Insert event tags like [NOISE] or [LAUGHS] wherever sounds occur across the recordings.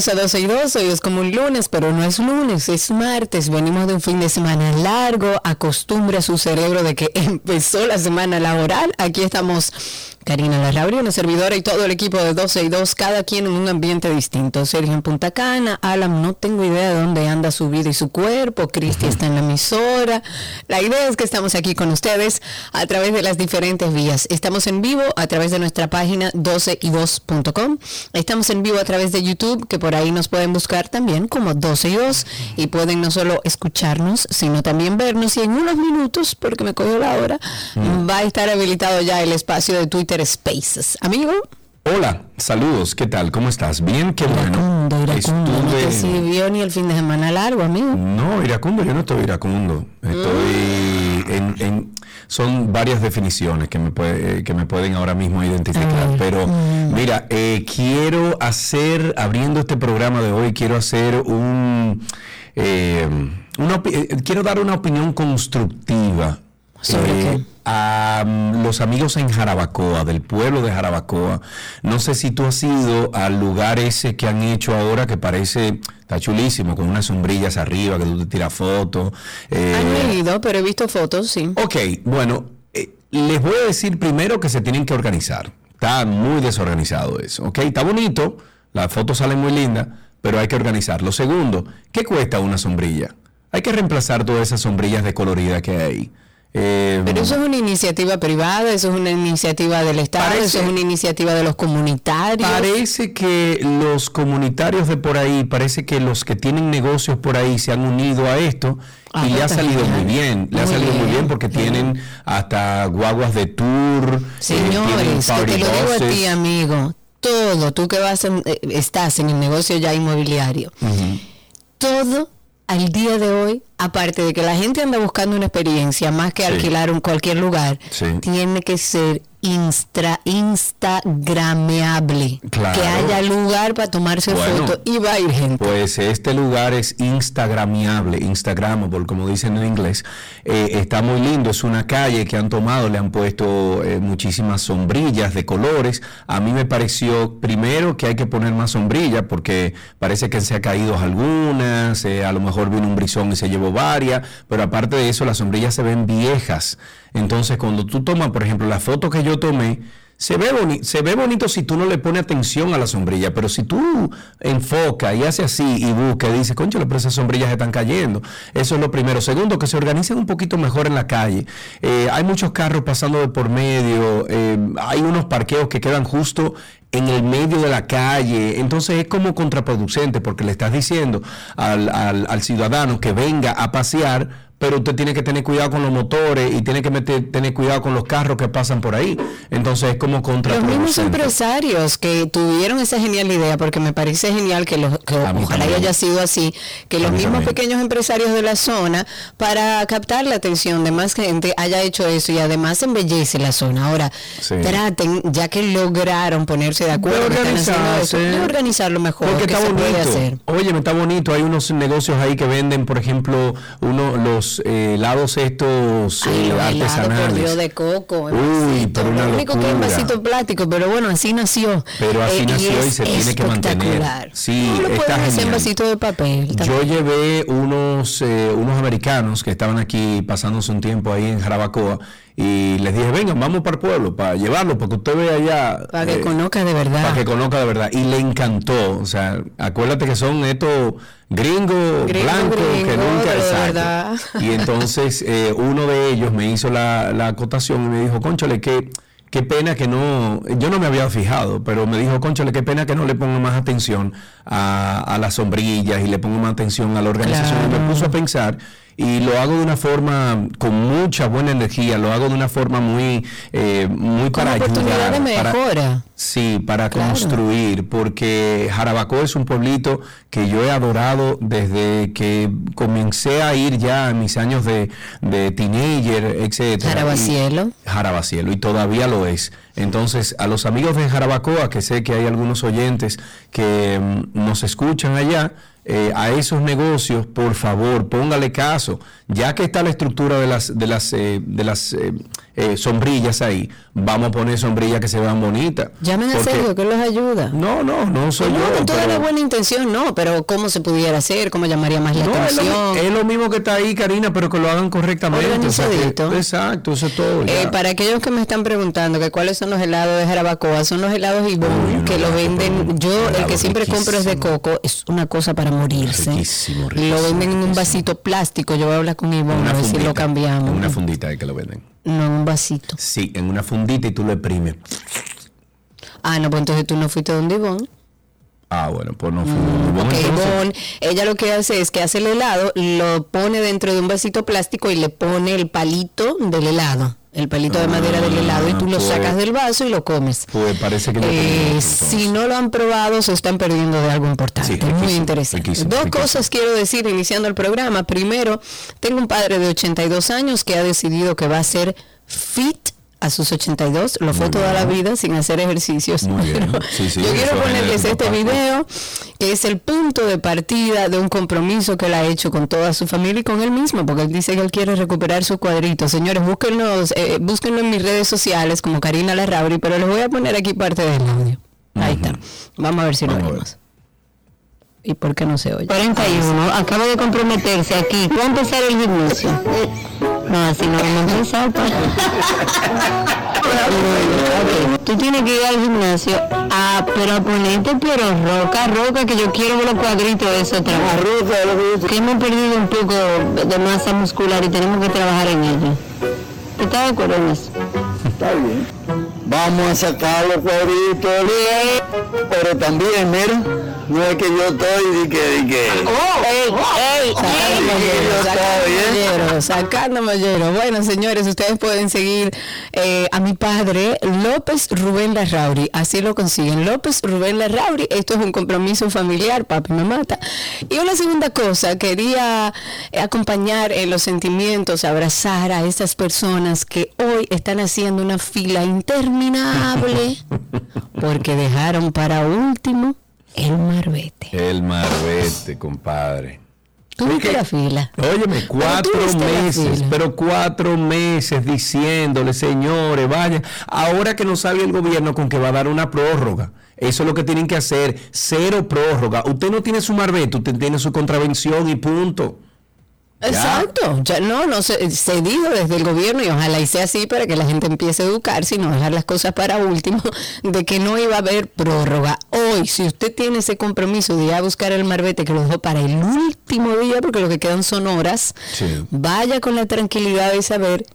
Bienvenidos a 12 y 2, hoy es como un lunes, pero no es lunes, es martes, venimos de un fin de semana largo, acostumbre a su cerebro de que [LAUGHS] empezó la semana laboral, aquí estamos Karina Larrauri, una servidora y todo el equipo de 12 y 2, cada quien en un ambiente distinto. Sergio en Punta Cana, Alan, no tengo idea de dónde anda su vida y su cuerpo, Cristi está en la emisora. La idea es que estamos aquí con ustedes a través de las diferentes vías. Estamos en vivo a través de nuestra página 12y2.com. Estamos en vivo a través de YouTube, que por ahí nos pueden buscar también como 12 y 2 y pueden no solo escucharnos, sino también vernos. Y en unos minutos, porque me cogió la hora, va a estar habilitado ya el espacio de Twitter Spaces. Amigo. Hola, saludos, ¿qué tal? ¿Cómo estás? Bien, qué bueno. Iracundo, iracundo. No te Estuve... sirvió ni el fin de semana largo, amigo. No, iracundo, yo no estoy iracundo. Estoy en, en- son varias definiciones que me, puede- que me pueden ahora mismo identificar. Pero mira, eh, quiero hacer, abriendo este programa de hoy, quiero hacer un... eh, una eh, quiero dar una opinión constructiva. ¿Sobre qué? A mm, los amigos en Jarabacoa, del pueblo de Jarabacoa. No sé si tú has ido al lugar ese que han hecho ahora que parece, está chulísimo, con unas sombrillas arriba, que tú te tiras fotos. eh, Han ido, pero he visto fotos, sí. Ok, bueno, eh, les voy a decir primero que se tienen que organizar. Está muy desorganizado eso, ¿ok? Está bonito, las fotos salen muy lindas, pero hay que organizarlo. Segundo, ¿qué cuesta una sombrilla? Hay que reemplazar todas esas sombrillas de colorida que hay ahí. Eh, Pero eso es una iniciativa privada, eso es una iniciativa del Estado, Parece- eso es una iniciativa de los comunitarios. Parece que los comunitarios de por ahí, parece que los que tienen negocios por ahí se han unido a esto Ah, y le ha salido genial. muy bien, le ha salido muy bien, porque tienen hasta guaguas de tour, eh, Señores, que party te lo digo a ti, amigo, todo, tú que vas en- eh, estás en el negocio ya inmobiliario, todo al día de hoy, aparte de que la gente anda buscando una experiencia más que Sí. alquilar en cualquier lugar, Sí. tiene que ser instra, instagrameable, Claro. que haya lugar para tomarse Bueno, fotos y va a ir gente. Pues este lugar es instagramiable, instagramable, como dicen en inglés. Eh, está muy lindo, es una calle que han tomado, le han puesto eh, muchísimas sombrillas de colores. A mí me pareció primero que hay que poner más sombrillas porque parece que se ha caído algunas, eh, a lo mejor vino un brisón y se llevó varias, pero aparte de eso las sombrillas se ven viejas. Entonces cuando tú tomas, por ejemplo, la foto que yo tomé, se ve, se ve bonito si tú no le pones atención a la sombrilla, pero si tú enfocas y haces así y buscas y dices, concho, pero esas sombrillas están cayendo. Eso es lo primero. Segundo, que se organicen un poquito mejor en la calle. Eh, hay muchos carros pasando de por medio, eh, hay unos parqueos que quedan justo en el medio de la calle. Entonces es como contraproducente porque le estás diciendo al, al- al ciudadano que venga a pasear, pero usted tiene que tener cuidado con los motores y tiene que meter- tener cuidado con los carros que pasan por ahí. Entonces es como Los contraproducente. mismos empresarios que tuvieron esa genial idea, porque me parece genial que, los, que ojalá también. haya sido así, que los mismos también. pequeños empresarios de la zona, para captar la atención de más gente, haya hecho eso y además embellece la zona. Ahora, Sí. traten, ya que lograron ponerse de acuerdo, de eso, organizarse. de organizarlo mejor, Porque que está bonito. Oye, me está bonito. Hay unos negocios ahí que venden, por ejemplo, uno, los eh, helados estos Ay, eh, los artesanales. Dios, de coco. Uy, vasito. pero una Lo único que es locura. vasito plástico, pero bueno, así nació. Pero así Eh, nació y es se tiene que mantener. Sí, no lo está pueden hacer genial. vasito de papel. Yo llevé unos, eh, unos americanos que estaban aquí pasándose un tiempo ahí en Jarabacoa y les dije, vengan, vamos para el pueblo, para llevarlo, para que usted vea allá. Para que eh, conozca de verdad. Para que conozca de verdad. Y le encantó. O sea, acuérdate que son estos gringos Gringo, blancos que nunca verdad. Y entonces eh, uno de ellos me hizo la, la acotación y me dijo, conchale, qué, qué pena que no, yo no me había fijado, pero me dijo, conchale, qué pena que no le ponga más atención a, a las sombrillas y le ponga más atención a la organización. Y me puso a pensar y lo hago de una forma con mucha buena energía, lo hago de una forma muy, eh, muy para ayudar. de para- mejora. Sí, para Claro. construir, porque Jarabacoa es un pueblito que yo he adorado desde que comencé a ir ya en mis años de, de teenager, etcétera. Jarabacielo. Y- Jarabacielo, y todavía lo es. Entonces, a los amigos de Jarabacoa, que sé que hay algunos oyentes que mm, nos escuchan allá, eh, a esos negocios, por favor, póngale caso. Ya que está la estructura de las, de las, eh, de las eh, eh, sombrillas ahí, vamos a poner sombrillas que se vean bonitas. Llamen a Sergio, que los ayuda. No, no, no soy no, yo. con toda pero- la buena intención, no, pero cómo se pudiera hacer, cómo llamaría más la no, es atención. lo, es lo mismo que está ahí, Karina, pero que lo hagan correctamente. o sea, que- exacto, eso es todo. Eh, para aquellos que me están preguntando que cuáles son los helados de Jarabacoa, son los helados Ibón, que lo venden, yo el que siempre compro es de coco, es una cosa para morirse. Riquísimo, Lo riquísimo, venden en un vasito plástico, yo voy a hablar con Ivonne a ver si lo cambiamos. En una fundita de que lo venden. No, en un vasito. Sí, en una fundita y tú lo exprimes. Ah, no, pues entonces tú no fuiste donde Ivonne. Ah, bueno, pues no fue. Mm, Ivonne, ella lo que hace es que hace el helado, lo pone dentro de un vasito plástico y le pone el palito del helado, el palito de madera del helado y tú lo sacas del vaso y lo comes. Pues parece que no Eh, si no lo han probado, se están perdiendo de algo importante. Sí, Muy interesante. riquísimo, Dos riquísimo. cosas quiero decir iniciando el programa. Primero, tengo un padre de 82 años que ha decidido que va a ser fit a sus 82, lo fue Muy toda la vida sin hacer ejercicios. Muy bien. Pero Sí, sí, yo quiero ponerles este papá. video, que es el punto de partida de un compromiso que él ha hecho con toda su familia y con él mismo, porque él dice que él quiere recuperar su cuadrito. Señores, búsquenlos, eh, búsquenlo en mis redes sociales como Karina Larrauri, pero les voy a poner aquí parte del audio. Ahí está. Vamos a ver si lo Vamos ver. vemos. ¿Y por qué no se oye? 41, acaba de comprometerse aquí. ¿Va a empezar el gimnasio? [LAUGHS] No, así no vamos a empezar. Tú tienes que ir al gimnasio, a, pero a ponerte pero roca, roca, que yo quiero ver los cuadritos de eso otra vez. Que hemos perdido un poco de masa muscular y tenemos que trabajar en ello. ¿Estás de acuerdo en eso? Está bien. Vamos a sacar los cuadritos. Pero también, mira, no es que yo estoy de que, de que. ¡Oh! ¡Ey! ¡Ey! Sacando mollero, sacando mollero, sacando. Bueno, señores, ustedes pueden seguir eh, a mi padre, López Rubén Larrauri. Así lo consiguen. López Rubén Larrauri. Esto es un compromiso familiar, papi me mata. Y una segunda cosa, quería eh, acompañar en los sentimientos, abrazar a estas personas que hoy están haciendo una fila interminable porque dejaron para último el marbete. El marbete, compadre. Tú Es viste que- la fila. Óyeme, cuatro meses, pero cuatro meses diciéndole, señores, vaya, ahora que no sabe el gobierno con que va a dar una prórroga, eso es lo que tienen que hacer, cero prórroga. Usted no tiene su marbete, usted tiene su contravención y punto. Exacto, ya no, no se, se dijo desde el gobierno y ojalá y sea así para que la gente empiece a educarse y no dejar las cosas para último, [LAUGHS] de que no iba a haber prórroga. Hoy, si usted tiene ese compromiso de ir a buscar el marbete que lo dejó para el último día, porque lo que quedan son horas, Sí. vaya con la tranquilidad de saber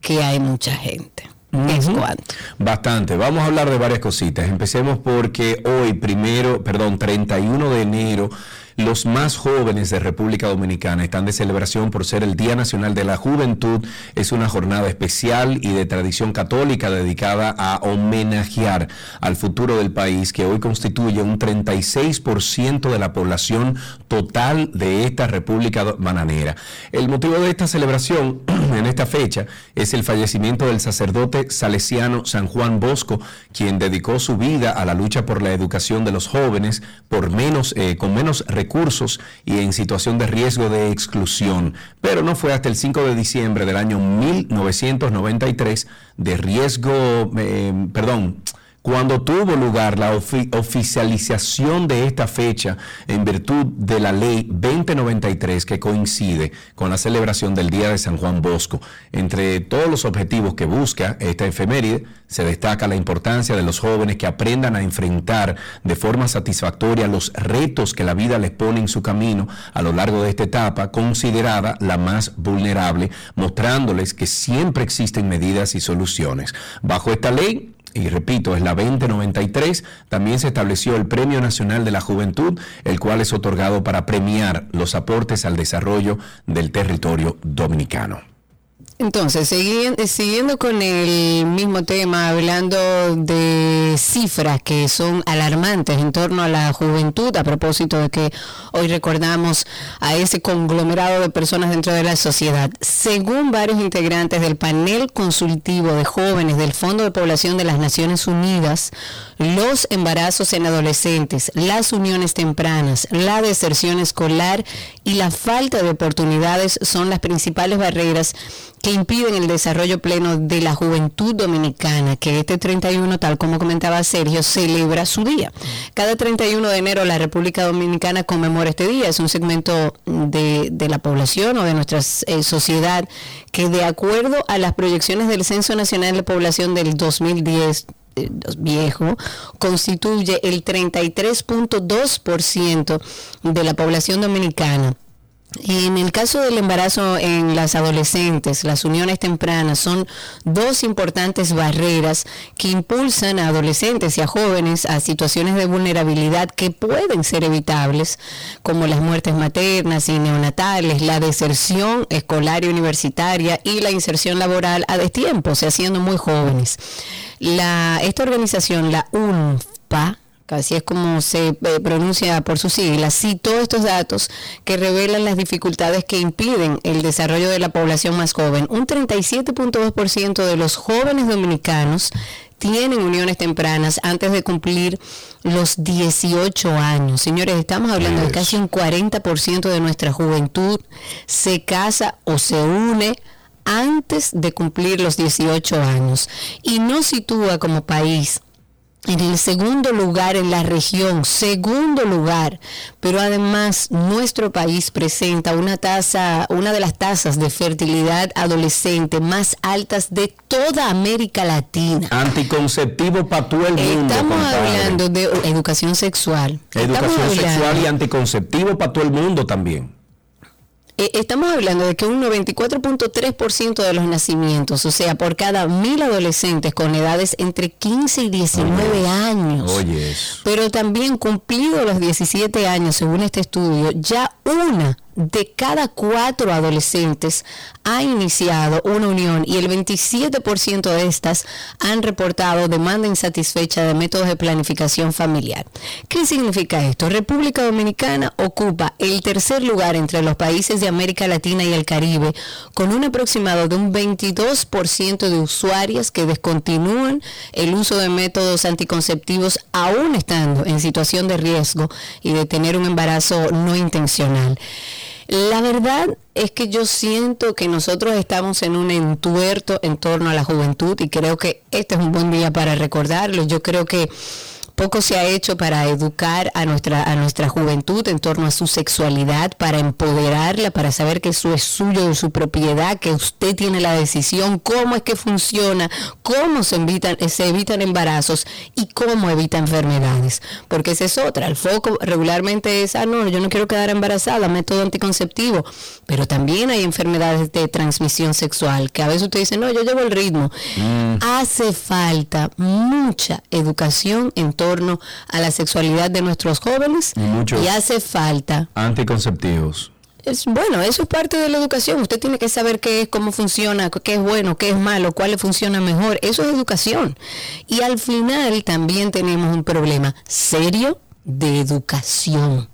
que hay mucha gente. Es cuanto. Bastante. Vamos a hablar de varias cositas. Empecemos porque hoy, primero, perdón, 31 de enero, los más jóvenes de República Dominicana están de celebración por ser el Día Nacional de la Juventud. Es una jornada especial y de tradición católica dedicada a homenajear al futuro del país, que hoy constituye un 36% de la población total de esta República Bananera. El motivo de esta celebración [CLEARS THROAT] en esta fecha es el fallecimiento del sacerdote salesiano San Juan Bosco, quien dedicó su vida a la lucha por la educación de los jóvenes por menos, eh, con menos recursos y en situación de riesgo de exclusión. Pero no fue hasta el 5 de diciembre del año 1993 de riesgo, eh, perdón, cuando tuvo lugar la ofi- oficialización de esta fecha en virtud de la ley 2093 que coincide con la celebración del Día de San Juan Bosco. Entre todos los objetivos que busca esta efeméride, se destaca la importancia de los jóvenes que aprendan a enfrentar de forma satisfactoria los retos que la vida les pone en su camino a lo largo de esta etapa, considerada la más vulnerable, mostrándoles que siempre existen medidas y soluciones. Bajo esta ley, y repito, es la 2093, también se estableció el Premio Nacional de la Juventud, el cual es otorgado para premiar los aportes al desarrollo del territorio dominicano. Entonces, siguiendo, con el mismo tema, hablando de cifras que son alarmantes en torno a la juventud, a propósito de que hoy recordamos a ese conglomerado de personas dentro de la sociedad. Según varios integrantes del panel consultivo de jóvenes del Fondo de Población de las Naciones Unidas, los embarazos en adolescentes, las uniones tempranas, la deserción escolar y la falta de oportunidades son las principales barreras que impiden el desarrollo pleno de la juventud dominicana, que este 31, tal como comentaba Sergio, celebra su día. Cada 31 de enero la República Dominicana conmemora este día, es un segmento de, la población o de nuestra eh, sociedad que de acuerdo a las proyecciones del Censo Nacional de Población del 2010, eh, viejo, constituye el 33.2% de la población dominicana en el caso del embarazo en las adolescentes, las uniones tempranas son dos importantes barreras que impulsan a adolescentes y a jóvenes a situaciones de vulnerabilidad que pueden ser evitables, como las muertes maternas y neonatales, la deserción escolar y universitaria y la inserción laboral a destiempo, o sea, siendo muy jóvenes. La, esta organización, la UNFPA, así es como se eh, pronuncia por sus siglas, citó estos datos que revelan las dificultades que impiden el desarrollo de la población más joven. Un 37.2% de los jóvenes dominicanos tienen uniones tempranas antes de cumplir los 18 años. Señores, estamos hablando de casi un 40% de nuestra juventud se casa o se une antes de cumplir los 18 años y no sitúa como país en el segundo lugar en la región, segundo lugar, pero además nuestro país presenta una tasa, una de las tasas de fertilidad adolescente más altas de toda América Latina. Anticonceptivo para todo el mundo. Estamos hablando de educación sexual. Educación sexual y anticonceptivo para todo el mundo también. Eh, estamos hablando de que un 94.3% de los nacimientos, o sea, por cada mil adolescentes con edades entre 15 y 19 años, pero también cumplido los 17 años, según este estudio, ya una de cada cuatro adolescentes ha iniciado una unión y el 27% de estas han reportado demanda insatisfecha de métodos de planificación familiar. ¿Qué significa esto? República Dominicana ocupa el tercer lugar entre los países de América Latina y el Caribe con un aproximado de un 22% de usuarias que descontinúan el uso de métodos anticonceptivos aún estando en situación de riesgo y de tener un embarazo no intencional. La verdad es que yo siento que nosotros estamos en un entuerto en torno a la juventud y creo que este es un buen día para recordarlo. Yo creo que poco se ha hecho para educar a nuestra, a nuestra juventud en torno a su sexualidad, para empoderarla, para saber que eso es suyo, de su propiedad, que usted tiene la decisión, cómo es que funciona, cómo se evitan, se evitan embarazos y cómo evita enfermedades. Porque esa es otra. El foco regularmente es, ah, no, yo no quiero quedar embarazada, método anticonceptivo. Pero también hay enfermedades de transmisión sexual, que a veces usted dice, no, yo llevo el ritmo. Mm. Hace falta mucha educación en torno a la sexualidad de nuestros jóvenes y, hace falta. Anticonceptivos. Es, bueno, eso es parte de la educación. Usted tiene que saber qué es, cómo funciona, qué es bueno, qué es malo, cuál le funciona mejor. Eso es educación. Y al final también tenemos un problema serio de educación.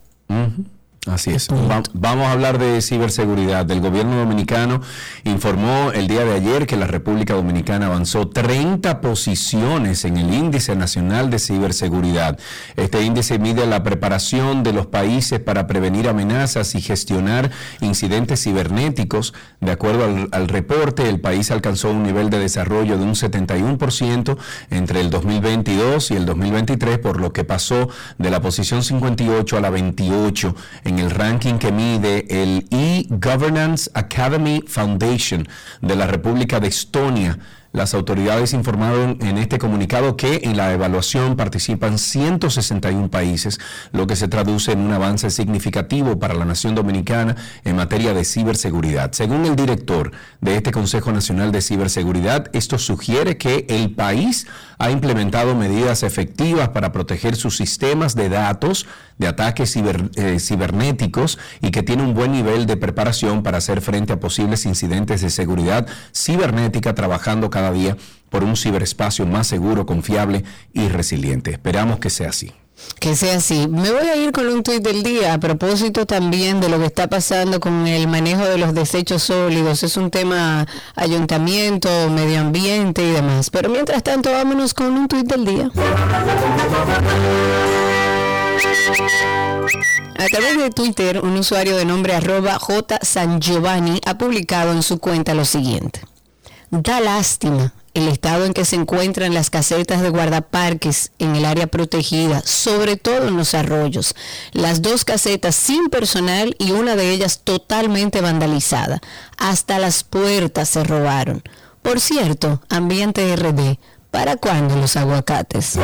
Así es. vamos a hablar de ciberseguridad. El gobierno dominicano informó el día de ayer que la República Dominicana avanzó 30 posiciones en el Índice Nacional de Ciberseguridad. Este índice mide la preparación de los países para prevenir amenazas y gestionar incidentes cibernéticos. De acuerdo al, al reporte, el país alcanzó un nivel de desarrollo de un 71% entre el 2022 y el 2023, por lo que pasó de la posición 58 a la 28 en el ranking que mide el e-Governance Academy Foundation de la República de Estonia Las autoridades informaron en este comunicado que en la evaluación participan 161 países, lo que se traduce en un avance significativo para la nación dominicana en materia de ciberseguridad. Según el director de este Consejo Nacional de Ciberseguridad, esto sugiere que el país ha implementado medidas efectivas para proteger sus sistemas de datos de ataques eh, cibernéticos y que tiene un buen nivel de preparación para hacer frente a posibles incidentes de seguridad cibernética trabajando cada día por un ciberespacio más seguro, confiable y resiliente. Esperamos que sea así. Que sea así. Me voy a ir con un tuit del día a propósito también de lo que está pasando con el manejo de los desechos sólidos. Es un tema ayuntamiento, medio ambiente y demás. Pero mientras tanto, vámonos con un tuit del día. A través de Twitter, un usuario de nombre arroba J. San Giovanni ha publicado en su cuenta lo siguiente. Da lástima el estado en que se encuentran las casetas de guardaparques en el área protegida, sobre todo en los arroyos. Las dos casetas sin personal y una de ellas totalmente vandalizada. Hasta las puertas se robaron. Por cierto, Ambiente RD, ¿para cuándo los aguacates?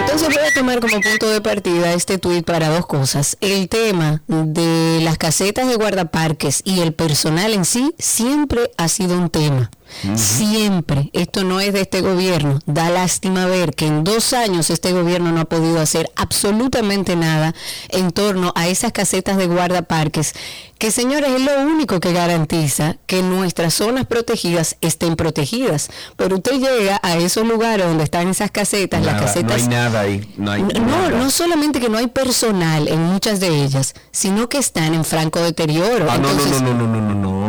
Entonces voy a tomar como punto de partida este tuit para dos cosas. El tema de las casetas de guardaparques y el personal en sí siempre ha sido un tema. Siempre. Esto no es de este gobierno. Da lástima ver que en dos años este gobierno no ha podido hacer absolutamente nada en torno a esas casetas de guardaparques, que señores es lo único que garantiza que nuestras zonas protegidas estén protegidas. Pero usted llega a esos lugares donde están esas casetas, las casetas... No hay nada ahí. No, hay no, no solamente que no hay personal en muchas de ellas, sino que están en franco deterioro. Ah, no, no, no, no, no, no, no, no,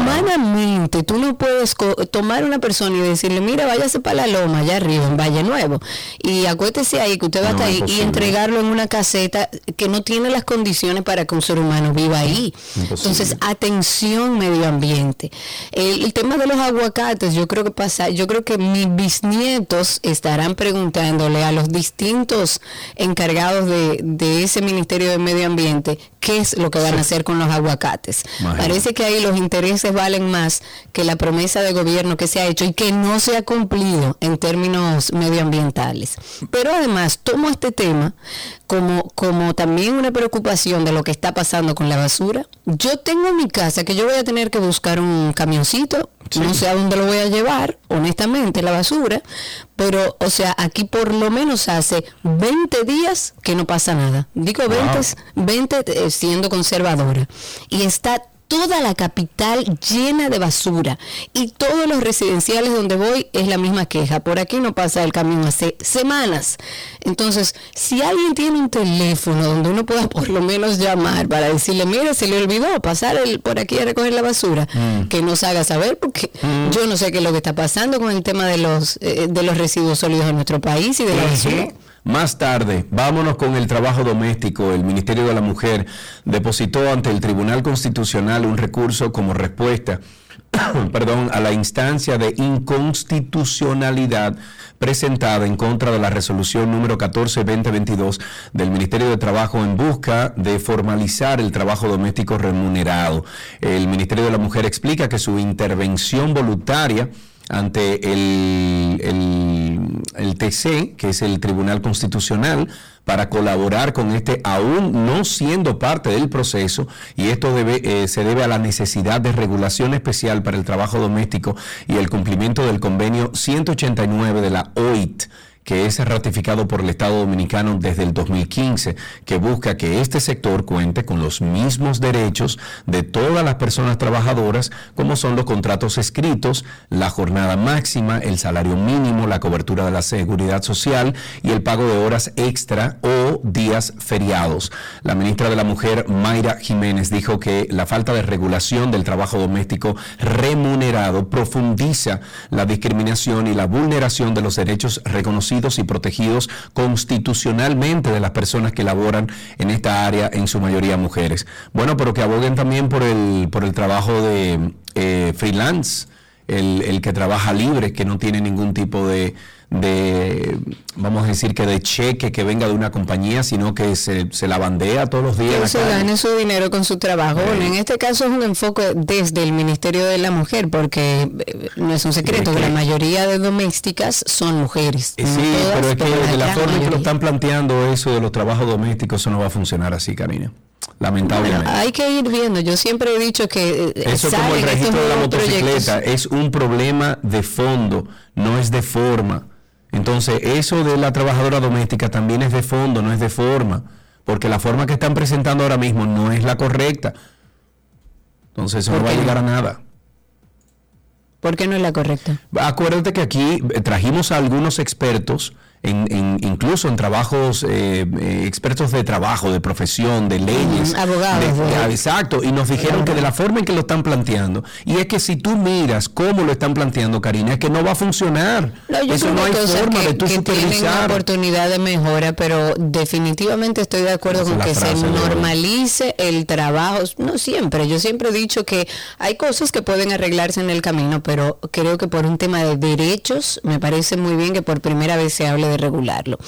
Humanamente, tú no puedes tomar una persona y decirle, mira, váyase para la loma, allá arriba, en Valle Nuevo, y acuéstese ahí, que usted va a estar ahí, y entregarlo en una caseta que no tiene las condiciones para que un ser humano viva ahí. Entonces, atención medio ambiente. El, tema de los aguacates, yo creo que pasa, yo creo que mis bisnietos estarán preguntándole a los distintos encargados de, de ese Ministerio de Medio Ambiente qué es lo que van a hacer con los aguacates. Parece que ahí los intereses valen más que la promesa de gobierno que se ha hecho y que no se ha cumplido en términos medioambientales. Pero además tomo este tema como, como también una preocupación de lo que está pasando con la basura. Yo tengo en mi casa que yo voy a tener que buscar un camioncito, no sé a dónde lo voy a llevar, honestamente, la basura, pero, o sea, aquí por lo menos hace 20 días que no pasa nada. Digo 20, 20 eh, siendo conservadora. Y está toda la capital llena de basura y todos los residenciales donde voy es la misma queja. Por aquí no pasa el camión hace semanas. Entonces, si alguien tiene un teléfono donde uno pueda [LAUGHS] por lo menos llamar para decirle, mire, se le olvidó pasar el, por aquí a recoger la basura, mm. que nos haga saber, porque mm. yo no sé qué es lo que está pasando con el tema de los, eh, de los residuos sólidos en nuestro país y de la basura. Más tarde, vámonos con el trabajo doméstico. El Ministerio de la Mujer depositó ante el Tribunal Constitucional un recurso como respuesta [COUGHS] perdón, a la instancia de inconstitucionalidad presentada en contra de la resolución número 14-2022 del Ministerio de Trabajo en busca de formalizar el trabajo doméstico remunerado. El Ministerio de la Mujer explica que su intervención voluntaria ante el, el, TC, que es el Tribunal Constitucional, para colaborar con este, aún no siendo parte del proceso, y esto debe, eh, se debe a la necesidad de regulación especial para el trabajo doméstico y el cumplimiento del convenio 189 de la OIT que es ratificado por el Estado Dominicano desde el 2015, que busca que este sector cuente con los mismos derechos de todas las personas trabajadoras, como son los contratos escritos, la jornada máxima, el salario mínimo, la cobertura de la seguridad social y el pago de horas extra o días feriados. La ministra de la Mujer, Mayra Jiménez, dijo que la falta de regulación del trabajo doméstico remunerado profundiza la discriminación y la vulneración de los derechos reconocidos y protegidos constitucionalmente de las personas que laboran en esta área, en su mayoría mujeres. Bueno, pero que aboguen también por el, por el trabajo de eh, freelance, el, el, que trabaja libre, que no tiene ningún tipo de, de, vamos a decir que de cheque que venga de una compañía, sino que se, se la bandea todos los días. que se gane su dinero con su trabajo. Sí. Bueno, en este caso es un enfoque desde el Ministerio de la Mujer, porque eh, no es un secreto Es que que- la mayoría de domésticas son mujeres. Eh, Sí, todas, pero es que de la forma en que lo mayoría. están planteando eso de los trabajos domésticos, eso no va a funcionar así, Karina. Lamentablemente. Bueno, hay que ir viendo. Yo siempre he dicho que eh, Eso como el registro de la motocicleta proyectos. es un problema de fondo, no es de forma. Entonces, eso de la trabajadora doméstica también es de fondo, no es de forma, porque la forma que están presentando ahora mismo no es la correcta. Entonces, eso no ¿Por va a llegar a nada. ¿Por qué no es la correcta? Acuérdate que aquí eh, trajimos a algunos expertos, en, en- incluso en trabajos, eh, eh, expertos de trabajo, de profesión, de leyes. Mm, abogados, de- de- ah, exacto, y nos dijeron que de la forma en que lo están planteando, y es que si tú miras cómo lo están planteando, Karina, es que no va a funcionar. No, yo Eso no hay forma que, de tú que tienen supervisar. oportunidad de mejora, pero definitivamente estoy de acuerdo Esa con que se frase normalice el trabajo. No siempre, yo siempre he dicho que hay cosas que pueden arreglarse en el camino, pero creo que por un tema de derechos me parece muy bien que por primera vez se hable de regularlo.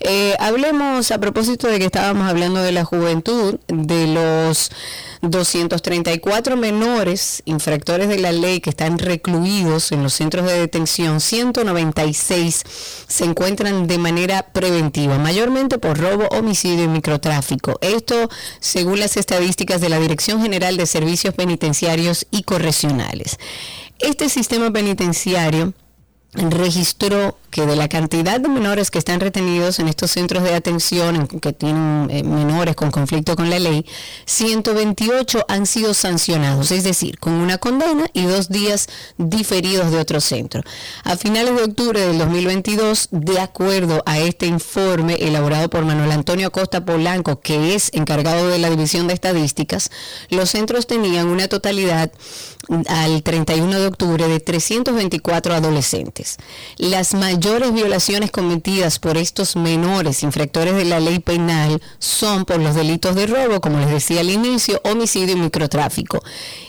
Eh, hablemos a propósito de que estábamos hablando de la juventud, de los 234 menores infractores de la ley que están recluidos en los centros de detención, 196 se encuentran de manera preventiva, mayormente por robo, homicidio y microtráfico. Esto según las estadísticas de la Dirección General de Servicios Penitenciarios y Correccionales. Este sistema penitenciario registró que de la cantidad de menores que están retenidos en estos centros de atención, en- que tienen eh, menores con conflicto con la ley, 128 han sido sancionados, es decir, con una condena y dos días diferidos de otro centro. A finales de octubre del 2022, de acuerdo a este informe elaborado por Manuel Antonio Acosta Polanco, que es encargado de la División de Estadísticas, los centros tenían una totalidad al 31 de octubre de 324 adolescentes. Las mayores violaciones cometidas por estos menores infractores de la ley penal son por los delitos de robo, como les decía al inicio, homicidio y microtráfico.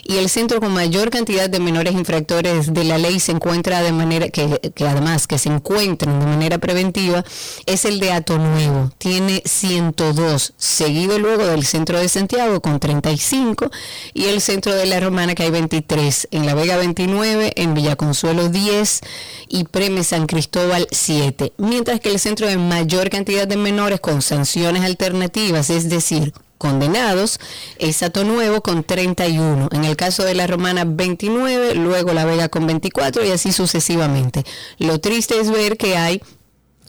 Y el centro con mayor cantidad de menores infractores de la ley se encuentra de manera que, que además que se encuentran de manera preventiva es el de Ato Nuevo. Tiene 102, seguido luego del centro de Santiago con 35 y el centro de la Romana que hay 23, en La Vega 29, en Villaconsuelo 10 y Preme San Cristóbal 7, mientras que el centro de mayor cantidad de menores con sanciones alternativas, es decir, condenados, es Ato Nuevo con 31. En el caso de la Romana 29, luego La Vega con 24 y así sucesivamente. Lo triste es ver que hay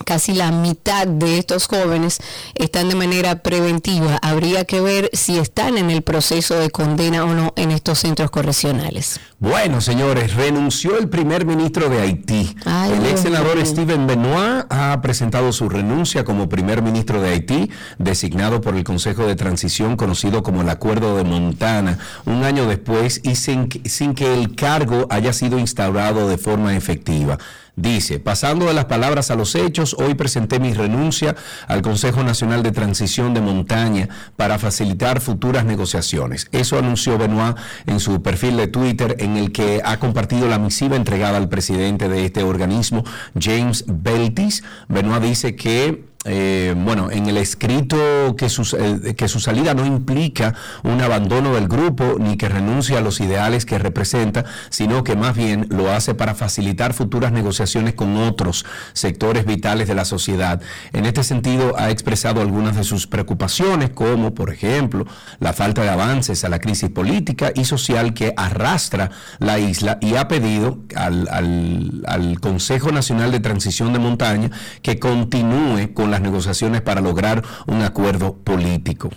casi la mitad de estos jóvenes están de manera preventiva. Habría que ver si están en el proceso de condena o no en estos centros correccionales. Bueno, señores, renunció el primer ministro de Haití. Ay, el ex senador. Steven Benoit ha presentado su renuncia como primer ministro de Haití, designado por el Consejo de Transición conocido como el Acuerdo de Montana, un año después y sin, sin que el cargo haya sido instaurado de forma efectiva. Dice, pasando de las palabras a los hechos, hoy presenté mi renuncia al Consejo Nacional de Transición de Montaña para facilitar futuras negociaciones. Eso anunció Benoit en su perfil de Twitter, en el que ha compartido la misiva entregada al presidente de este organismo, James Beltis. Benoit dice que eh, bueno, en el escrito que su, eh, que su salida no implica un abandono del grupo ni que renuncie a los ideales que representa, sino que más bien lo hace para facilitar futuras negociaciones con otros sectores vitales de la sociedad. En este sentido, ha expresado algunas de sus preocupaciones, como por ejemplo la falta de avances a la crisis política y social que arrastra la isla y ha pedido al, al- al Consejo Nacional de Transición de Montaña que continúe con las negociaciones para lograr un acuerdo político.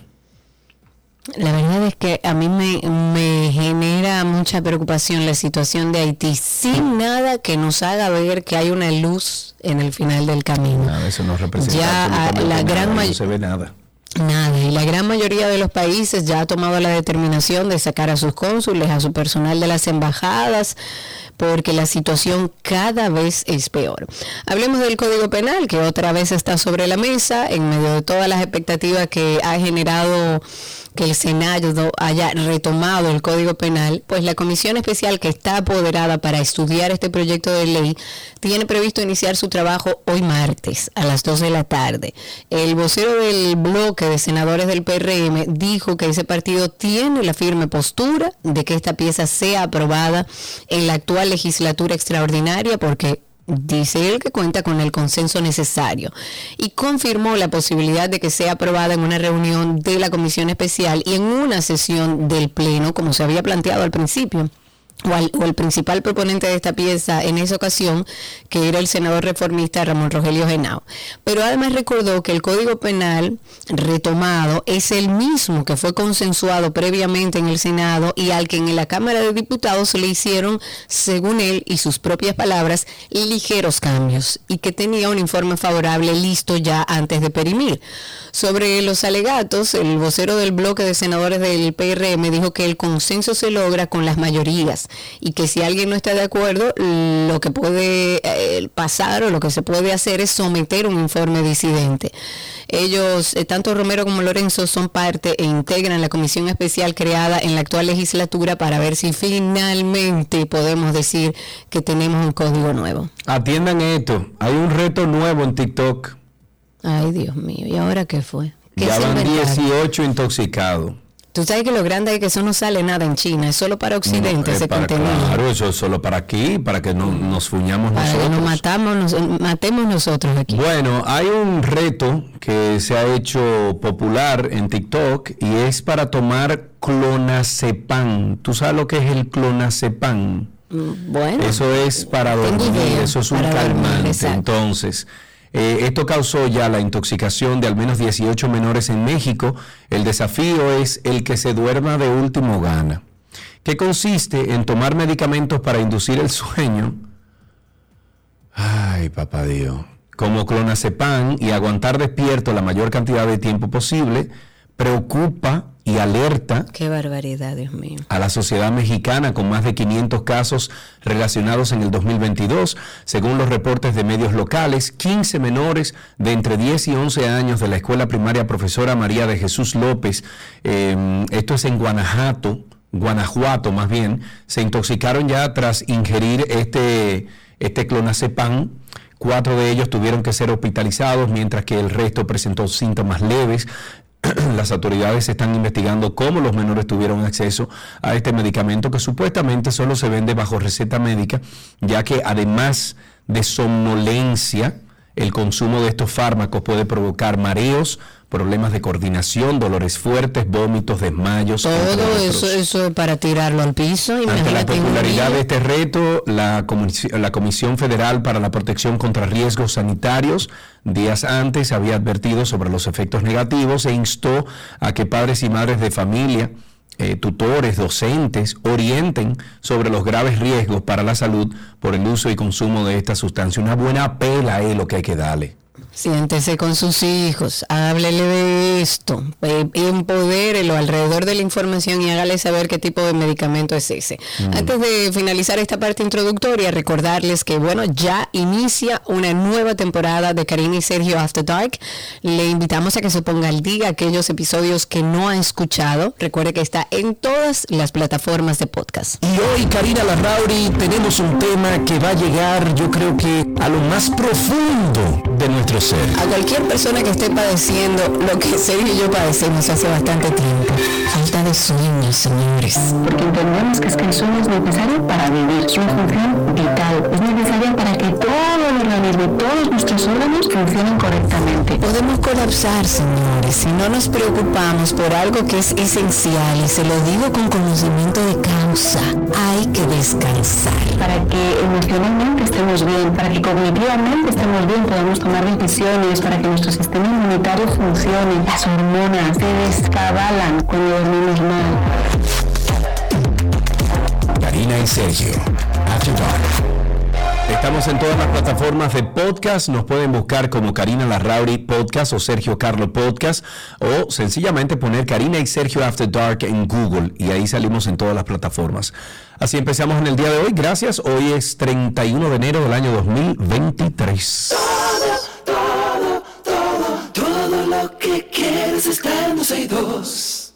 La verdad es que a mí me, me genera mucha preocupación la situación de Haití, sin nada que nos haga ver que hay una luz en el final del camino. Eso no representa Ya, la gran no may- se ve nada. Nada, y la gran mayoría de los países ya ha tomado la determinación de sacar a sus cónsules, a su personal de las embajadas, porque la situación cada vez es peor. Hablemos del Código Penal, que otra vez está sobre la mesa, en medio de todas las expectativas que ha generado que el Senado haya retomado el Código Penal, pues la comisión especial que está apoderada para estudiar este proyecto de ley tiene previsto iniciar su trabajo hoy martes a las 2 de la tarde. El vocero del bloque de senadores del PRM dijo que ese partido tiene la firme postura de que esta pieza sea aprobada en la actual legislatura extraordinaria porque dice él que cuenta con el consenso necesario y confirmó la posibilidad de que sea aprobada en una reunión de la comisión especial y en una sesión del Pleno, como se había planteado al principio o, el principal proponente de esta pieza en esa ocasión, que era el senador reformista Ramón Rogelio Genao. Pero además recordó que el Código Penal retomado es el mismo que fue consensuado previamente en el Senado y al que en la Cámara de Diputados le hicieron, según él y sus propias palabras, ligeros cambios y que tenía un informe favorable listo ya antes de perimir. Sobre los alegatos, el vocero del bloque de senadores del PRM dijo que el consenso se logra con las mayorías y que si alguien no está de acuerdo, lo que puede eh, pasar o lo que se puede hacer es someter un informe disidente. Ellos, eh, tanto Romero como Lorenzo, son parte e integran la comisión especial creada en la actual legislatura para ver si finalmente podemos decir que tenemos un código nuevo. Atiendan esto, hay un reto nuevo en TikTok. Ay, Dios mío, ¿y ahora qué fue? ¿Qué Ya se van inventaron? 18 intoxicados. Tú sabes que lo grande es que eso no sale nada en China, es solo para Occidente No, ese para- contenido. Claro, eso es solo para aquí, para que no, nos fuñamos Para que nosotros. nos matamos, nos- matemos nosotros aquí. Bueno, hay un reto que se ha hecho popular en TikTok y es para tomar clonazepam. ¿Tú sabes lo que es el clonazepam? Mm, Bueno, Eso es para dormir, idea, eso es un calmante. Entonces, eh, esto causó ya la intoxicación de al menos 18 menores en México. El desafío es el que se duerma de último gana, que consiste en tomar medicamentos para inducir el sueño. Ay, papá Dios. Como clonazepam y aguantar despierto la mayor cantidad de tiempo posible, preocupa y alerta qué barbaridad, Dios mío. a la sociedad mexicana con más de 500 casos relacionados en el 2022. Según los reportes de medios locales, 15 menores de entre 10 y 11 años de la escuela primaria profesora María de Jesús López, eh, esto es en Guanajuato, Guanajuato más bien, se intoxicaron ya tras ingerir este, este clonazepam. Cuatro de ellos tuvieron que ser hospitalizados, mientras que el resto presentó síntomas leves. [CLEARS THROAT] Las autoridades están investigando cómo los menores tuvieron acceso a este medicamento que supuestamente solo se vende bajo receta médica, ya que además de somnolencia, el consumo de estos fármacos puede provocar mareos, problemas de coordinación, dolores fuertes, vómitos, desmayos. Todo eso, eso es para tirarlo al piso. Ante la popularidad de este reto, la Comisión Federal para la Protección contra Riesgos Sanitarios días antes había advertido sobre los efectos negativos e instó a que padres y madres de familia, eh, tutores, docentes, orienten sobre los graves riesgos para la salud por el uso y consumo de esta sustancia. Una buena pela es lo que hay que darle. Siéntese con sus hijos, háblele de esto, eh, empodérelo alrededor de la información y hágale saber qué tipo de medicamento es ese. Antes de finalizar esta parte introductoria, recordarles que, bueno, ya inicia una nueva temporada de Karina y Sergio After Dark. Le invitamos a que se ponga al día aquellos episodios que no ha escuchado. Recuerde que está en todas las plataformas de podcast. Y hoy, Karina Larrauri, tenemos un tema que va a llegar, yo creo que a lo más profundo de nuestro ser. A cualquier persona que esté padeciendo lo que Sergio y yo padecemos hace bastante tiempo, falta de sueño, señores. Porque entendemos que es que el sueño es necesario para vivir, es una función vital, es necesaria para que todo el organismo, todos nuestros órganos funcionen correctamente. Podemos colapsar, señores, si no nos preocupamos por algo que es esencial, y se lo digo con conocimiento de causa, hay que descansar. Para que emocionalmente estemos bien, para que cognitivamente estemos bien, podamos tomar decisiones, para que nuestro sistema inmunitario funcione, las hormonas se descabalan cuando dormimos mal. Karina y Sergio, After Dark. Estamos en todas las plataformas de podcast. Nos pueden buscar como Karina Larrauri Podcast o Sergio Carlo Podcast o sencillamente poner Karina y Sergio After Dark en Google y ahí salimos en todas las plataformas. Así empezamos en el día de hoy. Gracias. Hoy es 31 de enero del año 2023. que quieres en dos.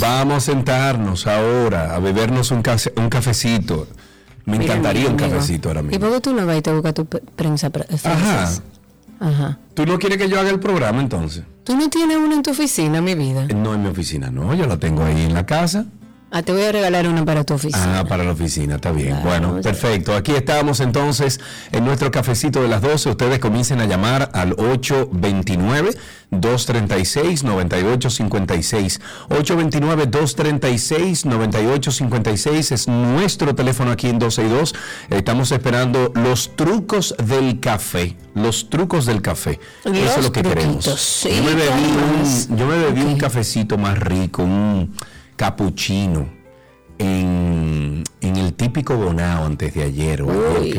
Vamos a sentarnos ahora a bebernos un, case, un cafecito. Me encantaría un cafecito ahora mismo. ¿Y por qué tú no vas y te buscas tu prensa? Ajá. Ajá. ¿Tú no quieres que yo haga el programa entonces? ¿Tú no tienes uno en tu oficina, mi vida? No, en mi oficina no. Yo la tengo ahí en la casa. Ah, te voy a regalar una para tu oficina. Ah, para la oficina, está bien. Claro, bueno, perfecto. Aquí estamos entonces en nuestro cafecito de las 12. Ustedes comiencen a llamar al 829-236-9856. 829-236-9856 es nuestro teléfono aquí en 12 y 2. Estamos esperando los trucos del café. Los trucos del café. Los Eso es lo que queremos. sí, yo me bebí, un, yo me bebí un cafecito más rico, un cappuccino en, en el típico Bonao antes de ayer o ayer.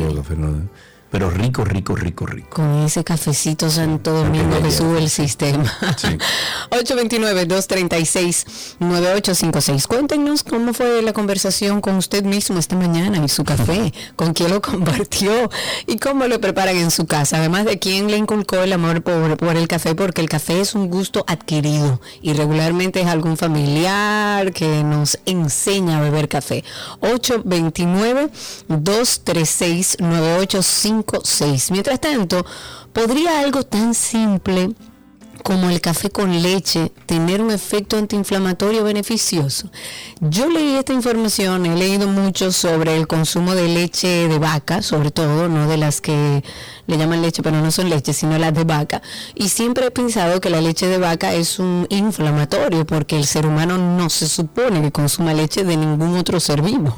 Pero rico, rico, rico, rico. Con ese cafecito Santo Domingo que sube el sistema. Sí. [LAUGHS] 829-236-9856. Cuéntenos cómo fue la conversación con usted mismo esta mañana en su café, [LAUGHS] con quién lo compartió y cómo lo preparan en su casa. Además de quién le inculcó el amor por, por el café, porque el café es un gusto adquirido y regularmente es algún familiar que nos enseña a beber café. 829-236-9856. Mientras tanto, ¿podría algo tan simple como el café con leche tener un efecto antiinflamatorio beneficioso? Yo leí esta información, he leído mucho sobre el consumo de leche de vaca, sobre todo, no de las que le llaman leche, pero no son leche, sino las de vaca. Y siempre he pensado que la leche de vaca es un inflamatorio, porque el ser humano no se supone que consuma leche de ningún otro ser vivo.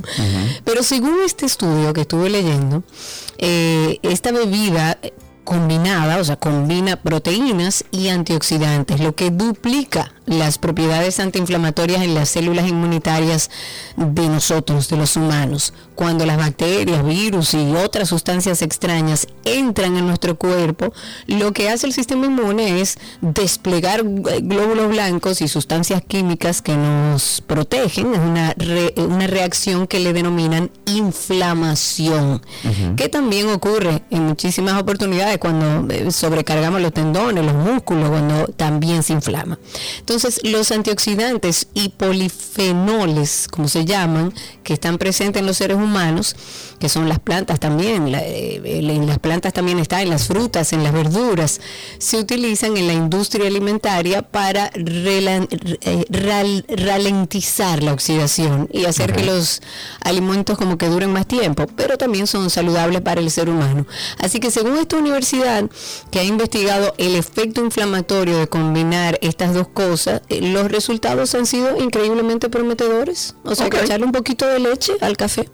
Pero según este estudio que estuve leyendo, eh, esta bebida combinada, o sea, combina proteínas y antioxidantes, lo que duplica las propiedades antiinflamatorias en las células inmunitarias de nosotros, de los humanos. Cuando las bacterias, virus y otras sustancias extrañas entran en nuestro cuerpo, lo que hace el sistema inmune es desplegar eh, glóbulos blancos y sustancias químicas que nos protegen. Es una, re- una reacción que le denominan inflamación, que también ocurre en muchísimas oportunidades cuando eh, sobrecargamos los tendones, los músculos, cuando también se inflama. Entonces, los antioxidantes y polifenoles, como se llaman, que están presentes en los seres humanos, que son las plantas también, la- eh, en las plantas también está, en las frutas, en las verduras, se utilizan en la industria alimentaria para relan- eh, ral- ralentizar la oxidación y hacer que los alimentos como que duren más tiempo, pero también son saludables para el ser humano. Así que según esta universidad que ha investigado el efecto inflamatorio de combinar estas dos cosas, eh, los resultados han sido increíblemente prometedores. O sea, que Ok. echarle un poquito de leche al café.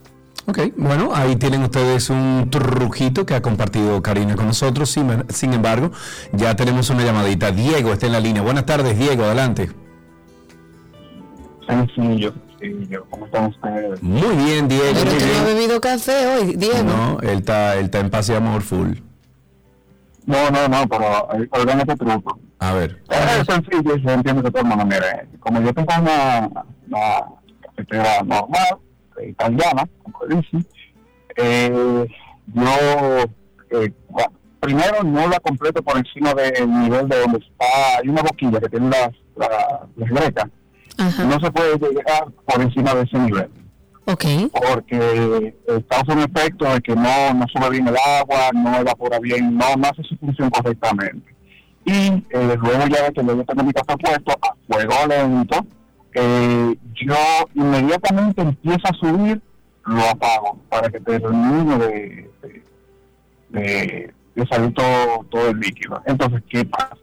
Ok, bueno, ahí tienen ustedes un trujito que ha compartido Karina con nosotros. Sin, sin embargo, ya tenemos una llamadita. Diego está en la línea. Buenas tardes, Diego, adelante. Sencillo, sencillo. ¿Cómo están ustedes? Muy bien, Diego. Pero muy tú no has bebido café hoy, Diego. No, él está, él está en paz y amor full. No, no, no, pero oigan este truco. A ver. Es sencillo, yo entiendo que todo el mundo, mire, como yo tengo una, una cafetera normal, italiana, como dicen, eh, yo, eh, bueno, primero no la completo por encima del nivel de donde está, hay una boquilla que tiene las, la- las grecas, Ajá. no se puede llegar por encima de ese nivel. Ok. porque eh, causa un efecto de que no, no sube bien el agua, no evapora bien, no, no hace su función correctamente. Y eh, luego ya de que yo tengo mi café puesto a fuego lento, eh, yo inmediatamente empieza a subir, lo apago para que termine de, de, de- de salir todo, todo el líquido. Entonces, ¿qué pasa?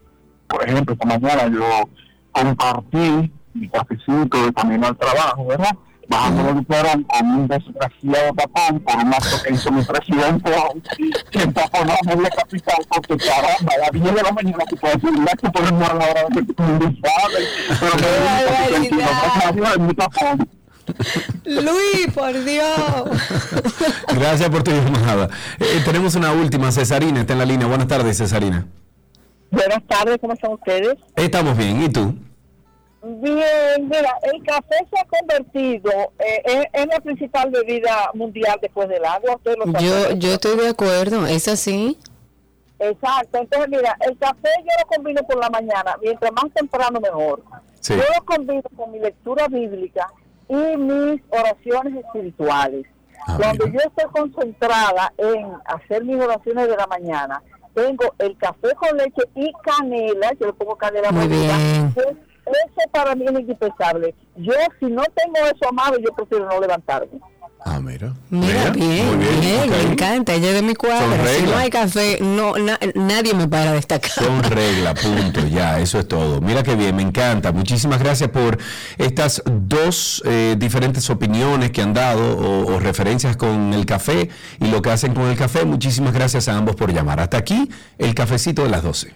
Por ejemplo, esta mañana yo compartí mi cafecito de camino al trabajo, ¿verdad? Bajando el fueron con un desgraciado tapón por un acto que hizo mi presidente hoy, que taponó a media capital porque caramba, a las 10 de la mañana tú puedes ir que por una hora de que tú no sabes, pero mi tapón. Luis, por Dios. Gracias por tu llamada. Eh, tenemos una última, Cesarina está en la línea. Buenas tardes, Cesarina. Buenas tardes, ¿cómo están ustedes? Estamos bien, ¿y tú? Bien, mira, el café se ha convertido, eh, es, es la principal bebida mundial después del agua. lo Yo, yo estoy de acuerdo, es así. Exacto, entonces mira, el café yo lo combino por la mañana, mientras más temprano mejor. Sí. Yo lo combino con mi lectura bíblica y mis oraciones espirituales. Ah, Cuando mira. yo estoy concentrada en hacer mis oraciones de la mañana, tengo el café con leche y canela, yo le pongo canela Muy bien. Eso para mí es indispensable. Yo, si no tengo eso amado, yo prefiero no levantarme. Ah, mira. Mira, bien, muy bien, me encanta, ella es de mi Son cuadra. Si no hay café, no, na- nadie me para de esta Son cama. reglas, punto, ya, eso es todo. Mira qué bien, me encanta. Muchísimas gracias por estas dos eh, diferentes opiniones que han dado o, o referencias con el café y lo que hacen con el café. Muchísimas gracias a ambos por llamar. Hasta aquí el cafecito de las 12.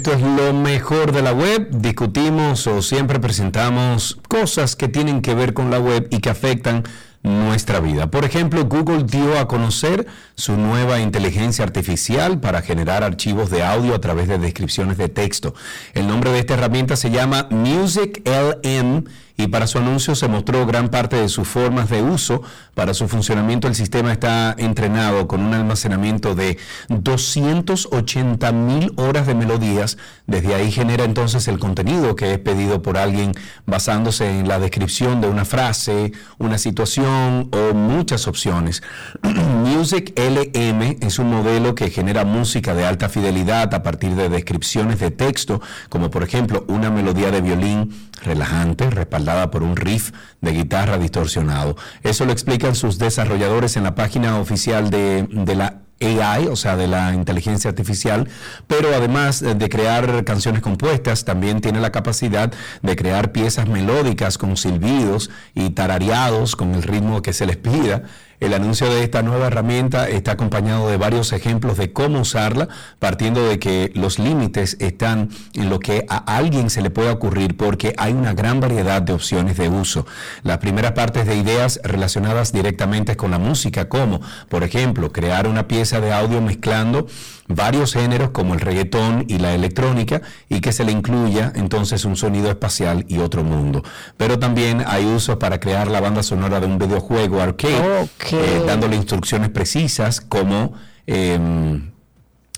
Esto es lo mejor de la web. Discutimos o siempre presentamos cosas que tienen que ver con la web y que afectan nuestra vida. Por ejemplo, Google dio a conocer su nueva inteligencia artificial para generar archivos de audio a través de descripciones de texto. El nombre de esta herramienta se llama Music LM y para su anuncio se mostró gran parte de sus formas de uso. Para su funcionamiento el sistema está entrenado con un almacenamiento de 280 mil horas de melodías. Desde ahí genera entonces el contenido que es pedido por alguien basándose en la descripción de una frase, una situación o muchas opciones. [CLEARS THROAT] Music LM es un modelo que genera música de alta fidelidad a partir de descripciones de texto, como por ejemplo una melodía de violín relajante, respaldada por un riff de guitarra distorsionado. Eso lo explican sus desarrolladores en la página oficial de, de la AI, o sea, de la inteligencia artificial, pero además de crear canciones compuestas, también tiene la capacidad de crear piezas melódicas con silbidos y tarareados con el ritmo que se les pida. El anuncio de esta nueva herramienta está acompañado de varios ejemplos de cómo usarla, partiendo de que los límites están en lo que a alguien se le puede ocurrir porque hay una gran variedad de opciones de uso. Las primeras partes de ideas relacionadas directamente con la música, como por ejemplo crear una pieza de audio mezclando varios géneros como el reggaetón y la electrónica y que se le incluya entonces un sonido espacial y otro mundo. Pero también hay usos para crear la banda sonora de un videojuego arcade, eh, dándole instrucciones precisas como... em,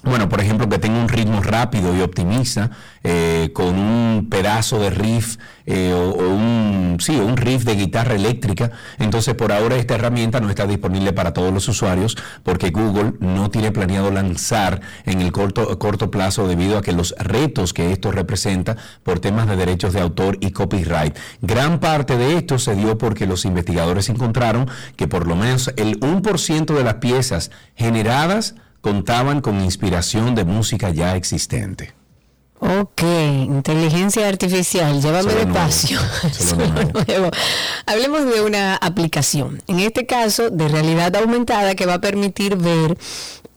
bueno, por ejemplo, que tenga un ritmo rápido y optimiza eh, con un pedazo de riff eh, o, o un, sí, un riff de guitarra eléctrica. Entonces, por ahora esta herramienta no está disponible para todos los usuarios porque Google no tiene planeado lanzar en el corto, corto plazo debido a que los retos que esto representa por temas de derechos de autor y copyright. Gran parte de esto se dio porque los investigadores encontraron que por lo menos el 1% de las piezas generadas contaban con inspiración de música ya existente. Ok, inteligencia artificial, llévame despacio. [LAUGHS] Hablemos de una aplicación, en este caso de realidad aumentada que va a permitir ver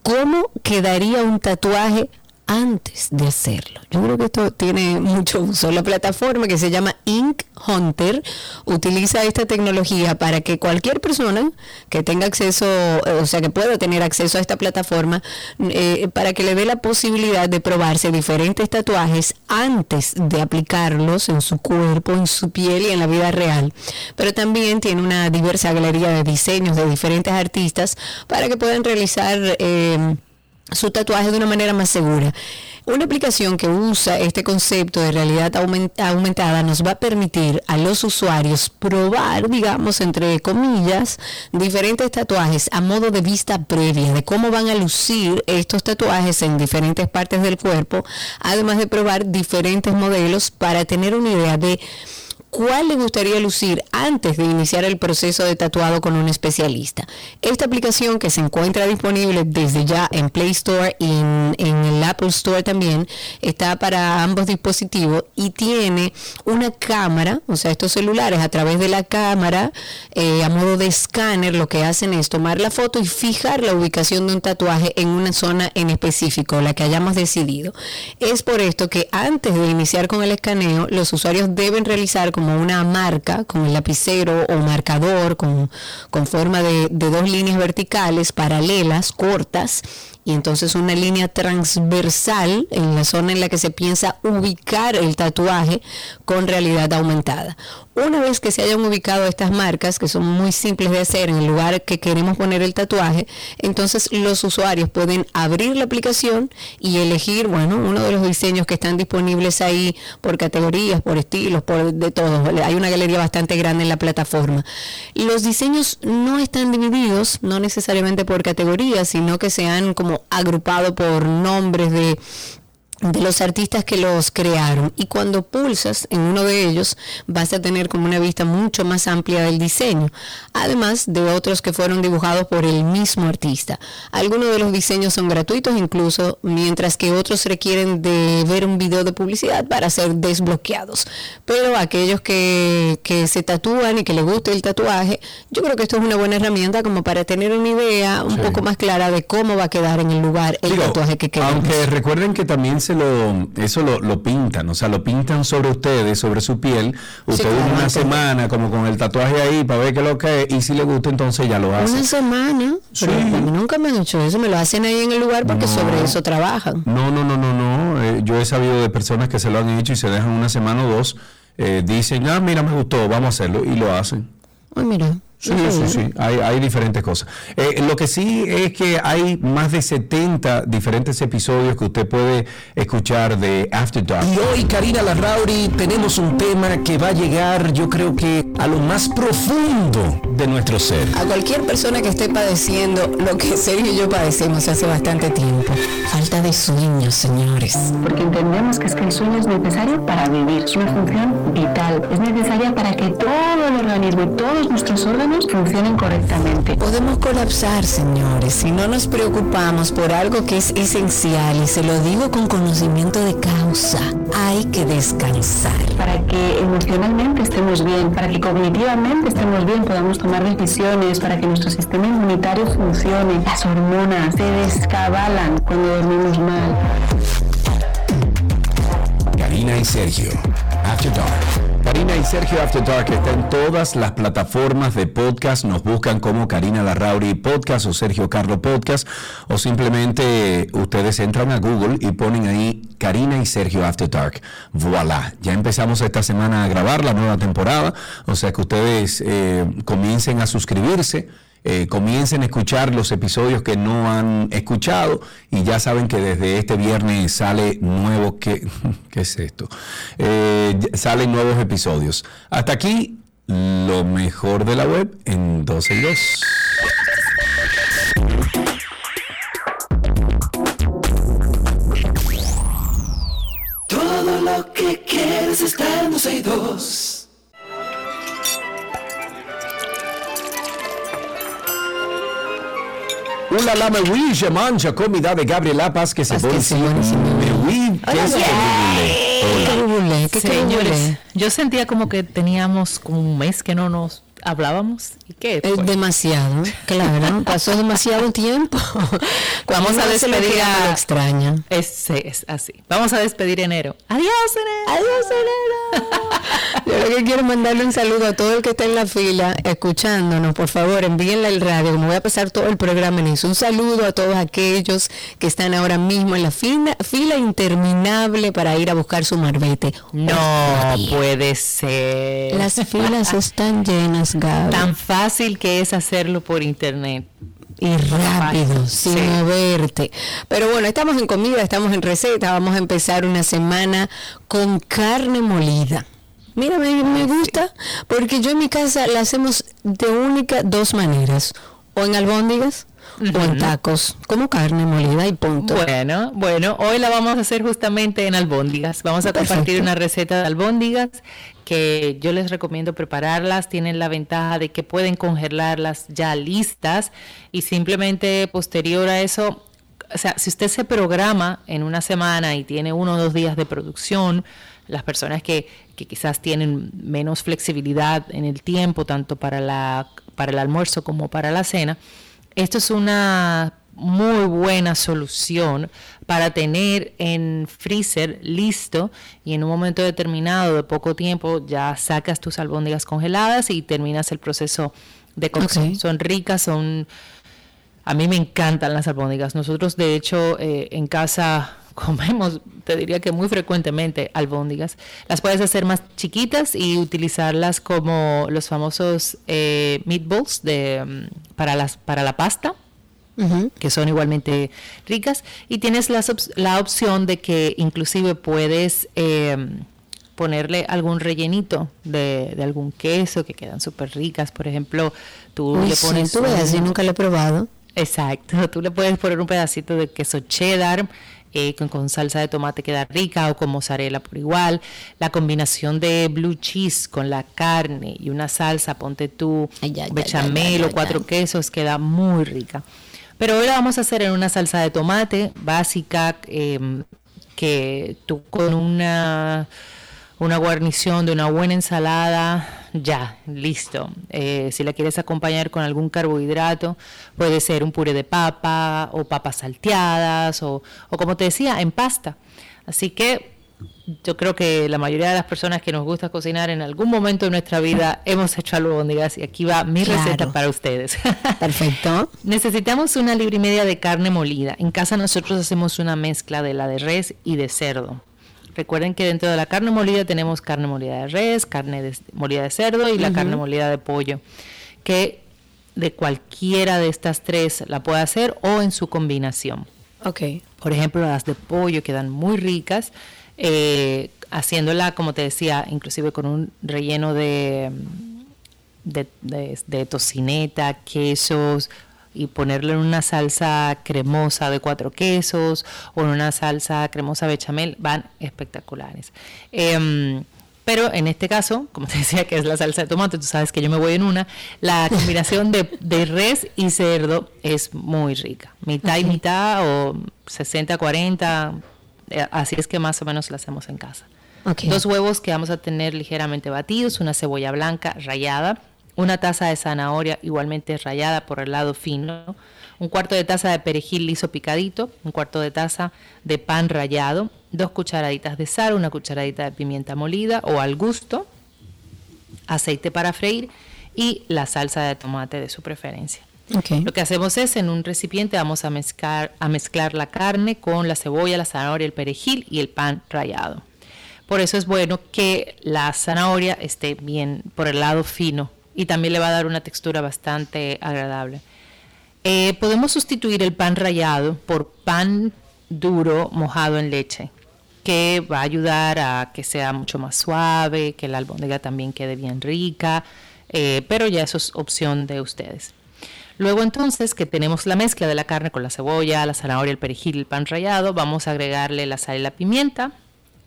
cómo quedaría un tatuaje antes de hacerlo. Yo creo que esto tiene mucho uso. La plataforma que se llama Ink Hunter utiliza esta tecnología para que cualquier persona que tenga acceso, eh, o sea, que pueda tener acceso a esta plataforma, eh, para que le dé la posibilidad de probarse diferentes tatuajes antes de aplicarlos en su cuerpo, en su piel y en la vida real. Pero también tiene una diversa galería de diseños de diferentes artistas para que puedan realizar eh, su tatuaje de una manera más segura. Una aplicación que usa este concepto de realidad aumen- aumentada nos va a permitir a los usuarios probar, digamos, entre comillas, diferentes tatuajes a modo de vista previa, de cómo van a lucir estos tatuajes en diferentes partes del cuerpo, además de probar diferentes modelos para tener una idea de cuál le gustaría lucir antes de iniciar el proceso de tatuado con un especialista. Esta aplicación que se encuentra disponible desde ya en Play Store y en, el Apple Store también está para ambos dispositivos y tiene una cámara, o sea, estos celulares a través de la cámara, eh, a modo de escáner, lo que hacen es tomar la foto y fijar la ubicación de un tatuaje en una zona en específico, la que hayamos decidido. Es por esto que antes de iniciar con el escaneo, los usuarios deben realizar como como una marca con el lapicero o marcador con, con forma de, de dos líneas verticales paralelas, cortas, y entonces una línea transversal en la zona en la que se piensa ubicar el tatuaje con realidad aumentada. Una vez que se hayan ubicado estas marcas, que son muy simples de hacer en el lugar que queremos poner el tatuaje, entonces los usuarios pueden abrir la aplicación y elegir, bueno, uno de los diseños que están disponibles ahí por categorías, por estilos, por de todo. Hay una galería bastante grande en la plataforma. Los diseños no están divididos, no necesariamente por categorías, sino que se han como agrupado por nombres de de los artistas que los crearon y cuando pulsas en uno de ellos vas a tener como una vista mucho más amplia del diseño, además de otros que fueron dibujados por el mismo artista. Algunos de los diseños son gratuitos incluso, mientras que otros requieren de ver un video de publicidad para ser desbloqueados. Pero aquellos que, que se tatúan y que les guste el tatuaje, yo creo que esto es una buena herramienta como para tener una idea un Sí. poco más clara de cómo va a quedar en el lugar el Digo, tatuaje que queremos. Aunque recuerden que también se lo, eso lo, lo pintan, o sea, lo pintan sobre ustedes, sobre su piel. Ustedes una semana como con el tatuaje ahí para ver qué es lo que es y si le gusta entonces ya lo Una hacen. semana, pero Sí. a mí nunca me han hecho eso, me lo hacen ahí en el lugar porque No. sobre eso trabajan. No, no, no, no, no. eh, yo he sabido de personas que se lo han hecho y se dejan una semana o dos. eh, dicen, ah, mira, me gustó, vamos a hacerlo y lo hacen. Ay, mira. Sí, sí, sabía. sí, hay, hay diferentes cosas. Eh, lo que sí es que hay más de 70 diferentes episodios que usted puede escuchar de After Dark. Y hoy, Karina Larrauri, tenemos un tema que va a llegar, yo creo que a lo más profundo de nuestro ser. A cualquier persona que esté padeciendo lo que Sergio y yo padecemos hace bastante tiempo. Falta de sueño, señores. Porque entendemos que es que el sueño es necesario para vivir, es una función vital, es necesaria para que todo el organismo y todos nuestros órganos funcionen correctamente. Podemos colapsar, señores, si no nos preocupamos por algo que es esencial y se lo digo con conocimiento de causa. Hay que descansar. Para que emocionalmente estemos bien, para que cognitivamente estemos bien, podamos tomar decisiones, para que nuestro sistema inmunitario funcione. Las hormonas se descabalan cuando dormimos mal. Karina y Sergio, After Dark. Karina y Sergio After Dark está en todas las plataformas de podcast. Nos buscan como Karina Larrauri Podcast o Sergio Carlo Podcast. O simplemente ustedes entran a Google y ponen ahí Karina y Sergio After Dark. Voilà. Ya empezamos esta semana a grabar la nueva temporada. O sea que ustedes eh, comiencen a suscribirse. Eh, comiencen a escuchar los episodios que no han escuchado y ya saben que desde este viernes sale nuevo que [LAUGHS] ¿qué es esto? Eh, salen nuevos episodios. Hasta aquí lo mejor de la web en 12 y 2. Todo lo que quieres está en 12 y 2. Hola la me oui, je mange comida de Gabriela Paz que se que sin me oui, Hola, queso yeah. con ¿Qué bubulé? ¿Qué qué Señores, yo sentía como que teníamos como un mes que no nos hablábamos. ¿Y qué? Es demasiado, claro. [LAUGHS] Pasó demasiado tiempo. [LAUGHS] Vamos a despedir a- me lo extraña. Es, es así. Vamos a despedir enero. Adiós, enero. Adiós, enero. [LAUGHS] Yo lo que quiero mandarle un saludo a todo el que está en la fila escuchándonos. Por favor, envíenle el radio. Como voy a pasar todo el programa en eso. Un saludo a todos aquellos que están ahora mismo en la fila, fila interminable para ir a buscar su marbete. No puede ser. Las filas están llenas, Gaby. Tan fácil que es hacerlo por internet. y rápido, sin moverte. Pero bueno, estamos en comida, estamos en receta, vamos a empezar una semana con carne molida. Mira, me, me gusta porque yo en mi casa la hacemos de única dos maneras, o en albóndigas o en tacos, como carne molida y punto. Bueno, bueno, hoy la vamos a hacer justamente en albóndigas. Vamos a compartir una receta de albóndigas que yo les recomiendo prepararlas. Tienen la ventaja de que pueden congelarlas ya listas y simplemente posterior a eso, o sea, si usted se programa en una semana y tiene uno o dos días de producción, las personas que, que quizás tienen menos flexibilidad en el tiempo, tanto para, la, para el almuerzo como para la cena, esto es una muy buena solución para tener en freezer listo y en un momento determinado de poco tiempo ya sacas tus albóndigas congeladas y terminas el proceso de cocción. Son ricas, son... A mí me encantan las albóndigas. Nosotros, de hecho, eh, en casa comemos, te diría que muy frecuentemente, albóndigas. Las puedes hacer más chiquitas y utilizarlas como los famosos eh, meatballs de, mm, para, las, para la pasta que son igualmente ricas y tienes op- la opción de que inclusive puedes eh, ponerle algún rellenito de, de algún queso que quedan súper ricas por ejemplo tú Uy, le sí, pones tú ves, un- yo nunca lo he probado. Exacto, [LAUGHS] tú le puedes poner un pedacito de queso cheddar eh, con, con salsa de tomate queda rica o con mozzarella por igual. La combinación de blue cheese con la carne y una salsa, ponte tú bechamel o cuatro quesos, queda muy rica. Pero hoy la vamos a hacer en una salsa de tomate básica eh, que tú con una una guarnición de una buena ensalada, ya, listo. Eh, si la quieres acompañar con algún carbohidrato, puede ser un puré de papa o papas salteadas o, o como te decía, en pasta. Así que yo creo que la mayoría de las personas que nos gusta cocinar en algún momento de nuestra vida [LAUGHS] hemos hecho albóndigas y aquí va mi Claro. receta para ustedes. [LAUGHS] Perfecto. Necesitamos una libra y media de carne molida. En casa nosotros hacemos una mezcla de la de res y de cerdo. Recuerden que dentro de la carne molida tenemos carne molida de res, carne de- molida de cerdo y la carne molida de pollo, que de cualquiera de estas tres la puede hacer o en su combinación. Ok. Por ejemplo, las de pollo quedan muy ricas, eh, haciéndola, como te decía, inclusive con un relleno de, de, de- de tocineta, quesos, y ponerle en una salsa cremosa de cuatro quesos o en una salsa cremosa bechamel, van espectaculares. Em, pero en este caso, como [LAUGHS] te decía que es la salsa de tomate, tú sabes que yo me voy en una, la [LAUGHS] combinación de, de res y cerdo es muy rica. Mitad y mitad o 60-40, eh, así es que más o menos la hacemos en casa. Dos huevos que vamos a tener ligeramente batidos, una cebolla blanca rallada, una taza de zanahoria igualmente rallada por el lado fino, un cuarto de taza de perejil liso picadito, un cuarto de taza de pan rallado, dos cucharaditas de sal, una cucharadita de pimienta molida o al gusto, aceite para freír y la salsa de tomate de su preferencia. Lo que hacemos es en un recipiente vamos a mezclar, a mezclar la carne con la cebolla, la zanahoria, el perejil y el pan rallado. Por eso es bueno que la zanahoria esté bien por el lado fino y también le va a dar una textura bastante agradable. Eh, podemos sustituir el pan rallado por pan duro mojado en leche, que va a ayudar a que sea mucho más suave, que la albóndiga también quede bien rica, eh, pero ya eso es opción de ustedes. Luego entonces que tenemos la mezcla de la carne con la cebolla, la zanahoria, el perejil, el pan rallado, vamos a agregarle la sal y la pimienta,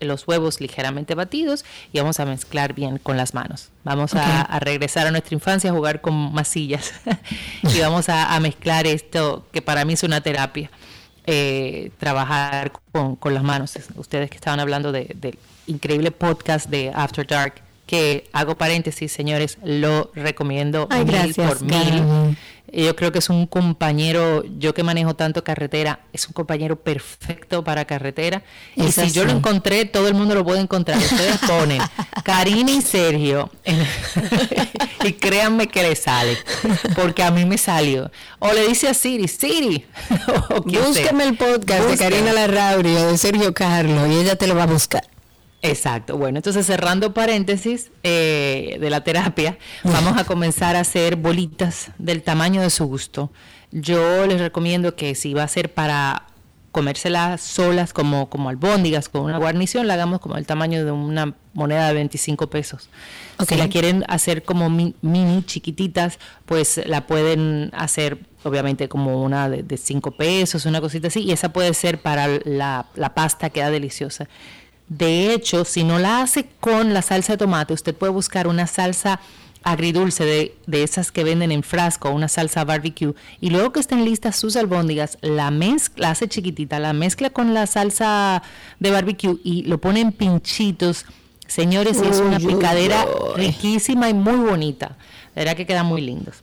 los huevos ligeramente batidos y vamos a mezclar bien con las manos. Vamos a, a regresar a nuestra infancia a jugar con masillas [LAUGHS] y vamos a, a mezclar esto que para mí es una terapia. eh, trabajar con, con las manos. Ustedes que estaban hablando de- del increíble podcast de After Dark, que hago paréntesis, señores, lo recomiendo Ay, mil gracias, por mil. Yo creo que es un compañero, yo que manejo tanto carretera, es un compañero perfecto para carretera. Y si yo lo encontré, todo el mundo lo puede encontrar. Ustedes [LAUGHS] ponen Karina y Sergio [LAUGHS] y créanme que le sale, porque a mí me salió. O le dice a Siri, Siri. [LAUGHS] Búsqueme el podcast de. Karina Larrauri o de Sergio Carlos y ella te lo va a buscar. Exacto. Bueno, entonces cerrando paréntesis eh, de la terapia, vamos a comenzar a hacer bolitas del tamaño de su gusto. Yo les recomiendo que si va a ser para comérselas solas como, como albóndigas con una guarnición, la hagamos como el tamaño de una moneda de 25 pesos. Ok. Si la quieren hacer como mi- mini, chiquititas, pues la pueden hacer obviamente como una de 5 pesos, una cosita así, y esa puede ser para la, la pasta, queda deliciosa. De hecho, si no la hace con la salsa de tomate, usted puede buscar una salsa agridulce de, de esas que venden en frasco, una salsa barbecue, y luego que estén listas sus albóndigas, la mezcla, la hace chiquitita, la mezcla con la salsa de barbecue y lo pone en pinchitos. Señores, es una picadera uy. riquísima y muy bonita. La verdad que quedan muy lindos.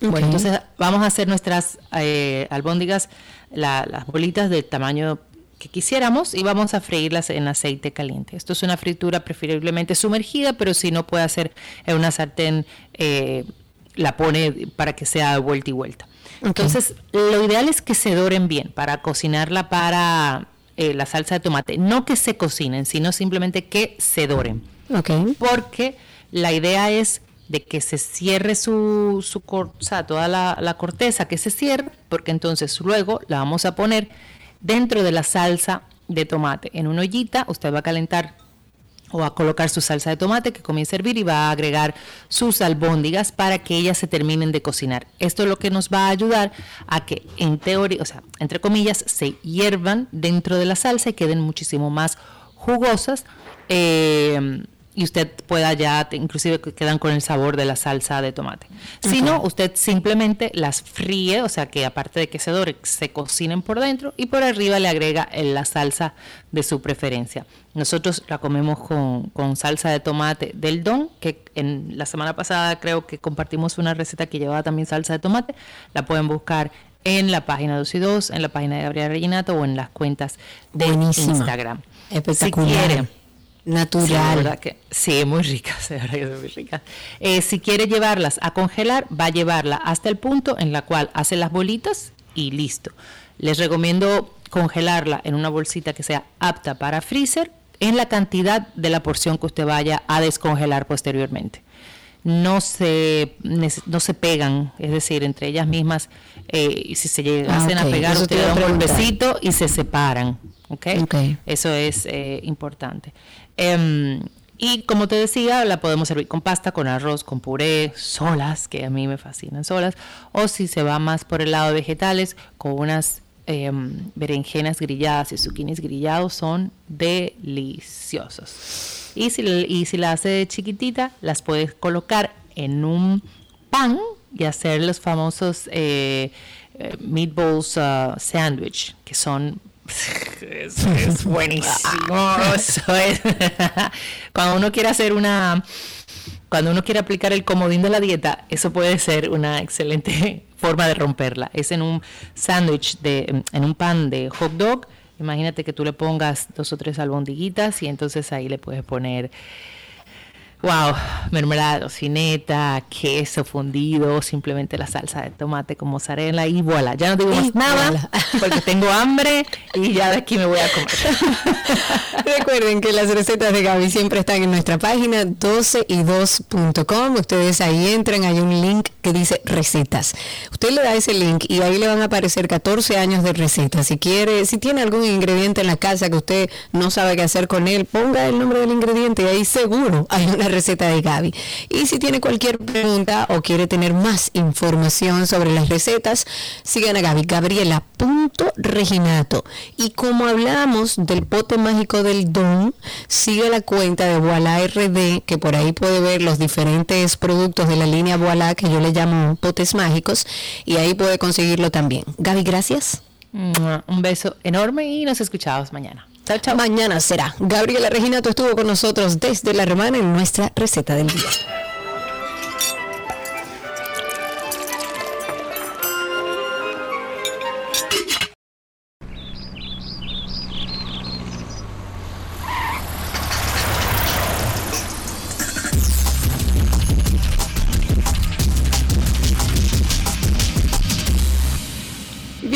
Bueno, entonces vamos a hacer nuestras eh, albóndigas, la- las bolitas del tamaño que quisiéramos y vamos a freírlas en aceite caliente. Esto es una fritura preferiblemente sumergida, pero si no puede hacer en una sartén, eh, la pone para que sea vuelta y vuelta. Entonces, lo ideal es que se doren bien para cocinarla para eh, la salsa de tomate. No que se cocinen, sino simplemente que se doren porque la idea es de que se cierre su, su cor- o sea, toda la, la corteza que se cierre, porque entonces luego la vamos a poner dentro de la salsa de tomate. En una ollita usted va a calentar o a colocar su salsa de tomate que comienza a hervir y va a agregar sus albóndigas para que ellas se terminen de cocinar. Esto es lo que nos va a ayudar a que en teoría, o sea, entre comillas, se hiervan dentro de la salsa y queden muchísimo más jugosas. eh, y usted pueda ya, inclusive que quedan con el sabor de la salsa de tomate. Si no, usted simplemente las fríe, o sea que aparte de que se doren, se cocinen por dentro y por arriba le agrega eh, la salsa de su preferencia. Nosotros la comemos con, con salsa de tomate del Don, que en la semana pasada creo que compartimos una receta que llevaba también salsa de tomate. La pueden buscar en la página 2 y 2, en la página de Gabriela Reginato o en las cuentas de. Instagram. Espectacular. Si quiere, Natural. Sí, que- sí, muy ricas, [LAUGHS] de verdad que son muy ricas. Eh, si quiere llevarlas a congelar, va a llevarla hasta el punto en la cual hace las bolitas y listo. Les recomiendo congelarla en una bolsita que sea apta para freezer en la cantidad de la porción que usted vaya a descongelar posteriormente. No se, no se pegan, es decir, entre ellas mismas, eh, si se llegasen Ah, a pegar, Eso usted da un golpecito y se separan. ¿ok? Ok. Eso es eh, importante. Em, y como te decía, la podemos servir con pasta, con arroz, con puré, solas, que a mí me fascinan solas, o si se va más por el lado de vegetales, con unas em, berenjenas grilladas y zucchinis grillados, son deliciosos. Y si, y si la hace chiquitita, las puedes colocar en un pan y hacer los famosos eh, eh, meatballs uh, sandwich, que son eso es buenísimo. Es. Cuando uno quiere hacer una, cuando uno quiere aplicar el comodín de la dieta, eso puede ser una excelente forma de romperla. Es en un sándwich de, en un pan de hot dog. Imagínate que tú le pongas dos o tres albondiguitas y entonces ahí le puedes poner Wow, mermelada de tocineta, queso fundido, simplemente la salsa de tomate con mozzarella y voilà. Ya no digo más nada voilà. porque tengo hambre y ya de aquí me voy a comer. [LAUGHS] Recuerden que las recetas de Gaby siempre están en nuestra página 12y2.com. Ustedes ahí entran, hay un link que dice recetas. Usted le da ese link y ahí le van a aparecer 14 años de recetas. Si quiere, si tiene algún ingrediente en la casa que usted no sabe qué hacer con él, ponga el nombre del ingrediente y ahí seguro hay una receta de Gaby. Y si tiene cualquier pregunta o quiere tener más información sobre las recetas, sigan a Gaby, gabriela.reginato. Y como hablamos del pote mágico del don, sigue la cuenta de Voila RD, que por ahí puede ver los diferentes productos de la línea Voila, que yo le llamo potes mágicos, y ahí puede conseguirlo también. Gaby, gracias. Un beso enorme y nos escuchamos mañana. Chao, chao. Mañana será. Gabriela Reginato estuvo con nosotros desde la romana en nuestra receta del día.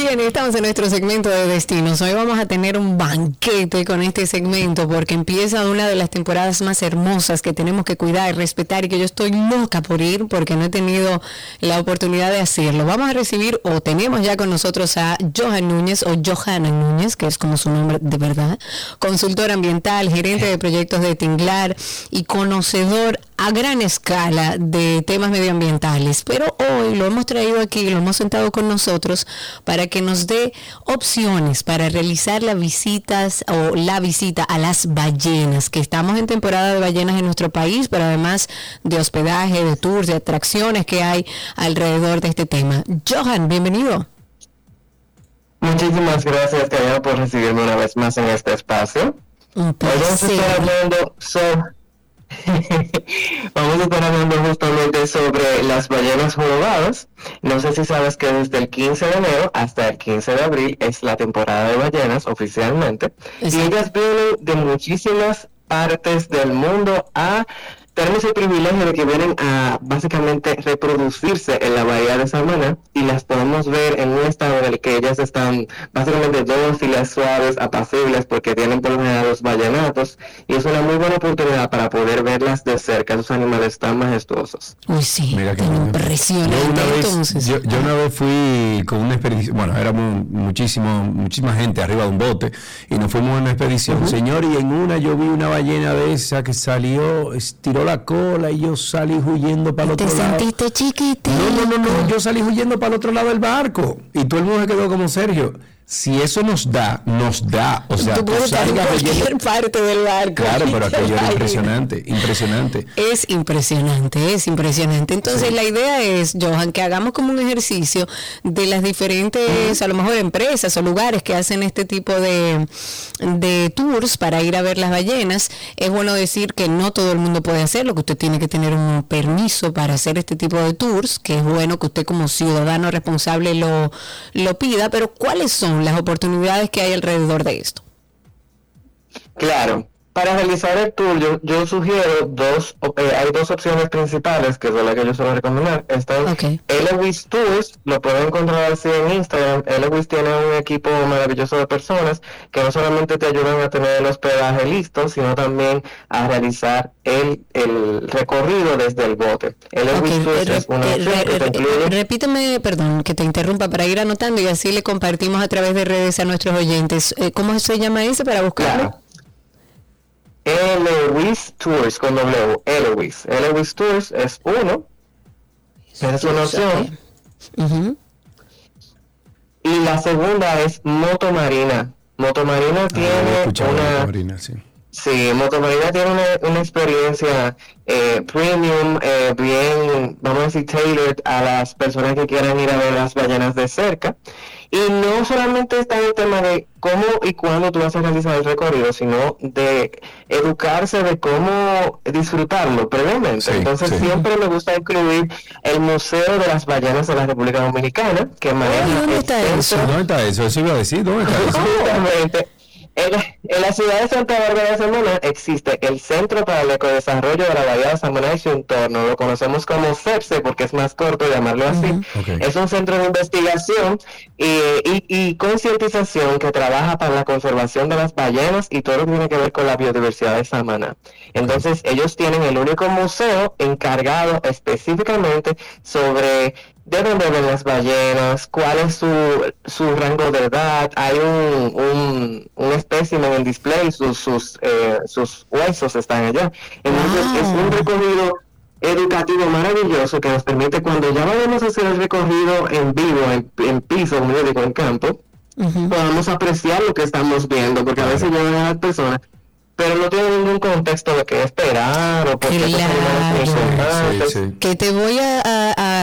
Bien, estamos en nuestro segmento de destinos. Hoy vamos a tener un banquete con este segmento porque empieza una de las temporadas más hermosas que tenemos que cuidar y respetar y que yo estoy loca por ir porque no he tenido la oportunidad de hacerlo. Vamos a recibir o tenemos ya con nosotros a Johan Núñez o Johanna Núñez, que es como su nombre de verdad, consultor ambiental, gerente de proyectos de Tinglar y conocedor a gran escala de temas medioambientales. Pero hoy lo hemos traído aquí, lo hemos sentado con nosotros para que nos dé opciones para realizar las visitas o la visita a las ballenas, que estamos en temporada de ballenas en nuestro país, pero además de hospedaje, de tours, de atracciones que hay alrededor de este tema. Johan, bienvenido. Muchísimas gracias, Karina, por recibirme una vez más en este espacio. Un Hoy vamos a estar placer. hablando sobre, [LAUGHS] Vamos a estar hablando justamente sobre las ballenas jorobadas. No sé si sabes que desde el 15 de enero hasta el 15 de abril es la temporada de ballenas oficialmente. Y ellas vienen de muchísimas partes del mundo a tenemos el privilegio de que vienen a básicamente reproducirse en la bahía de Samaná y las podemos ver en un estado en el que ellas están básicamente dóciles, suaves, apacibles porque tienen por lo general los vallenatos y es una muy buena oportunidad para poder verlas de cerca, esos animales tan majestuosos. Uy, sí, Mira que impresionante Yo una, vez, yo, yo una vez fui con una expedición, bueno, éramos muchísimo, muchísima gente arriba de un bote y nos fuimos a una expedición, señor, y en una yo vi una ballena de esa que salió, estiró la cola y yo salí huyendo para el Te otro lado. sentiste chiquitito. No, no, no, no, yo salí huyendo para el otro lado del barco y todo el mundo se quedó como Sergio. Si eso nos da, nos da. O sea, Tú tú puedes estar en salgas cualquier [LAUGHS] parte del barco. Claro, pero [LAUGHS] aquello era impresionante, impresionante. Es impresionante, es impresionante. Entonces la idea es, Johan, que hagamos como un ejercicio de las diferentes, a lo mejor empresas o lugares que hacen este tipo de, de tours para ir a ver las ballenas. Es bueno decir que no todo el mundo puede hacerlo, que usted tiene que tener un permiso para hacer este tipo de tours, que es bueno que usted como ciudadano responsable lo, lo pida, pero ¿cuáles son las oportunidades que hay alrededor de esto? Claro. Para realizar el tour, yo, yo sugiero dos, eh, hay dos opciones principales que son las que yo suelo recomendar. Están Ok. Elewis Tours, lo pueden encontrar así en Instagram. Elewis tiene un equipo maravilloso de personas que no solamente te ayudan a tener el hospedaje listo, sino también a realizar el, el recorrido desde el bote. Elewis Ok, Tours re- es una eh, opción re- que te re- incluye repíteme, perdón, que te interrumpa para ir anotando y así le compartimos a través de redes a nuestros oyentes. Eh, ¿Cómo se llama ese para buscarlo? Claro. Elewis Tours con W. Elewis. Elewis Tours es uno. Esa es una opción. Y la segunda es Moto Marina. Moto Marina Ah, tiene una... Sí. Sí, Motomarina tiene una, una experiencia eh, premium, eh, bien, vamos a decir, tailored a las personas que quieran ir a ver las ballenas de cerca. Y no solamente está el tema de cómo y cuándo tú vas a realizar el recorrido, sino de educarse de cómo disfrutarlo previamente. Sí, Entonces sí. siempre me gusta incluir el Museo de las Ballenas de la República Dominicana, que maneja ¿dónde el está eso? ¿Dónde está eso? Eso iba a decir, ¿dónde está eso? Justamente. En, en la ciudad de Santa Bárbara de Samaná existe el Centro para el Ecodesarrollo de la Bahía de Samaná y su entorno. Lo conocemos como CEPSE porque es más corto llamarlo así. Es un centro de investigación y, y- y concientización que trabaja para la conservación de las ballenas y todo lo que tiene que ver con la biodiversidad de Samaná. Entonces ellos tienen el único museo encargado específicamente sobre de dónde ven las ballenas, cuál es su, su rango de edad, hay un, un, un espécimen en display, sus, sus, eh, sus huesos están allá. Entonces Wow. es un recorrido educativo maravilloso que nos permite cuando ya vayamos a hacer el recorrido en vivo, en, en piso, como yo digo, en campo, Ujú. podamos apreciar lo que estamos viendo, porque a veces llevan a las personas, pero no tienen ningún contexto de qué esperar o por qué Claro. Sí, sí. Que te voy a,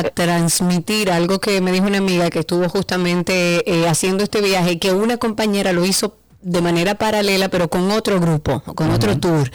transmitir algo que me dijo una amiga que estuvo justamente eh, haciendo este viaje, que una compañera lo hizo de manera paralela, pero con otro grupo, con otro tour.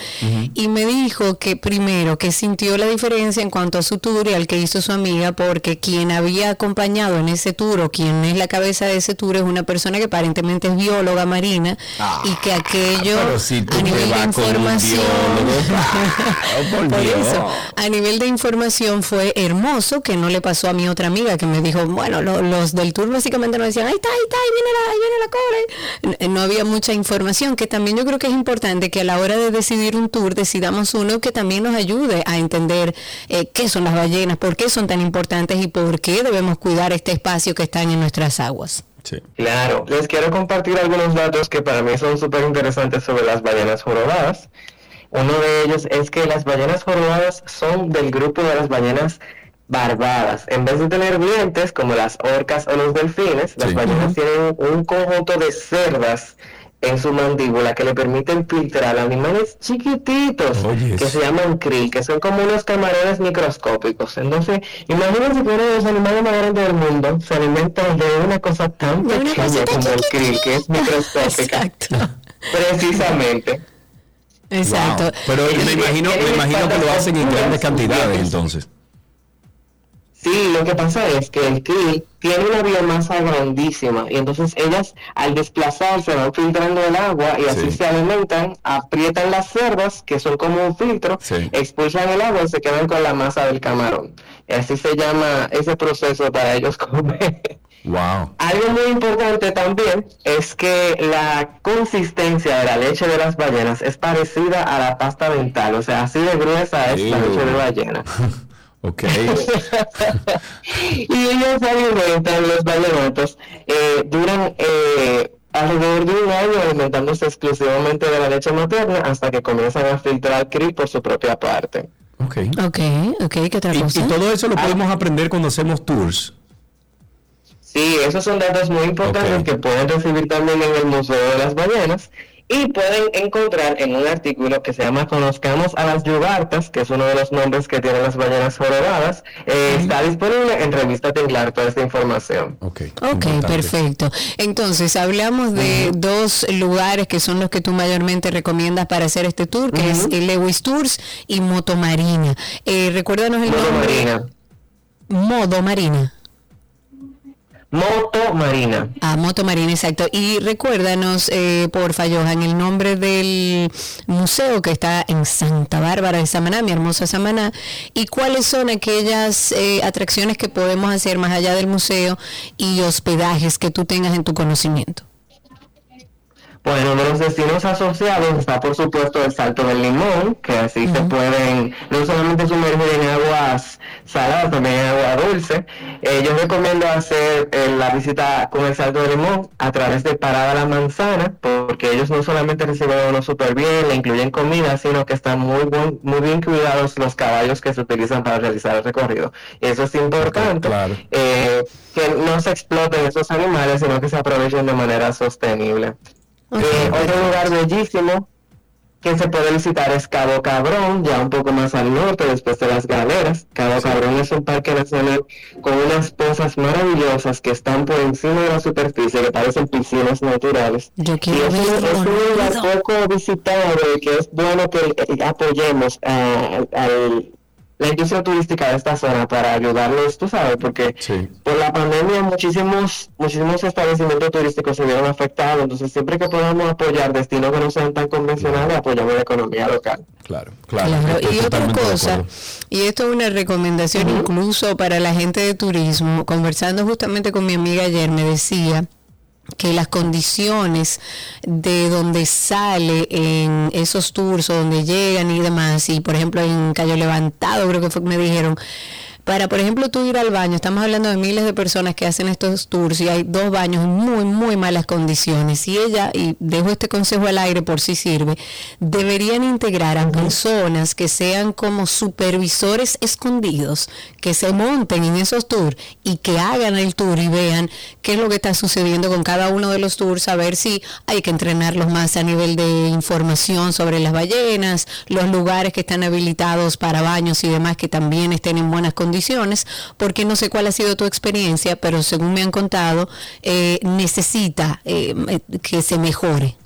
Y me dijo que primero que sintió la diferencia en cuanto a su tour y al que hizo su amiga, porque quien había acompañado en ese tour o quien es la cabeza de ese tour es una persona que aparentemente es bióloga marina y que aquello Pero si tú a nivel de información biólogo, [LAUGHS] por eso, a nivel de información fue hermoso, que no le pasó a mi otra amiga que me dijo, bueno, lo- los del tour básicamente nos decían, ahí está, ahí está, ahí viene la, ahí viene la cola. N- No había mucha información, que también yo creo que es importante que a la hora de decidir un tour decidamos uno que también nos ayude a entender eh, qué son las ballenas, por qué son tan importantes y por qué debemos cuidar este espacio que están en nuestras aguas. Sí. Claro, les quiero compartir algunos datos que para mí son súper interesantes sobre las ballenas jorobadas. Uno de ellos es que las ballenas jorobadas son del grupo de las ballenas barbadas. En vez de tener dientes como las orcas o los delfines, las ballenas tienen un conjunto de cerdas en su mandíbula que le permiten filtrar animales chiquititos que se llaman krill, que son como unos camarones microscópicos. Entonces, imagínense que uno de los animales más grandes del mundo se alimenta de una cosa tan De pequeña como el krill, que es [LAUGHS] microscópica. Exacto. Precisamente. Exacto. Wow. Pero me imagino, me imagino que lo hacen en grandes cantidades entonces. Sí, lo que pasa es que el krill tiene una biomasa grandísima y entonces ellas al desplazarse van filtrando el agua y así Sí. se alimentan, aprietan las cerdas que son como un filtro, Sí. expulsan el agua y se quedan con la masa del camarón. Y así se llama ese proceso para ellos comer. Wow. Algo muy importante también es que la consistencia de la leche de las ballenas es parecida a la pasta dental, o sea, así de gruesa es la leche de ballena. [LAUGHS] Ok. [LAUGHS] y ellos se alimentan, los ballenatos, eh, duran eh, alrededor de un año alimentándose exclusivamente de la leche materna hasta que comienzan a filtrar krill por su propia parte. Ok. Ok, ok, ¿qué otra Y, cosa? y todo eso lo podemos aprender cuando hacemos tours. Sí, esos son datos muy importantes que pueden recibir también en el Museo de las Ballenas y pueden encontrar en un artículo que se llama Conozcamos a las yugartas, que es uno de los nombres que tienen las ballenas jorobadas. Eh, Está disponible en Revista Tinglar toda esta información. Ok. Ok, importante. perfecto. Entonces, hablamos de dos lugares que son los que tú mayormente recomiendas para hacer este tour, que es el Lewis Tours y Moto Marina. Eh, recuérdanos el Moto nombre. Marina. Modo Marina. Moto Marina. Ah, Moto Marina, exacto. Y recuérdanos, eh, porfa, Johan, el nombre del museo que está en Santa Bárbara de Samaná, mi hermosa Samaná, y cuáles son aquellas eh, atracciones que podemos hacer más allá del museo y hospedajes que tú tengas en tu conocimiento. Bueno, de los destinos asociados está por supuesto el Salto del Limón, que así se pueden no solamente sumergir en aguas saladas, también en agua dulce. Eh, yo recomiendo hacer eh, la visita con el Salto del Limón a través de Parada La Manzana, porque ellos no solamente reciben a uno súper bien, le incluyen comida, sino que están muy, buen- muy bien cuidados los caballos que se utilizan para realizar el recorrido. Y eso es importante, claro. eh, que no se exploten esos animales, sino que se aprovechen de manera sostenible. Eh, otro lugar bellísimo que se puede visitar es Cabo Cabrón, ya un poco más al norte, después de las galeras. Cabo Cabrón es un parque nacional con unas pozas maravillosas que están por encima de la superficie, que parecen piscinas naturales. Yo Y quiero es un, verlo, es un lugar poco visitado y que es bueno que apoyemos a, al- la industria turística de esta zona para ayudarlos, tú sabes, porque Sí. por la pandemia muchísimos muchísimos establecimientos turísticos se vieron afectados, entonces siempre que podamos apoyar destinos que no sean tan convencionales, apoyamos la economía local. Claro, claro. Claro, y otra cosa, y esto es una recomendación incluso para la gente de turismo, conversando justamente con mi amiga ayer, me decía que las condiciones de donde sale en esos tours donde llegan y demás, y por ejemplo en Cayo Levantado creo que fue que me dijeron, para, por ejemplo, tú ir al baño, estamos hablando de miles de personas que hacen estos tours y hay dos baños en muy, muy malas condiciones. Y ella, y dejo este consejo al aire por si sirve, deberían integrar a personas que sean como supervisores escondidos, que se monten en esos tours y que hagan el tour y vean qué es lo que está sucediendo con cada uno de los tours, a ver si hay que entrenarlos más a nivel de información sobre las ballenas, los lugares que están habilitados para baños y demás que también estén en buenas condiciones, porque no sé cuál ha sido tu experiencia, pero según me han contado, eh, necesita eh, eh, que se mejore.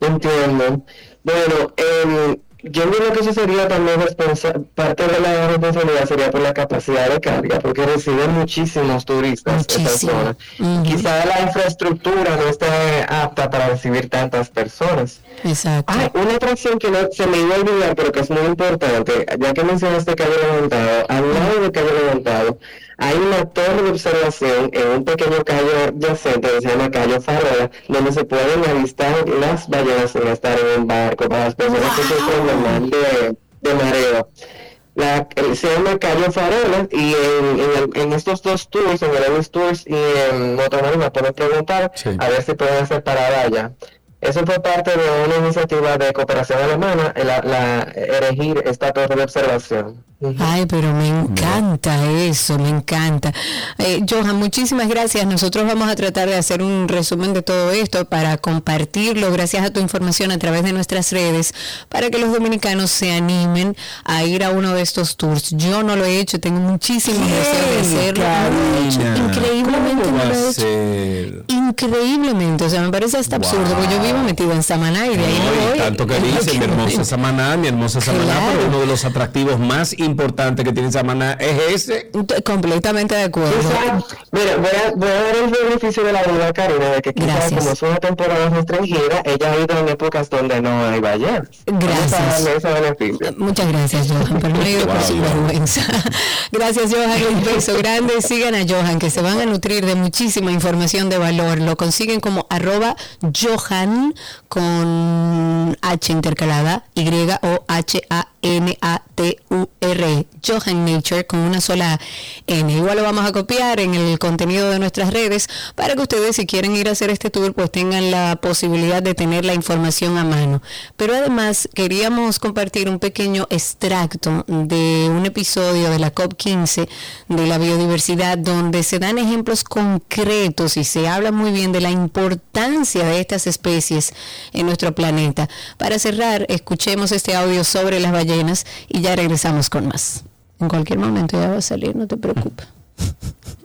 Entiendo. Bueno, em, yo creo que eso sería también parte de la responsabilidad sería por la capacidad de carga, porque reciben muchísimos turistas Muchísimo. zona. Ujú. Quizá la infraestructura no esté apta para recibir tantas personas. Exacto. Ah, una atracción que no, se me iba a olvidar, pero que es muy importante, ya que mencionaste Calle Levantado, al lado de Calle Levantado hay una torre de observación en un pequeño calle adyacente que se llama Calle Farola, donde se pueden avistar las ballenas sin estar en un barco para las personas que sufren de mal de, de mareo. La, se llama Calle Farola y en, en, el- en estos dos tours, en el Ellis Tours y en Motomarina, pueden preguntar Sí. a ver si pueden hacer parada allá. Eso fue parte de una iniciativa de cooperación alemana, la, la erigir esta torre de observación. Ay, pero me encanta eso, me encanta. Eh, Johan, muchísimas gracias. Nosotros vamos a tratar de hacer un resumen de todo esto para compartirlo, gracias a tu información a través de nuestras redes, para que los dominicanos se animen a ir a uno de estos tours. Yo no lo he hecho, tengo muchísimos deseos de hacerlo. No lo he hecho. Increíblemente ¿Cómo no lo he hecho. ser? Increíblemente, o sea, me parece hasta absurdo, porque yo vi vivo metido en Samaná y de ahí No, voy. tanto que dice mi hermosa. Samaná, mi hermosa Samaná, Claro. pero uno de los atractivos más importantes que tiene Samaná es ese. T- Completamente de acuerdo. Quizá, mira, voy a, voy a dar el beneficio de la duda, Karina, de que quizás como es una temporada restringida, ella ha ido en épocas donde no hay ballenas. Gracias. ese beneficio. Muchas gracias, Johan, pero no he ido por su vergüenza. [LAUGHS] Gracias, Johan. Un beso grande. Sigan a Johan, que se van a nutrir de muchísima información de valor. Lo consiguen como arroba Johan con H intercalada, Y o H-A-N-A-T-U-R. Johan Nature con una sola N. Igual lo vamos a copiar en el contenido de nuestras redes para que ustedes, si quieren ir a hacer este tour, pues tengan la posibilidad de tener la información a mano. Pero además queríamos compartir un pequeño extracto de un episodio de la COP15 de la biodiversidad donde se dan ejemplos concretos y se habla muy bien de la importancia de estas especies en nuestro planeta. Para cerrar, escuchemos este audio sobre las ballenas y ya regresamos con más. En cualquier momento ya va a salir, no te preocupes. [LAUGHS]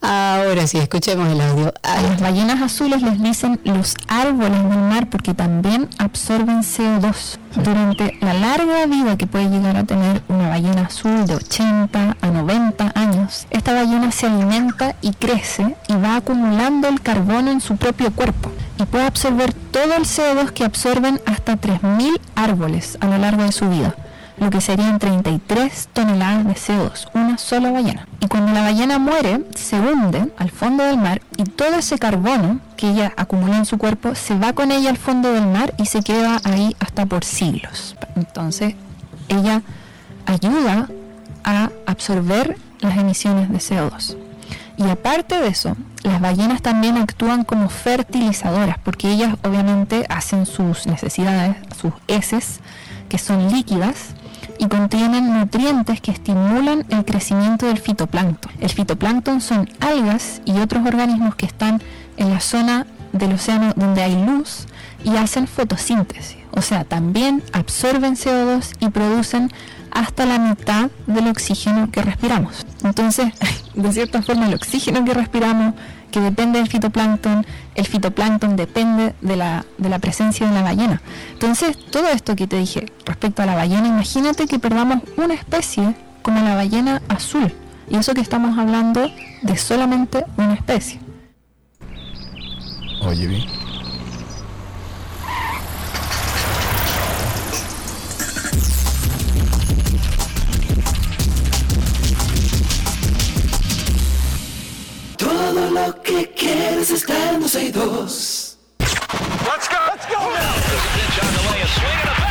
Ahora sí, escuchemos el audio. A las ballenas azules les dicen los árboles del mar porque también absorben CO2. Durante la larga vida que puede llegar a tener una ballena azul de 80 a 90 años, esta ballena se alimenta y crece y va acumulando el carbono en su propio cuerpo y puede absorber todo el CO2 que absorben hasta 3.000 árboles a lo largo de su vida lo que serían 33 toneladas de CO2, una sola ballena. Y cuando la ballena muere, se hunde al fondo del mar y todo ese carbono que ella acumula en su cuerpo se va con ella al fondo del mar y se queda ahí hasta por siglos. Entonces, ella ayuda a absorber las emisiones de CO2. Y aparte de eso, las ballenas también actúan como fertilizadoras, porque ellas obviamente hacen sus necesidades, sus heces, que son líquidas, y contienen nutrientes que estimulan el crecimiento del fitoplancton. El fitoplancton son algas y otros organismos que están en la zona del océano donde hay luz y hacen fotosíntesis. O sea, también absorben CO2 y producen hasta la mitad del oxígeno que respiramos. Entonces, [LAUGHS] de cierta forma, el oxígeno que respiramos, que depende del fitoplancton, el fitoplancton depende de la, de la presencia de la ballena. Entonces, todo esto que te dije respecto a la ballena, imagínate que perdamos una especie como la ballena azul. Y eso que estamos hablando de solamente una especie. Oye, bien. Todo lo que quieres está en dos y dos. Let's go! Let's go now!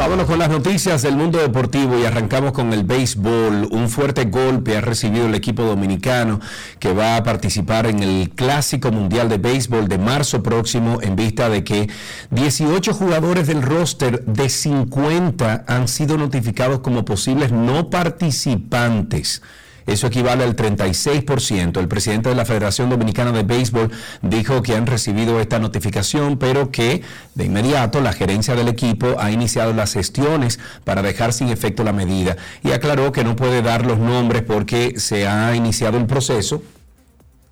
Vámonos con las noticias del mundo deportivo y arrancamos con el béisbol. Un fuerte golpe ha recibido el equipo dominicano que va a participar en el Clásico Mundial de Béisbol de marzo próximo en vista de que 18 jugadores del roster de 50 han sido notificados como posibles no participantes. Eso equivale al 36%. El presidente de la Federación Dominicana de Béisbol dijo que han recibido esta notificación, pero que de inmediato la gerencia del equipo ha iniciado las gestiones para dejar sin efecto la medida y aclaró que no puede dar los nombres porque se ha iniciado el proceso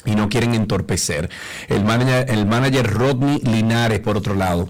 y no quieren entorpecer. El manager, Rodney Linares, por otro lado,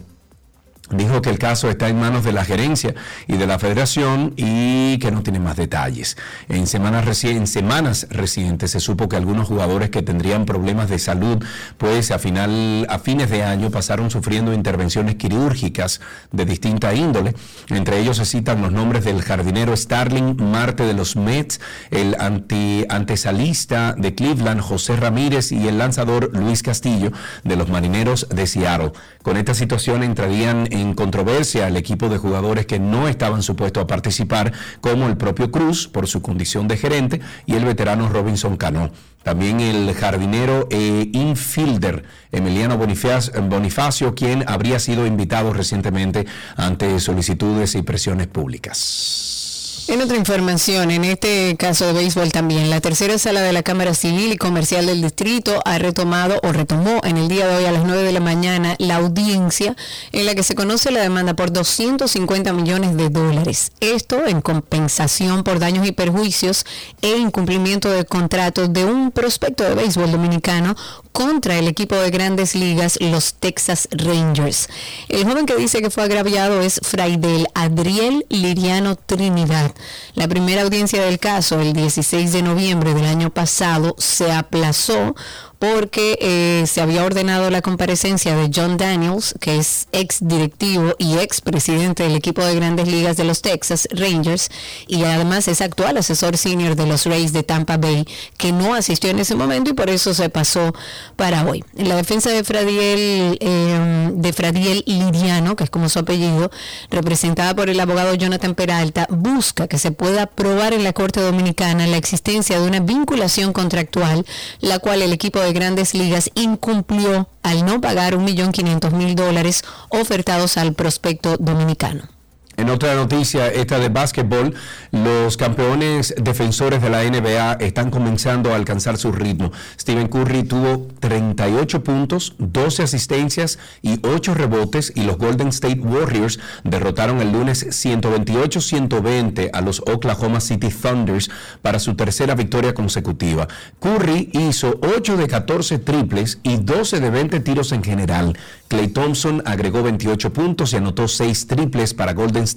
dijo que el caso está en manos de la gerencia y de la federación y que no tiene más detalles. En semanas, reci- en semanas recientes se supo que algunos jugadores que tendrían problemas de salud, pues a, final, a fines de año pasaron sufriendo intervenciones quirúrgicas de distinta índole. Entre ellos se citan los nombres del jardinero Starling Marte de los Mets, el anti, antesalista de Cleveland José Ramírez y el lanzador Luis Castillo de los Marineros de Seattle. Con esta situación entrarían en controversia el equipo de jugadores que no estaban supuestos a participar, como el propio Cruz por su condición de gerente y el veterano Robinson Cano. También el jardinero e infielder Emiliano Bonifacio, quien habría sido invitado recientemente ante solicitudes y presiones públicas. En otra información, en este caso de béisbol también, la tercera sala de la Cámara Civil y Comercial del Distrito ha retomado o retomó en el día de hoy a las 9 de la mañana la audiencia en la que se conoce la demanda por 250 millones de dólares. Esto en compensación por daños y perjuicios e incumplimiento de contratos de un prospecto de béisbol dominicano contra el equipo de grandes ligas, los Texas Rangers. El joven que dice que fue agraviado es Fraidel Adriel Liriano Trinidad. La primera audiencia del caso, el 16 de noviembre del año pasado, se aplazó porque eh, se había ordenado la comparecencia de John Daniels, que es ex directivo y ex presidente del equipo de grandes ligas de los Texas Rangers, y además es actual asesor senior de los Rays de Tampa Bay, que no asistió en ese momento y por eso se pasó para hoy. La defensa de Fradiel, eh, de Fradiel Liriano, que es como su apellido, representada por el abogado Jonathan Peralta, busca que se pueda probar en la Corte Dominicana la existencia de una vinculación contractual, la cual el equipo de grandes ligas incumplió al no pagar 1.500.000 dólares ofertados al prospecto dominicano. En otra noticia, esta de básquetbol, los campeones defensores de la NBA están comenzando a alcanzar su ritmo. Stephen Curry tuvo 38 puntos, 12 asistencias y 8 rebotes y los Golden State Warriors derrotaron el lunes 128-120 a los Oklahoma City Thunders para su tercera victoria consecutiva. Curry hizo 8 de 14 triples y 12 de 20 tiros en general. Clay Thompson agregó 28 puntos y anotó 6 triples para Golden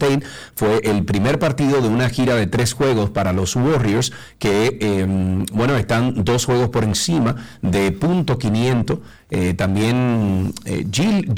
Fue el primer partido de una gira de tres juegos para los Warriors que, eh, bueno, están dos juegos por encima de punto 500. Eh, también eh, Gil,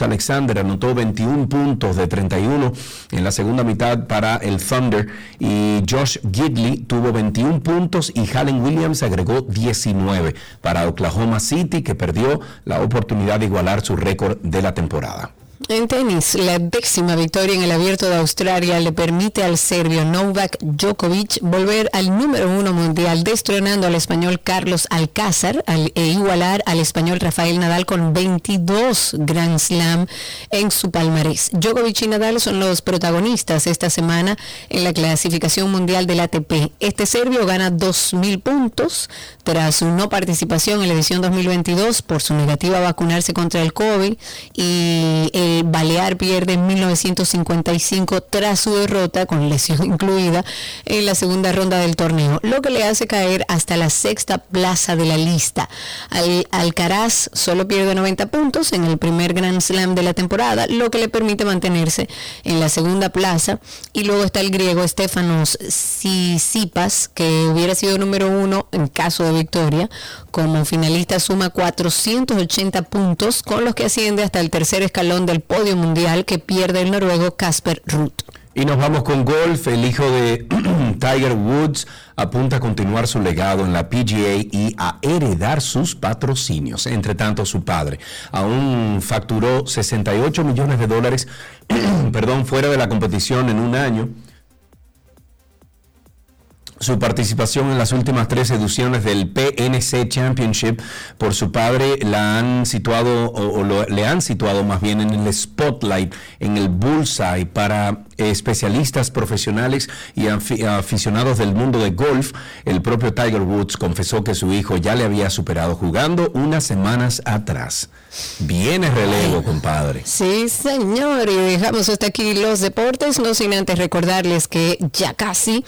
Alexander anotó 21 puntos de 31 en la segunda mitad para el Thunder y Josh Gidley tuvo 21 puntos y Halen Williams agregó 19 para Oklahoma City que perdió la oportunidad de igualar su récord de la temporada. En tenis, la décima victoria en el Abierto de Australia le permite al serbio Novak Djokovic volver al número uno mundial, destronando al español Carlos Alcázar al, e igualar al español Rafael Nadal con 22 Grand Slam en su palmarés. Djokovic y Nadal son los protagonistas esta semana en la clasificación mundial del ATP. Este serbio gana 2.000 puntos tras su no participación en la edición 2022 por su negativa a vacunarse contra el COVID y el Balear pierde en 1955 tras su derrota, con lesión [LAUGHS] incluida, en la segunda ronda del torneo, lo que le hace caer hasta la sexta plaza de la lista. Al Alcaraz solo pierde 90 puntos en el primer Grand Slam de la temporada, lo que le permite mantenerse en la segunda plaza. Y luego está el griego Stefanos Tsitsipas, que hubiera sido número uno en caso de victoria. Como finalista suma 480 puntos, con los que asciende hasta el tercer escalón del podio mundial que pierde el noruego Casper Ruth. Y nos vamos con golf. El hijo de [CLEARS THROAT] Tiger Woods apunta a continuar su legado en la PGA y a heredar sus patrocinios. Entre tanto, su padre aún facturó 68 millones de dólares, [CLEARS THROAT] perdón, fuera de la competición en un año su participación en las últimas tres ediciones del PNC Championship por su padre la han situado o, o lo, le han situado más bien en el spotlight, en el bullseye para especialistas profesionales y aficionados del mundo de golf. El propio Tiger Woods confesó que su hijo ya le había superado jugando unas semanas atrás. Viene relevo, compadre. Sí, señor. Y dejamos hasta aquí los deportes, no sin antes recordarles que ya casi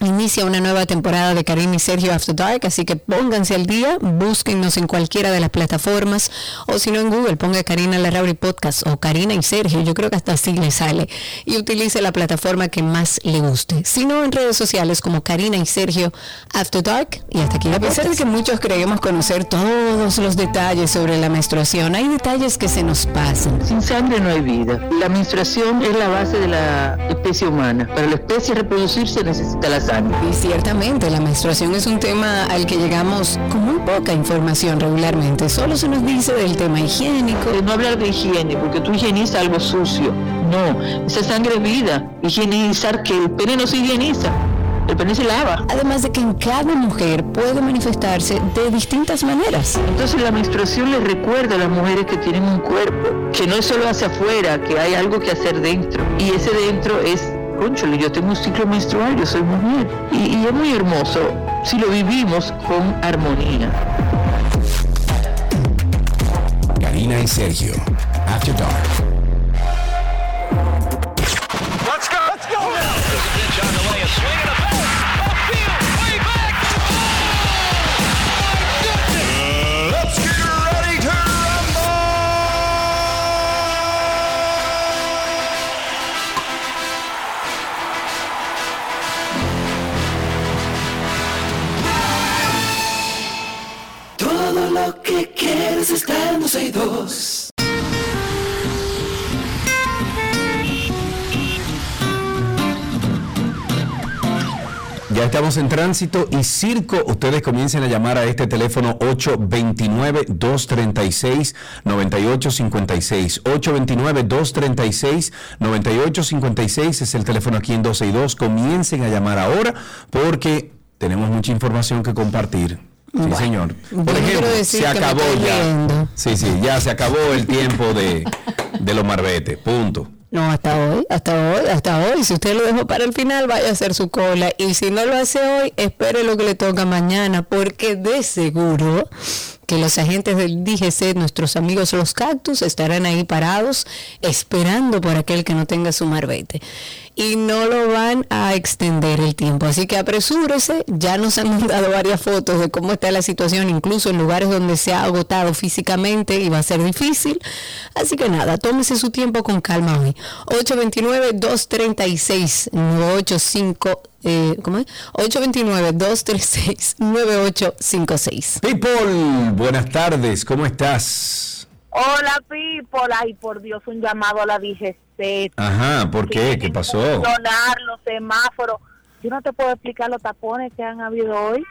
Inicia una nueva temporada de Karina y Sergio After Dark, así que pónganse al día, búsquennos en cualquiera de las plataformas o si no en Google, ponga Karina Larrauri Podcast o Karina y Sergio, yo creo que hasta así le sale y utilice la plataforma que más le guste. Si no, en redes sociales como Karina y Sergio After Dark y hasta aquí la A pesar de que muchos creemos conocer todos los detalles sobre la menstruación, hay detalles que se nos pasan. Sin sangre no hay vida. La menstruación es la base de la especie humana. Para la especie reproducirse necesita la y ciertamente la menstruación es un tema al que llegamos con muy poca información regularmente. Solo se nos dice del tema higiénico. No hablar de higiene, porque tú higienizas algo sucio. No, esa sangre es vida. Higienizar que el pene no se higieniza. El pene se lava. Además de que en cada mujer puede manifestarse de distintas maneras. Entonces la menstruación les recuerda a las mujeres que tienen un cuerpo, que no es solo hacia afuera, que hay algo que hacer dentro. Y ese dentro es conchole, yo tengo un ciclo menstrual, yo soy mujer. Y, y es muy hermoso si lo vivimos con armonía. Karina y Sergio, After Dark. Let's go. Let's go. Que quieres está en 12 y 2. Ya estamos en tránsito y circo. Ustedes comiencen a llamar a este teléfono 829-236-9856. 829-236-9856 es el teléfono aquí en 12 y 2. Comiencen a llamar ahora porque tenemos mucha información que compartir. Sí, Bueno, señor. Por ejemplo, se acabó ya. Sí, sí, ya se acabó el tiempo de, de los marbetes. Punto. No, hasta hoy, hasta hoy, hasta hoy. Si usted lo dejó para el final, vaya a hacer su cola. Y si no lo hace hoy, espere lo que le toca mañana, porque de seguro que los agentes del DGC, nuestros amigos los cactus, estarán ahí parados esperando por aquel que no tenga su marbete. Y no lo van a extender el tiempo. Así que apresúrese. Ya nos han [LAUGHS] mandado varias fotos de cómo está la situación, incluso en lugares donde se ha agotado físicamente y va a ser difícil. Así que nada, tómese su tiempo con calma hoy. 829-236-985. Eh, ¿Cómo es? 829-236-9856. People, buenas tardes, ¿cómo estás? Hola, people. Ay, por Dios, un llamado a la DGC. Ajá, ¿por qué? ¿Qué pasó? Funcionar los semáforos. Yo no te puedo explicar los tapones que han habido hoy.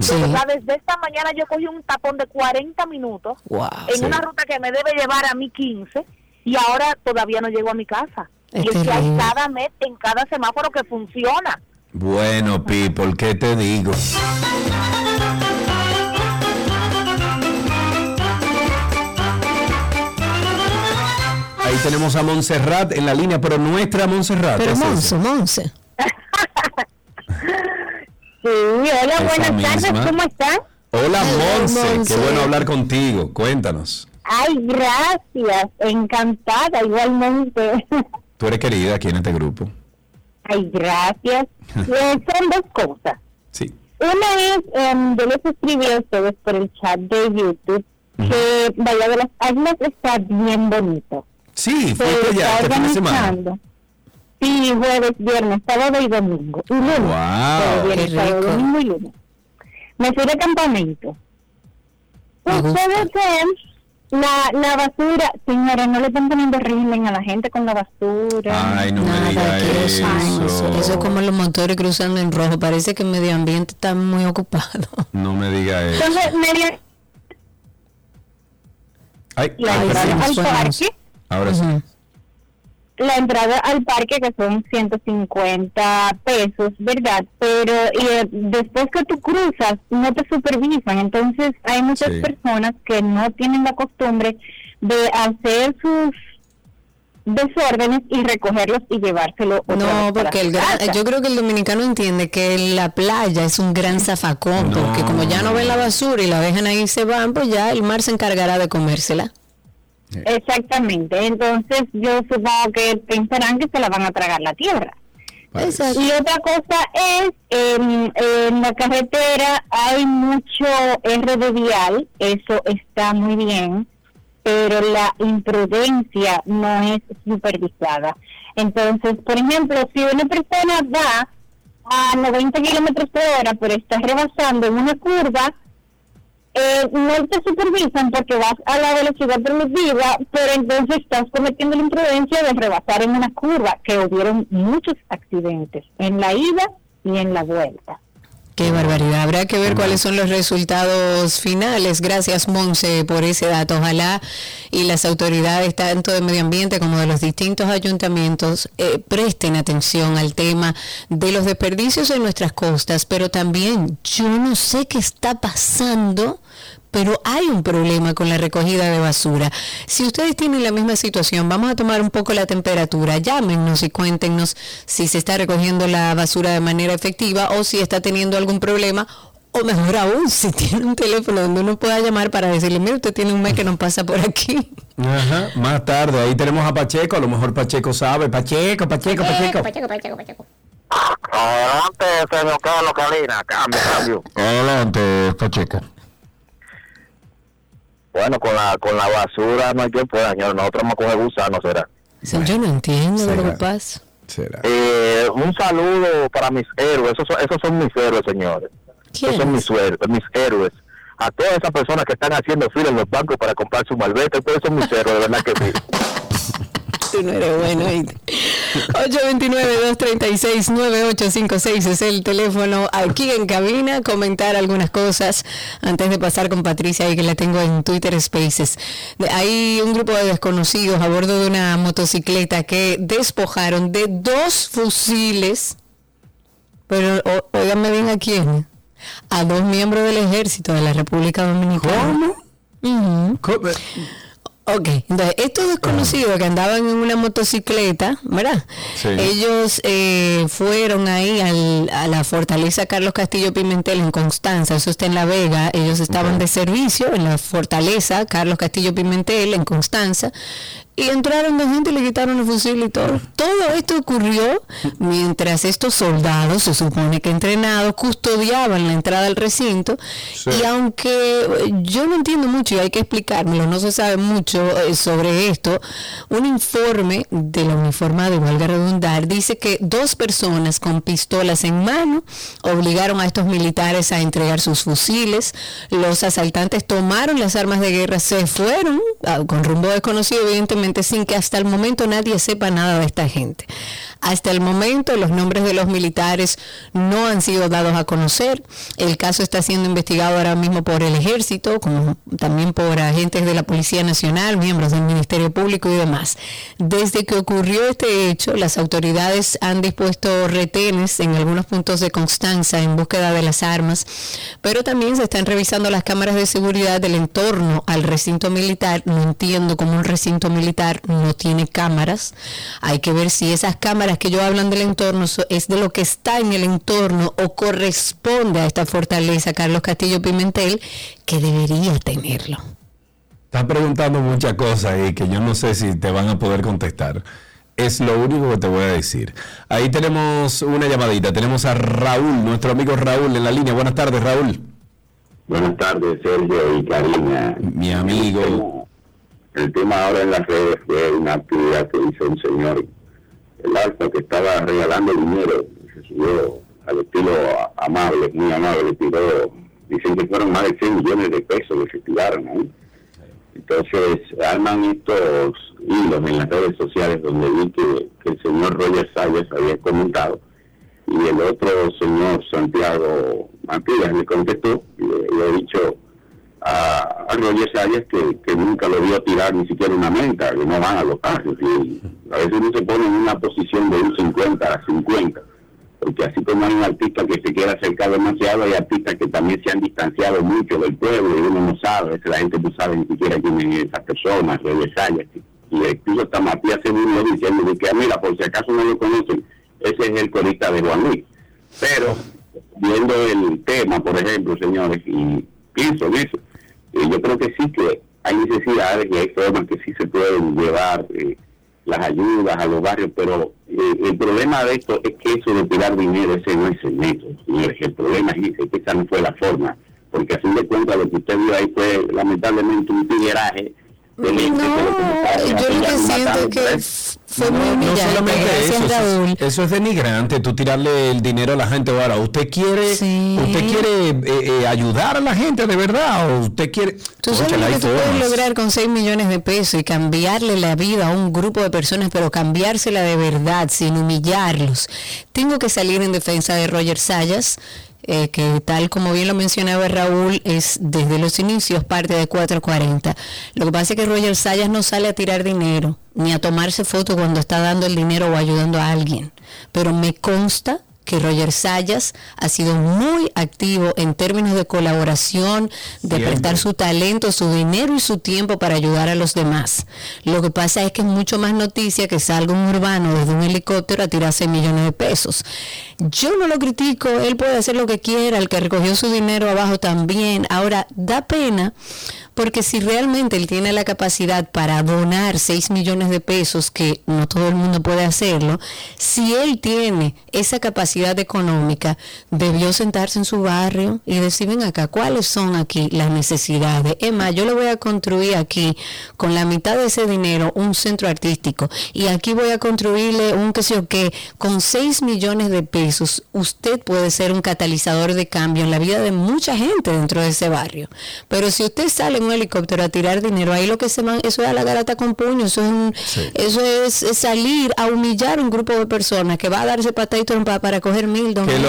Sí. O sea, desde esta mañana yo cogí un tapón de 40 minutos Wow. en Sí. una ruta que me debe llevar a mí 15 y ahora todavía no llego a mi casa. Es y es que hay cada mes en cada semáforo que funciona. Bueno, people, ¿qué te digo? Ahí tenemos a Montserrat en la línea, pero nuestra Montserrat. Pero ¿es Monse? Monse. [LAUGHS] Sí, hola, Esa buenas misma. tardes, ¿cómo están? Hola, Monse. qué bueno hablar contigo. Cuéntanos. Ay, gracias, encantada igualmente. [LAUGHS] Tú eres querida aquí en este grupo. Ay, gracias. [LAUGHS] Eh, son dos cosas. Sí. Una es, em, yo les escribí a ustedes por el chat de YouTube que Bahía de las Águilas está bien bonito. Sí, ya está este fin de semana. organizando. Sí, jueves, viernes, sábado y domingo. Y lunes. Wow. Viernes, Qué sábado, rico. domingo y lunes. Me fui de campamento. Me gusta. Ustedes ven la, la basura, señores, no le están poniendo régimen a la gente con la basura. Ay, no me Nada digas que eso, eso. eso. Eso es como los motores cruzando en rojo. Parece que el medio ambiente está muy ocupado. [LAUGHS] No me digas eso. Entonces, media, Ay, la Ahora sí. La entrada al parque que son 150 pesos, ¿verdad? Pero y, eh, después que tú cruzas no te supervisan, entonces hay muchas Sí. personas que no tienen la costumbre de hacer sus desórdenes y recogerlos y llevárselo No, porque el gran, yo creo que el dominicano entiende que la playa es un gran zafacón, No. porque como ya no ven la basura y la dejan ahí y se van, pues ya el mar se encargará de comérsela. Exactamente, entonces yo supongo que pensarán que se la van a tragar la tierra. Exacto. Y otra cosa es, en, en la carretera hay mucho R vial, eso está muy bien, pero la imprudencia no es supervisada. Entonces, por ejemplo, si una persona va a 90 kilómetros por hora, pero está rebasando en una curva, eh, no te supervisan porque vas a la velocidad permitida, pero entonces estás cometiendo la imprudencia de rebasar en una curva, que hubieron muchos accidentes en la ida y en la vuelta. Qué barbaridad. Habrá que ver cuáles son los resultados finales. Gracias, Monse, por ese dato. Ojalá y las autoridades, tanto de medio ambiente como de los distintos ayuntamientos, eh, presten atención al tema de los desperdicios en nuestras costas. Pero también, yo no sé qué está pasando, pero hay un problema con la recogida de basura. Si ustedes tienen la misma situación, vamos a tomar un poco la temperatura, llámenos y cuéntenos si se está recogiendo la basura de manera efectiva o si está teniendo algún problema o mejor aún, si tiene un teléfono donde uno pueda llamar para decirle, mire, usted tiene un mes que no pasa por aquí. Ajá, más tarde, ahí tenemos a Pacheco, a lo mejor Pacheco sabe. Pacheco, Pacheco, Pacheco. Pacheco, Pacheco, Pacheco. Adelante, señor Carlos Calina, cambio, cambio. Adelante, Pacheco. Bueno, con la, con la basura no hay quien pueda, señor. Nosotros vamos a coger gusano, será. Yo no entiendo lo que será. pasa. Será. Eh, un saludo para mis héroes. Esos son, esos son mis héroes, señores. Esos son mis, héroes, mis héroes. A todas esas personas que están haciendo fila en los bancos para comprar su malvete, ustedes son mis héroes, de verdad que sí. [LAUGHS] Tú no eres bueno, ¿oíste? 829-236-9856 es el teléfono aquí en cabina. Comentar algunas cosas antes de pasar con Patricia y que la tengo en Twitter Spaces. Hay un grupo de desconocidos a bordo de una motocicleta que despojaron de dos fusiles, pero o- óigame bien a quién, a dos miembros del ejército de la República Dominicana. ¿Cómo? Ok, entonces estos desconocidos que andaban en una motocicleta, ¿verdad? Sí. Ellos eh, fueron ahí al- a la fortaleza Carlos Castillo Pimentel en Constanza, eso está en La Vega, ellos estaban de servicio en la fortaleza Carlos Castillo Pimentel en Constanza y entraron de gente y le quitaron el fusil y todo. Todo esto ocurrió mientras estos soldados, se supone que entrenados, custodiaban la entrada al recinto. Y aunque eh, yo no entiendo mucho y hay que explicármelo, no se sabe mucho eh, sobre esto, un informe de la uniformada, valga redundar, dice que dos personas con pistolas en mano obligaron a estos militares a entregar sus fusiles, los asaltantes tomaron las armas de guerra, se fueron ah, con rumbo desconocido, evidentemente, sin que hasta el momento nadie sepa nada de esta gente. Hasta el momento los nombres de los militares no han sido dados a conocer. El caso está siendo investigado ahora mismo por el ejército, como también por agentes de la Policía Nacional, miembros del Ministerio Público y demás. Desde que ocurrió este hecho, las autoridades han dispuesto retenes en algunos puntos de Constanza en búsqueda de las armas, pero también se están revisando las cámaras de seguridad del entorno al recinto militar. No entiendo cómo un recinto militar no tiene cámaras. Hay que ver si esas cámaras que yo hablan del entorno es de lo que está en el entorno o corresponde a esta fortaleza Carlos Castillo Pimentel que debería tenerlo. Estás preguntando muchas cosas y que yo no sé si te van a poder contestar. Es lo único que te voy a decir. Ahí tenemos una llamadita. Tenemos a Raúl, nuestro amigo Raúl en la línea. Buenas tardes, Raúl. Buenas tardes, Sergio y Karina. Mi amigo. El tema ahora en las redes fue una actividad que hizo un señor, el alfa, que estaba regalando dinero. Se subió al estilo amable, muy amable. Tiró, dicen que fueron más de 100 millones de pesos que se tiraron ahí. Entonces, arman estos hilos en las redes sociales donde vi que, el señor Roger Sayas había comentado y el otro señor Santiago Matías le contestó y le, le he dicho a, a Roger Sayas que, que nunca lo vio tirar ni siquiera una menta, que no van a los casos y a veces uno se pone en una posición de un 50 a 50 porque así como hay un artista que se quiere acercar demasiado, hay artistas que también se han distanciado mucho del pueblo y uno no sabe, a la gente no sabe ni siquiera quién es esa persona, Roger y incluso hasta Matías se burló diciendo de que, "Ah, mira, por si acaso no lo conocen, ese es el corista de Juan Luis. Pero, viendo el tema, por ejemplo, señores, y pienso en eso, eh, yo creo que sí que hay necesidades y hay formas que sí se pueden llevar eh, las ayudas a los barrios, pero eh, el problema de esto es que eso de tirar dinero, ese no es el método. El problema es que esa no fue la forma, porque a fin de cuentas lo que usted vio ahí fue lamentablemente un tigueraje. Era yo lo que siento que fue muy No humillante. solamente eso, eso, Raúl. es- eso es denigrante, tú tirarle el dinero a la gente. Ahora, ¿usted quiere, usted quiere eh, eh, ayudar a la gente de verdad? ¿O usted quiere...? Tú sabes lo que tú puedes lograr con 6 millones de pesos y cambiarle la vida a un grupo de personas, pero cambiársela de verdad, sin humillarlos. Tengo que salir en defensa de Roger Sayas, eh, que tal como bien lo mencionaba Raúl, es desde los inicios parte de 440. Lo que pasa es que Roger Sayas no sale a tirar dinero, ni a tomarse fotos cuando está dando el dinero o ayudando a alguien. Pero me consta que Roger Sayas ha sido muy activo en términos de colaboración, de Siempre. prestar su talento, su dinero y su tiempo para ayudar a los demás. Lo que pasa es que es mucho más noticia que salga un urbano desde un helicóptero a tirarse millones de pesos. Yo no lo critico, él puede hacer lo que quiera, el que recogió su dinero abajo también. Ahora, da pena porque si realmente él tiene la capacidad para donar 6 millones de pesos, que no todo el mundo puede hacerlo, si él tiene esa capacidad económica, debió sentarse en su barrio y decir, ven acá, ¿cuáles son aquí las necesidades? Emma, yo le voy a construir aquí, con la mitad de ese dinero, un centro artístico. Y aquí voy a construirle un que sé yo qué, con 6 millones de pesos, usted puede ser un catalizador de cambio en la vida de mucha gente dentro de ese barrio. Pero si usted sale un helicóptero a tirar dinero, ahí lo que se van, eso es a la garata con puño, eso es, un- eso es, es salir a humillar un grupo de personas que va a darse patá y trompa para coger mil, dos Que mil,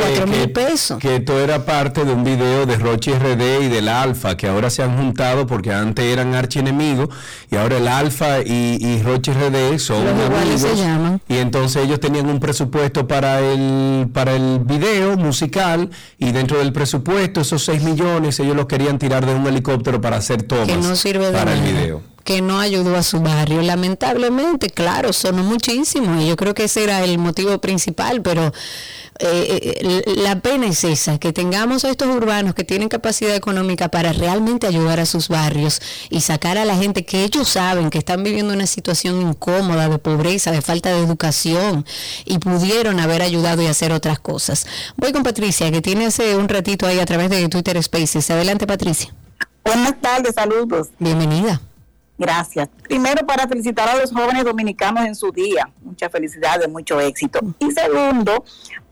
cuatro mil que, pesos. que esto era parte de un video de Rochi RD y del Alfa, que ahora se han juntado porque antes eran archienemigos y ahora el Alfa y, y Rochi RD son Los iguales se amigos. llaman. Y entonces ellos tenían un presupuesto para el, para el video musical y dentro del presupuesto, esos 6 millones, ellos los querían tirar de un helicóptero para hacer tomas que no sirve de para el video. que no ayudó a su barrio. Lamentablemente, claro, sonó muchísimo y yo creo que ese era el motivo principal, pero eh, eh, la pena es esa, que tengamos a estos urbanos que tienen capacidad económica para realmente ayudar a sus barrios y sacar a la gente que ellos saben que están viviendo una situación incómoda de pobreza, de falta de educación y pudieron haber ayudado y hacer otras cosas. Voy con Patricia, que tiene hace un ratito ahí a través de Twitter Spaces. Adelante, Patricia. Buenas tardes, saludos. Bienvenida. Gracias. Primero, para felicitar a los jóvenes dominicanos en su día. Mucha felicidad y mucho éxito. Y segundo,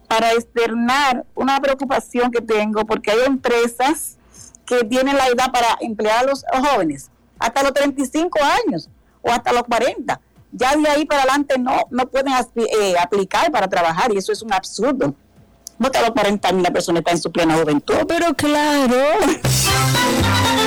para externar una preocupación que tengo, porque hay empresas que tienen la edad para emplear a los jóvenes hasta los 35 años o hasta los 40. Ya de ahí para adelante no, no pueden eh, aplicar para trabajar y eso es un absurdo. No hasta los 40 años la persona está en su plena juventud. Pero claro. [LAUGHS]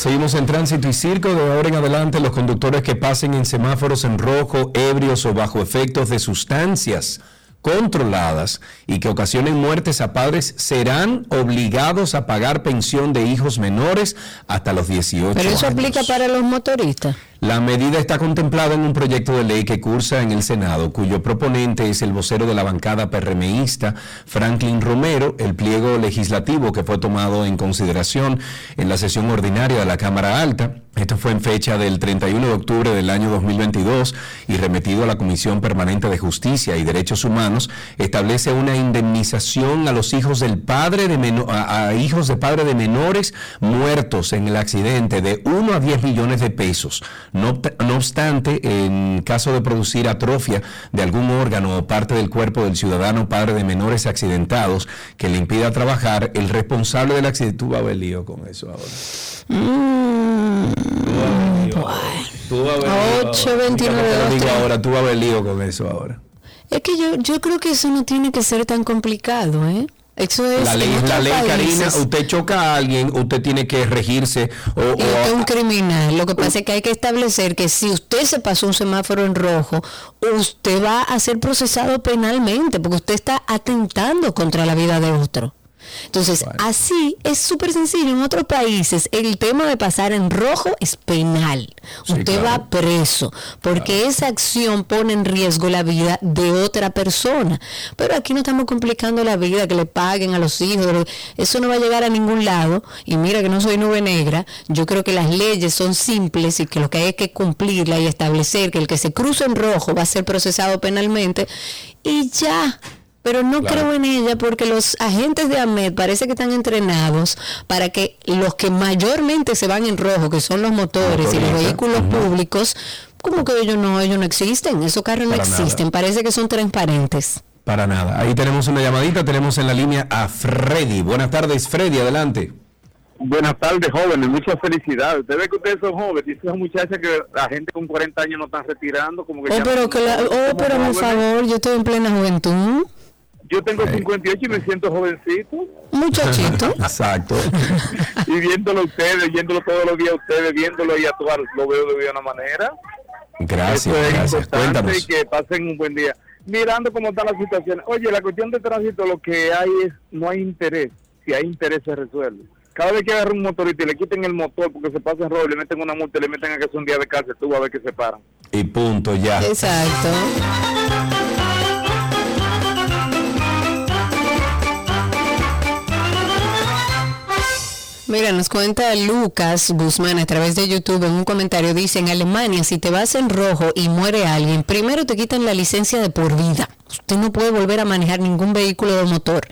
Seguimos en tránsito y circo. De ahora en adelante, los conductores que pasen en semáforos en rojo, ebrios o bajo efectos de sustancias controladas y que ocasionen muertes a padres serán obligados a pagar pensión de hijos menores hasta los 18 Pero eso años. aplica para los motoristas. La medida está contemplada en un proyecto de ley que cursa en el Senado, cuyo proponente es el vocero de la bancada PRMista, Franklin Romero. El pliego legislativo que fue tomado en consideración en la sesión ordinaria de la Cámara Alta. Esto fue en fecha del 31 de octubre del año 2022 y remitido a la Comisión Permanente de Justicia y Derechos Humanos, establece una indemnización a los hijos del padre de a, a hijos de padre de menores muertos en el accidente de 1 a 10 millones de pesos. No, obst- no obstante, en caso de producir atrofia de algún órgano o parte del cuerpo del ciudadano padre de menores accidentados que le impida trabajar, el responsable del accidente, tú vas a ver lío con eso ahora. Tú vas a ver lío ahora. 829 Te lo digo dos, ahora, tú vas a ver lío con eso ahora. Es que yo, yo creo que eso no tiene que ser tan complicado, ¿eh? Eso es La ley, en la ley Karina, usted choca a alguien, usted tiene que regirse o, o- usted es un criminal. Lo que pasa es que hay que establecer que si usted se pasó un semáforo en rojo, usted va a ser procesado penalmente porque usted está atentando contra la vida de otro. Entonces, así es súper sencillo. En otros países, el tema de pasar en rojo es penal. Sí, Usted claro. va preso porque esa acción pone en riesgo la vida de otra persona. Pero aquí no estamos complicando la vida, que le paguen a los hijos. Eso no va a llegar a ningún lado. Y mira que no soy nube negra. Yo creo que las leyes son simples y que lo que hay es que cumplirla y establecer que el que se cruza en rojo va a ser procesado penalmente. Y ya. Pero no Claro. creo en ella porque los agentes de AMED parece que están entrenados para que los que mayormente se van en rojo, que son los motores y los vehículos públicos, como que ellos no, ellos no existen, esos carros no nada. existen, parece que son transparentes. Para nada. Ahí tenemos una llamadita, tenemos en la línea a Freddy. Buenas tardes, Freddy, adelante. Buenas tardes, jóvenes. Muchas felicidades. Usted ve que ustedes son jóvenes y esas muchachas que la gente con 40 años no están retirando, como que Oh, ya pero, no- que la- oh, pero por favor, yo estoy en plena juventud. Yo tengo 58 y me siento jovencito. Muchachito. [LAUGHS] Exacto. y viéndolo a ustedes, viéndolo todos los días a ustedes, viéndolo y actuar, lo veo de buena manera. Gracias, Eso es gracias. Cuéntanos. y que pasen un buen día. Mirando cómo están las situaciones. Oye, la cuestión de tránsito lo que hay es, no hay interés. Si hay interés se resuelve. Cada vez que agarra un motorista y le quiten el motor porque se pasa en robo, le meten una multa y le meten a que es un día de cárcel, tú vas a ver que se paran. Y punto, ya. Exacto. Mira, nos cuenta Lucas Guzmán a través de YouTube en un comentario, dice, en Alemania si te vas en rojo y muere alguien, primero te quitan la licencia de por vida. Usted no puede volver a manejar ningún vehículo de motor.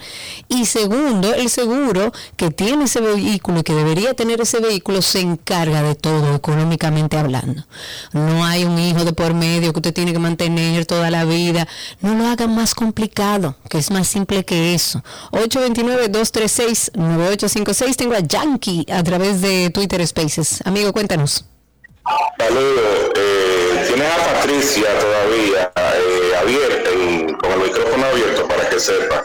Y segundo, el seguro que tiene ese vehículo y que debería tener ese vehículo se encarga de todo económicamente hablando. No hay un hijo de por medio que usted tiene que mantener toda la vida. No lo hagan más complicado, que es más simple que eso. 829-236-9856. Tengo a Yankee a través de Twitter Spaces. Amigo, cuéntanos. Saludos. Eh, tienes a Patricia todavía eh, abierta, en- con el micrófono abierto para que sepa.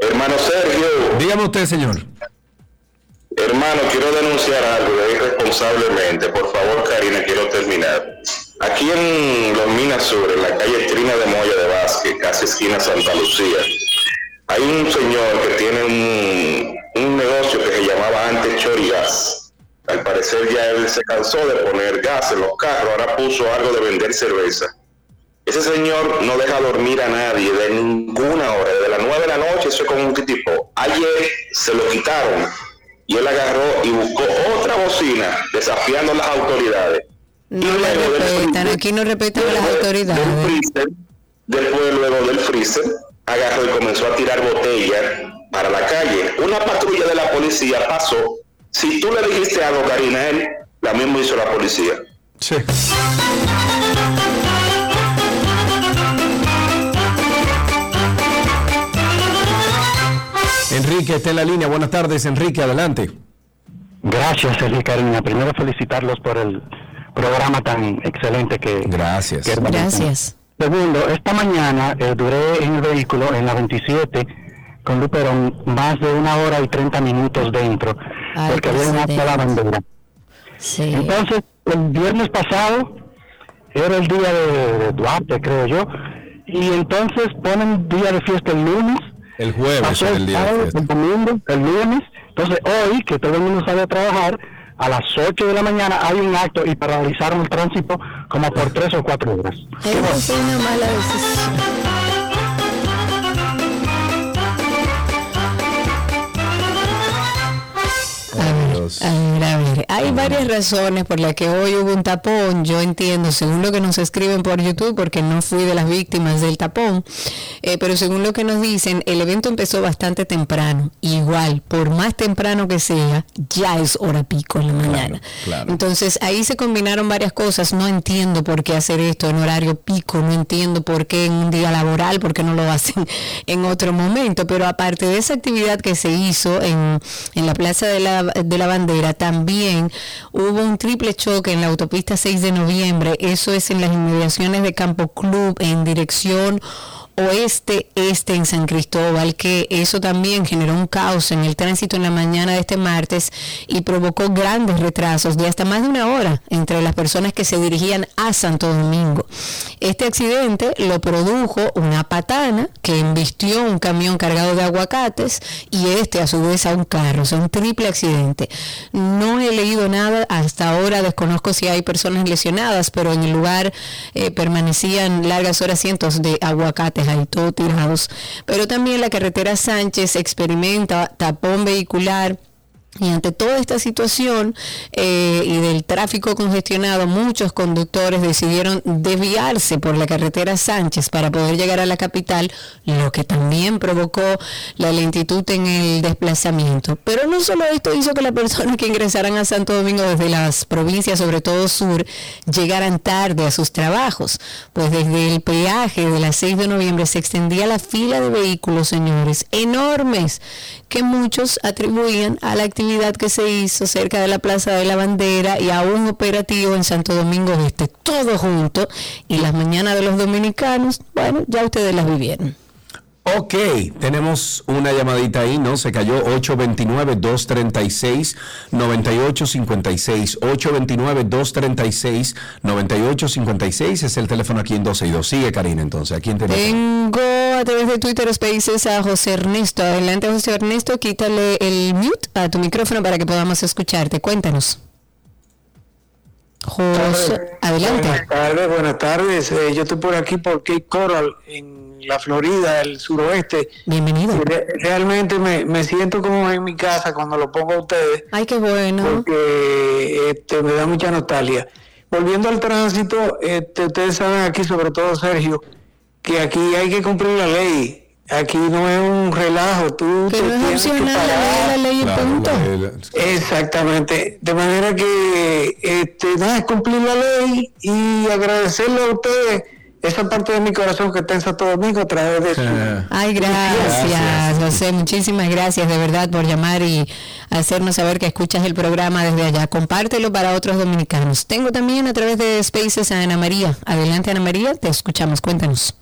Hermano Sergio. Dígame usted, señor. Hermano, quiero denunciar algo irresponsablemente. Por favor, Karina, quiero terminar. Aquí en Los Minas Sur, en la calle Trina de Moya de Vázquez, casi esquina Santa Lucía, hay un señor que tiene un, un negocio que se llamaba antes Chorigas. Al parecer ya él se cansó de poner gas en los carros, ahora puso algo de vender cerveza. Ese señor no deja dormir a nadie de ninguna hora, desde las 9 de la noche, eso es como un tipo. Ayer se lo quitaron y él agarró y buscó otra bocina desafiando las autoridades. No le respetan, aquí no respetan a las autoridades. freezer, después luego del freezer, agarró y comenzó a tirar botellas para la calle. Una patrulla de la policía pasó. Si tú le dijiste algo, Karina, él, la misma hizo la policía. Sí. Enrique está en la línea. Buenas tardes, Enrique, adelante. Gracias, Sergio Karina. Primero felicitarlos por el programa tan excelente que... Gracias. que. Gracias. Segundo, esta mañana eh, duré en el vehículo en la 27 con Luperón más de una hora y 30 minutos dentro Ay, porque había una sola bandera. Sí. Entonces, el viernes pasado era el día de, de Duarte, creo yo, y entonces ponen día de fiesta el lunes. El jueves el día de sábado, fiesta. el domingo, el lunes. Entonces, hoy, que todo el mundo sale a trabajar, a las 8 de la mañana hay un acto y paralizaron el tránsito como por 3 o 4 horas. Fue una mala decisión. A ver, a ver, hay varias razones por las que hoy hubo un tapón, yo entiendo, según lo que nos escriben por YouTube, porque no fui de las víctimas del tapón, eh, pero según lo que nos dicen, el evento empezó bastante temprano, igual, por más temprano que sea, ya es hora pico en la mañana. Entonces ahí se combinaron varias cosas, no entiendo por qué hacer esto en horario pico, no entiendo por qué en un día laboral, por qué no lo [LAUGHS] hacen en otro momento, pero aparte de esa actividad que se hizo en, en la Plaza de la, de la También hubo un triple choque en la autopista 6 de noviembre, eso es en las inmediaciones de Campo Club en dirección oeste-este en San Cristóbal, que eso también generó un caos en el tránsito en la mañana de este martes y provocó grandes retrasos de hasta más de una hora entre las personas que se dirigían a Santo Domingo. Este accidente lo produjo una patana que embistió un camión cargado de aguacates y este a su vez a un carro, o sea, un triple accidente. No he leído nada hasta ahora, desconozco si hay personas lesionadas, pero en el lugar eh, permanecían largas horas cientos de aguacates ahí todos tirados. Pero también la carretera Sánchez experimenta tapón vehicular. Y ante toda esta situación eh, y del tráfico congestionado, muchos conductores decidieron desviarse por la carretera Sánchez para poder llegar a la capital, lo que también provocó la lentitud en el desplazamiento. Pero no solo esto hizo que las personas que ingresaran a Santo Domingo desde las provincias, sobre todo sur, llegaran tarde a sus trabajos, pues desde el peaje de las 6 de noviembre se extendía la fila de vehículos, señores, enormes, que muchos atribuían a la actividad que se hizo cerca de la Plaza de la Bandera y a un operativo en Santo Domingo Este, todo junto, y las mañanas de los dominicanos, bueno, ya ustedes las vivieron. Ok, tenemos una llamadita ahí, ¿no? Se cayó 829-236-9856. 829-236-9856 es el teléfono aquí en 12 y 2. Sigue, Karina, entonces. ¿A quién tenemos? Tengo a través de Twitter Spaces a José Ernesto. Adelante, José Ernesto, quítale el mute a tu micrófono para que podamos escucharte. Cuéntanos. José, adelante. Buenas tardes, buenas tardes. Eh, yo estoy por aquí por Cape Coral, en la Florida, el suroeste. Bienvenido. Re- realmente me, me siento como en mi casa cuando lo pongo a ustedes. Ay, qué bueno. Porque este, me da mucha nostalgia. Volviendo al tránsito, este, ustedes saben aquí, sobre todo Sergio, que aquí hay que cumplir la ley. Aquí no es un relajo. Tú Que te no es tienes que opcional, la ley es la ley y Claro, punto. la- Exactamente. De manera que este, nada, es cumplir la ley y agradecerle a ustedes esa parte de mi corazón que está en Santo Domingo a través de su... Ay, gracias, José. Muchísimas gracias de verdad por llamar y hacernos saber que escuchas el programa desde allá. Compártelo para otros dominicanos. Tengo también a través de Spaces a Ana María. Adelante, Ana María, te escuchamos. Cuéntanos.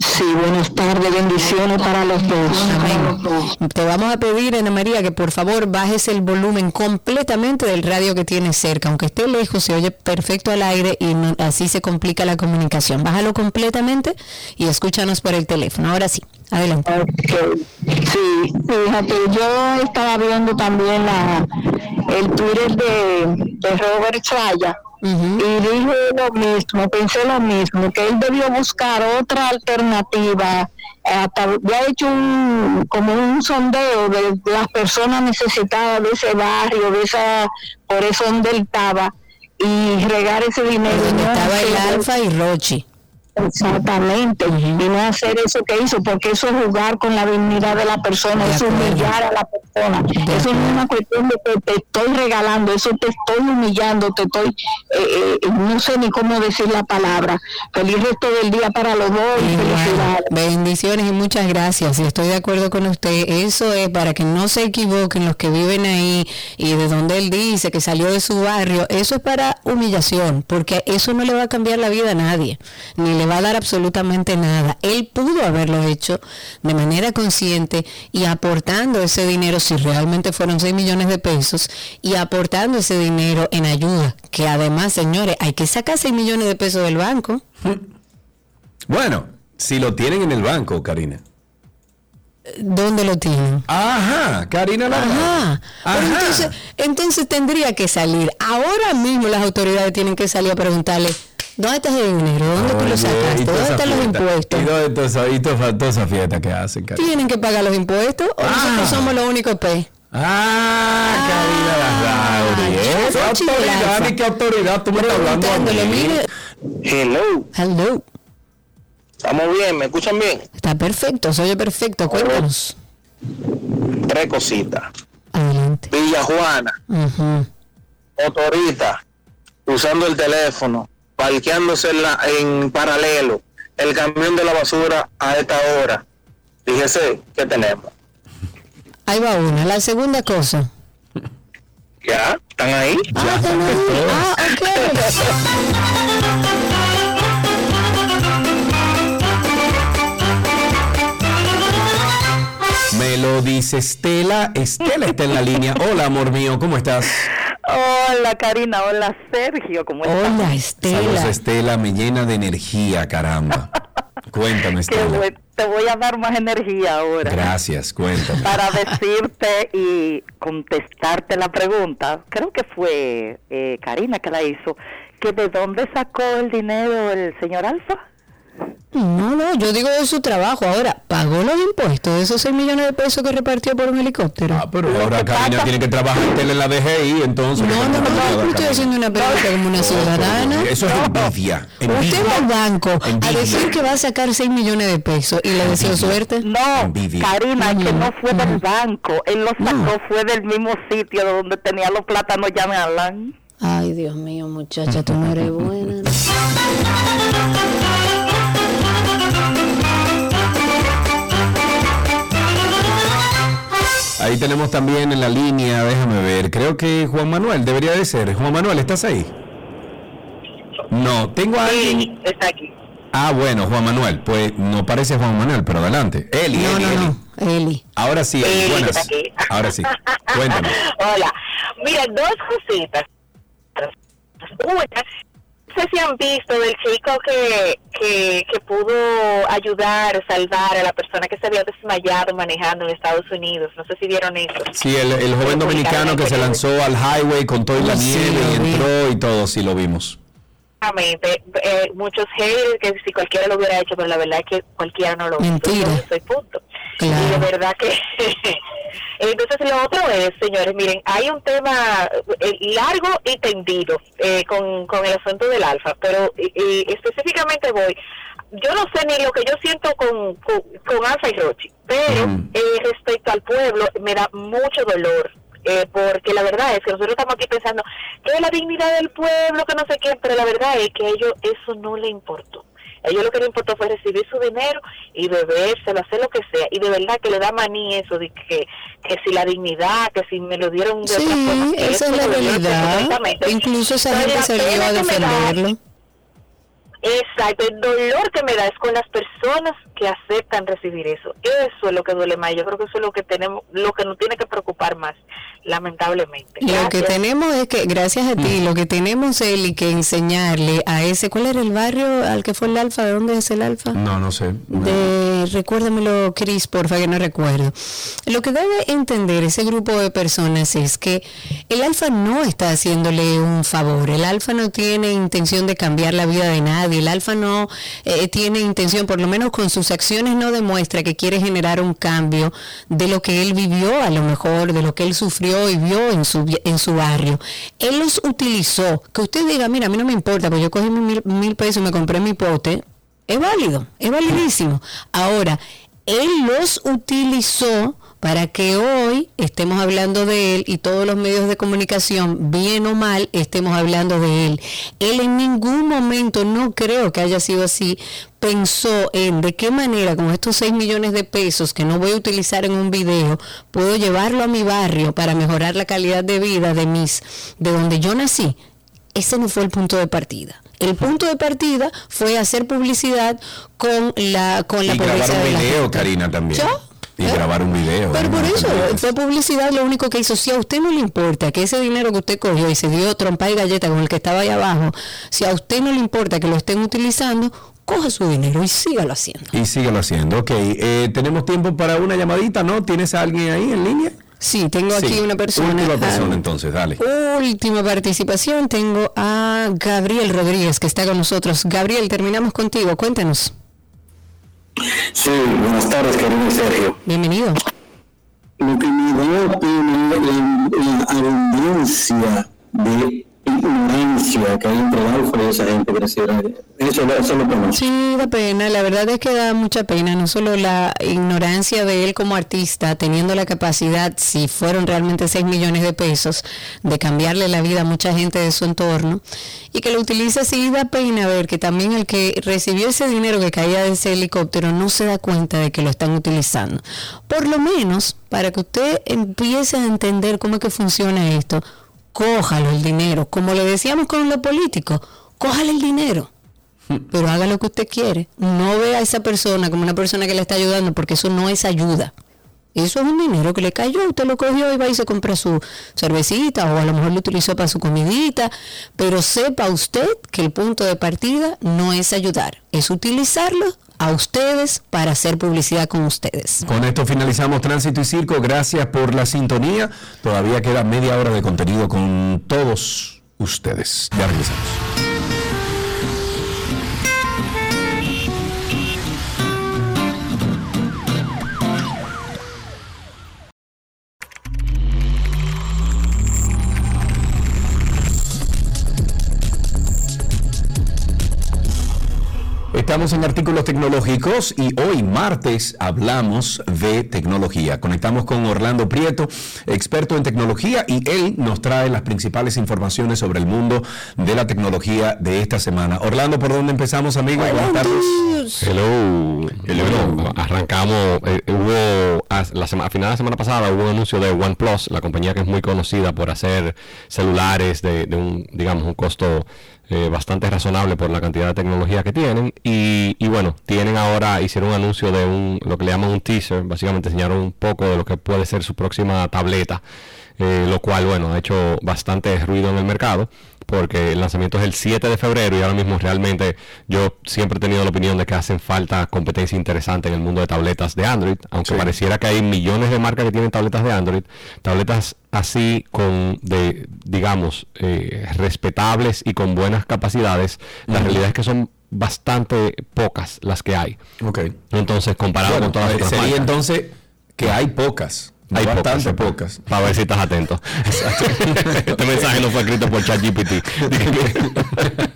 Sí, buenas tardes, bendiciones para los dos. Amén. Te vamos a pedir, Ana María, que por favor bajes el volumen completamente del radio que tienes cerca. Aunque esté lejos, se oye perfecto al aire y no- así se complica la comunicación. Bájalo completamente y escúchanos por el teléfono. Ahora sí, adelante. Sí, fíjate, yo estaba viendo también la, el Twitter de, de Robert Y dije lo mismo, pensé lo mismo, que él debió buscar otra alternativa. Hasta había hecho un, como un sondeo de las personas necesitadas de ese barrio, de esa, por eso donde él estaba, y regar ese dinero. Donde estaba el Alfa y Rochi. Exactamente, y no hacer eso que hizo, porque eso es jugar con la dignidad de la persona, es humillar a la persona. Eso no es una cuestión de que te estoy regalando, eso te estoy humillando, te estoy, eh, eh, no sé ni cómo decir la palabra. Feliz resto del día para los dos y felicidades. Bendiciones y muchas gracias. Y estoy de acuerdo con usted. Eso es para que no se equivoquen los que viven ahí y de donde él dice que salió de su barrio. Eso es para humillación, porque eso no le va a cambiar la vida a nadie, ni le va a dar absolutamente nada. Él pudo haberlo hecho de manera consciente y aportando ese dinero, si realmente fueron 6 millones de pesos, y aportando ese dinero en ayuda. Que además, señores, hay que sacar 6 millones de pesos del banco. Bueno, si lo tienen en el banco, Karina. ¿Dónde lo tienen? Ajá, Karina la Ajá. Pero Entonces, entonces tendría que salir. Ahora mismo las autoridades tienen que salir a preguntarle, ¿dónde está ese dinero? ¿Dónde tú lo Oye, sacaste? ¿Dónde están los impuestos? ¿Y dónde y toda, esa fiesta que hacen? ¿Tienen que pagar los impuestos o nosotros somos los únicos P? Ah, Karina Larrauri. ¿eh? ¿Qué autoridad qué autoridad tú me estás hablando a mí? Hello. hello, ¿Estamos bien? ¿Me escuchan bien? está perfecto, se oye perfecto, cuéntanos. Tres cositas. Adelante. Villa Juana, Ujú. motorista, usando el teléfono, parqueándose en, la- en paralelo, el camión de la basura a esta hora. Fíjese, ¿qué tenemos? Ahí va una. La segunda cosa. ¿Ya? ¿Están ahí? Ah, están ahí. Ah, [LAUGHS] Me lo dice Estela. Estela está en la línea. Hola, amor mío, ¿cómo estás? Hola Karina, hola Sergio, ¿cómo estás? Hola Saludos, Estela. Me llena de energía, caramba. [LAUGHS] Cuéntame, Estela. te voy a dar más energía ahora. Gracias, cuéntame. Para decirte y contestarte la pregunta, creo que fue eh, Karina que la hizo, que de dónde sacó el dinero el señor Alfa. No, no, yo digo de su trabajo. Ahora, ¿pagó los impuestos de esos 6 millones de pesos que repartió por un helicóptero? Ah, pero ahora Karina tiene que trabajar en la DGI, entonces. No, no, no, no, yo estoy haciendo una pregunta como una ciudadana. Eso es envidia. Usted va al banco a decir que va a sacar 6 millones de pesos y le deseo suerte. No, Envidia. Karina, que no fue del banco, él lo sacó, No. fue del mismo sitio de donde tenía los plátanos, ya me hablan. Ay, Dios mío, muchacha, tú no eres buena. Ahí tenemos también en la línea, déjame ver, creo que Juan Manuel debería de ser. Juan Manuel, ¿estás ahí? No, tengo a alguien. está aquí. Ah, bueno, Juan Manuel. Pues no parece Juan Manuel, pero adelante. Eli, No, Eli, no, Eli. no. Eli. Ahora sí, Eli, Eli, buenas. está aquí. Ahora sí. Cuéntame. [LAUGHS] Hola. Mira, dos cositas. Una, sé si han visto del chico que, que, que pudo ayudar, salvar a la persona que se había desmayado manejando en Estados Unidos. No sé si vieron eso. Sí, el, el joven dominicano que se lanzó al highway con toda la Sí, nieve y entró y todo, sí lo vimos. Exactamente. Eh, muchos haters que si cualquiera lo hubiera hecho, pero la verdad es que cualquiera no lo hizo. Mentira. Soy punto. Y de verdad que... [LAUGHS] Entonces lo otro es, señores, miren, hay un tema eh, largo y tendido eh, con, con el asunto del alfa, pero y específicamente voy, yo no sé ni lo que yo siento con, con, con Alfa y Rochi, pero eh, respecto al pueblo me da mucho dolor. eh, porque la verdad es que nosotros estamos aquí pensando que es la dignidad del pueblo, que no sé qué, pero la verdad es que a ellos eso no le importó. A ellos lo que le importó fue recibir su dinero y bebérselo, hacer lo que sea. Y de verdad que le da maní eso de que, que si la dignidad, que si me lo dieron de otra forma. Sí, esa eso es la realidad. Incluso esa Pero gente salió a defenderlo. Exacto, el dolor que me da es con las personas que aceptan recibir eso. Eso es lo que duele más. Yo creo que eso es lo que tenemos, lo que nos tiene que preocupar más, lamentablemente. Lo que tenemos es que, gracias a Mm. ti, lo que tenemos Eli que enseñarle a ese, ¿cuál era el barrio al que fue el alfa? ¿De dónde es el alfa? No, no sé. de recuérdamelo Cris porfa que no recuerdo lo que debe entender ese grupo de personas es que el alfa no está haciéndole un favor el alfa no tiene intención de cambiar la vida de nadie el alfa no eh, tiene intención por lo menos con sus acciones no demuestra que quiere generar un cambio de lo que él vivió a lo mejor de lo que él sufrió y vio en su en su barrio él los utilizó que usted diga mira a mí no me importa pues yo cogí mil, mil pesos y me compré mi pote es válido, es validísimo. Ahora, él los utilizó para que hoy estemos hablando de él y todos los medios de comunicación, bien o mal, estemos hablando de él. Él en ningún momento, no creo que haya sido así, pensó en de qué manera con estos 6 millones de pesos que no voy a utilizar en un video, puedo llevarlo a mi barrio para mejorar la calidad de vida de mis, de donde yo nací ese no fue el punto de partida. El punto de partida fue hacer publicidad con la con la Y grabar pobreza un de la video, gente. Karina, también. ¿Ya? Y grabar un video. Pero por ¿no? eso fue publicidad lo único que hizo. Si a usted no le importa que ese dinero que usted cogió y se dio trompa y galleta con el que estaba ahí abajo, si a usted no le importa que lo estén utilizando, coja su dinero y sígalo haciendo. Y síguelo haciendo. Ok, eh, tenemos tiempo para una llamadita, ¿no? ¿Tienes a alguien ahí en línea? Sí, tengo aquí una persona. Última Ah, persona, entonces, dale. Última participación, tengo a Gabriel Rodríguez que está con nosotros. Gabriel, terminamos contigo, cuéntanos. Sí, buenas tardes, querido Sergio. Bienvenido. Lo que me da pena la, la abundancia de que hay entre esa gente. Eso, lo. Sí, da pena, la verdad es que da mucha pena, no solo la ignorancia de él como artista, teniendo la capacidad, si fueron realmente 6 millones de pesos, de cambiarle la vida a mucha gente de su entorno, y que lo utiliza así, da pena ver que también el que recibió ese dinero que caía de ese helicóptero no se da cuenta de que lo están utilizando. Por lo menos, para que usted empiece a entender cómo es que funciona esto, cójalo el dinero, como le decíamos con los políticos, cójale el dinero [LAUGHS] pero haga lo que usted quiere. No vea a esa persona como una persona que le está ayudando, porque eso no es ayuda. Eso es un dinero que le cayó, usted lo cogió y va y se compra su cervecita o a lo mejor lo utilizó para su comidita, pero sepa usted que el punto de partida no es ayudar, es utilizarlo a ustedes para hacer publicidad con ustedes. Con esto finalizamos Tránsito y Circo. Gracias por la sintonía. Todavía queda media hora de contenido con todos ustedes. Ya regresamos. Estamos en artículos tecnológicos y hoy martes hablamos de tecnología. Conectamos con Orlando Prieto, experto en tecnología, y él nos trae las principales informaciones sobre el mundo de la tecnología de esta semana. Orlando, ¿por dónde empezamos, amigo? Buenas tardes. Hello. Hello. Bueno, arrancamos, eh, hubo, a, la sema- a final de la semana pasada hubo un anuncio de OnePlus, la compañía que es muy conocida por hacer celulares de, de un, digamos, un costo eh, bastante razonable por la cantidad de tecnología que tienen. Y, y bueno, tienen ahora, hicieron un anuncio de un, lo que le llaman un teaser, básicamente enseñaron un poco de lo que puede ser su próxima tableta, eh, lo cual, bueno, ha hecho bastante ruido en el mercado porque el lanzamiento es el 7 de febrero y ahora mismo realmente yo siempre he tenido la opinión de que hacen falta competencia interesante en el mundo de tabletas de Android, aunque Sí. pareciera que hay millones de marcas que tienen tabletas de Android, tabletas así con de digamos eh, respetables y con buenas capacidades, la realidad es que son bastante pocas las que hay. Ok. Entonces, comparado Bueno, con todas las otras sería marcas. entonces que hay pocas. Hay bastante pocas, pocas. [LAUGHS] Para ver si estás atento. este mensaje no fue escrito por ChatGPT. [LAUGHS]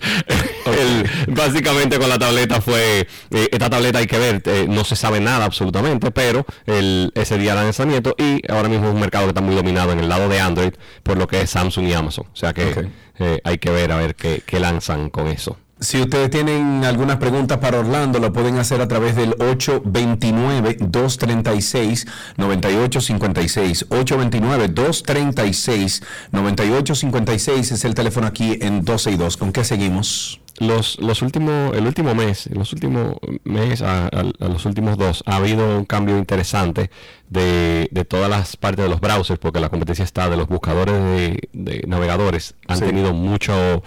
El- básicamente con la tableta fue, eh, esta tableta hay que ver, eh, no se sabe nada absolutamente, pero el, ese día de lanzamiento y ahora mismo es un mercado que está muy dominado en el lado de Android por lo que es Samsung y Amazon. O sea que eh, hay que ver a ver qué, qué lanzan con eso. Si ustedes tienen algunas preguntas para Orlando, lo pueden hacer a través del 829-236-9856. 829-236-9856 es el teléfono aquí en 12 y 2. ¿Con qué seguimos? Los, los últimos, el último mes, los últimos mes a, a- a los últimos dos, ha habido un cambio interesante de, de todas las partes de los browsers, porque la competencia está de los buscadores de, de navegadores, han Sí. tenido mucho,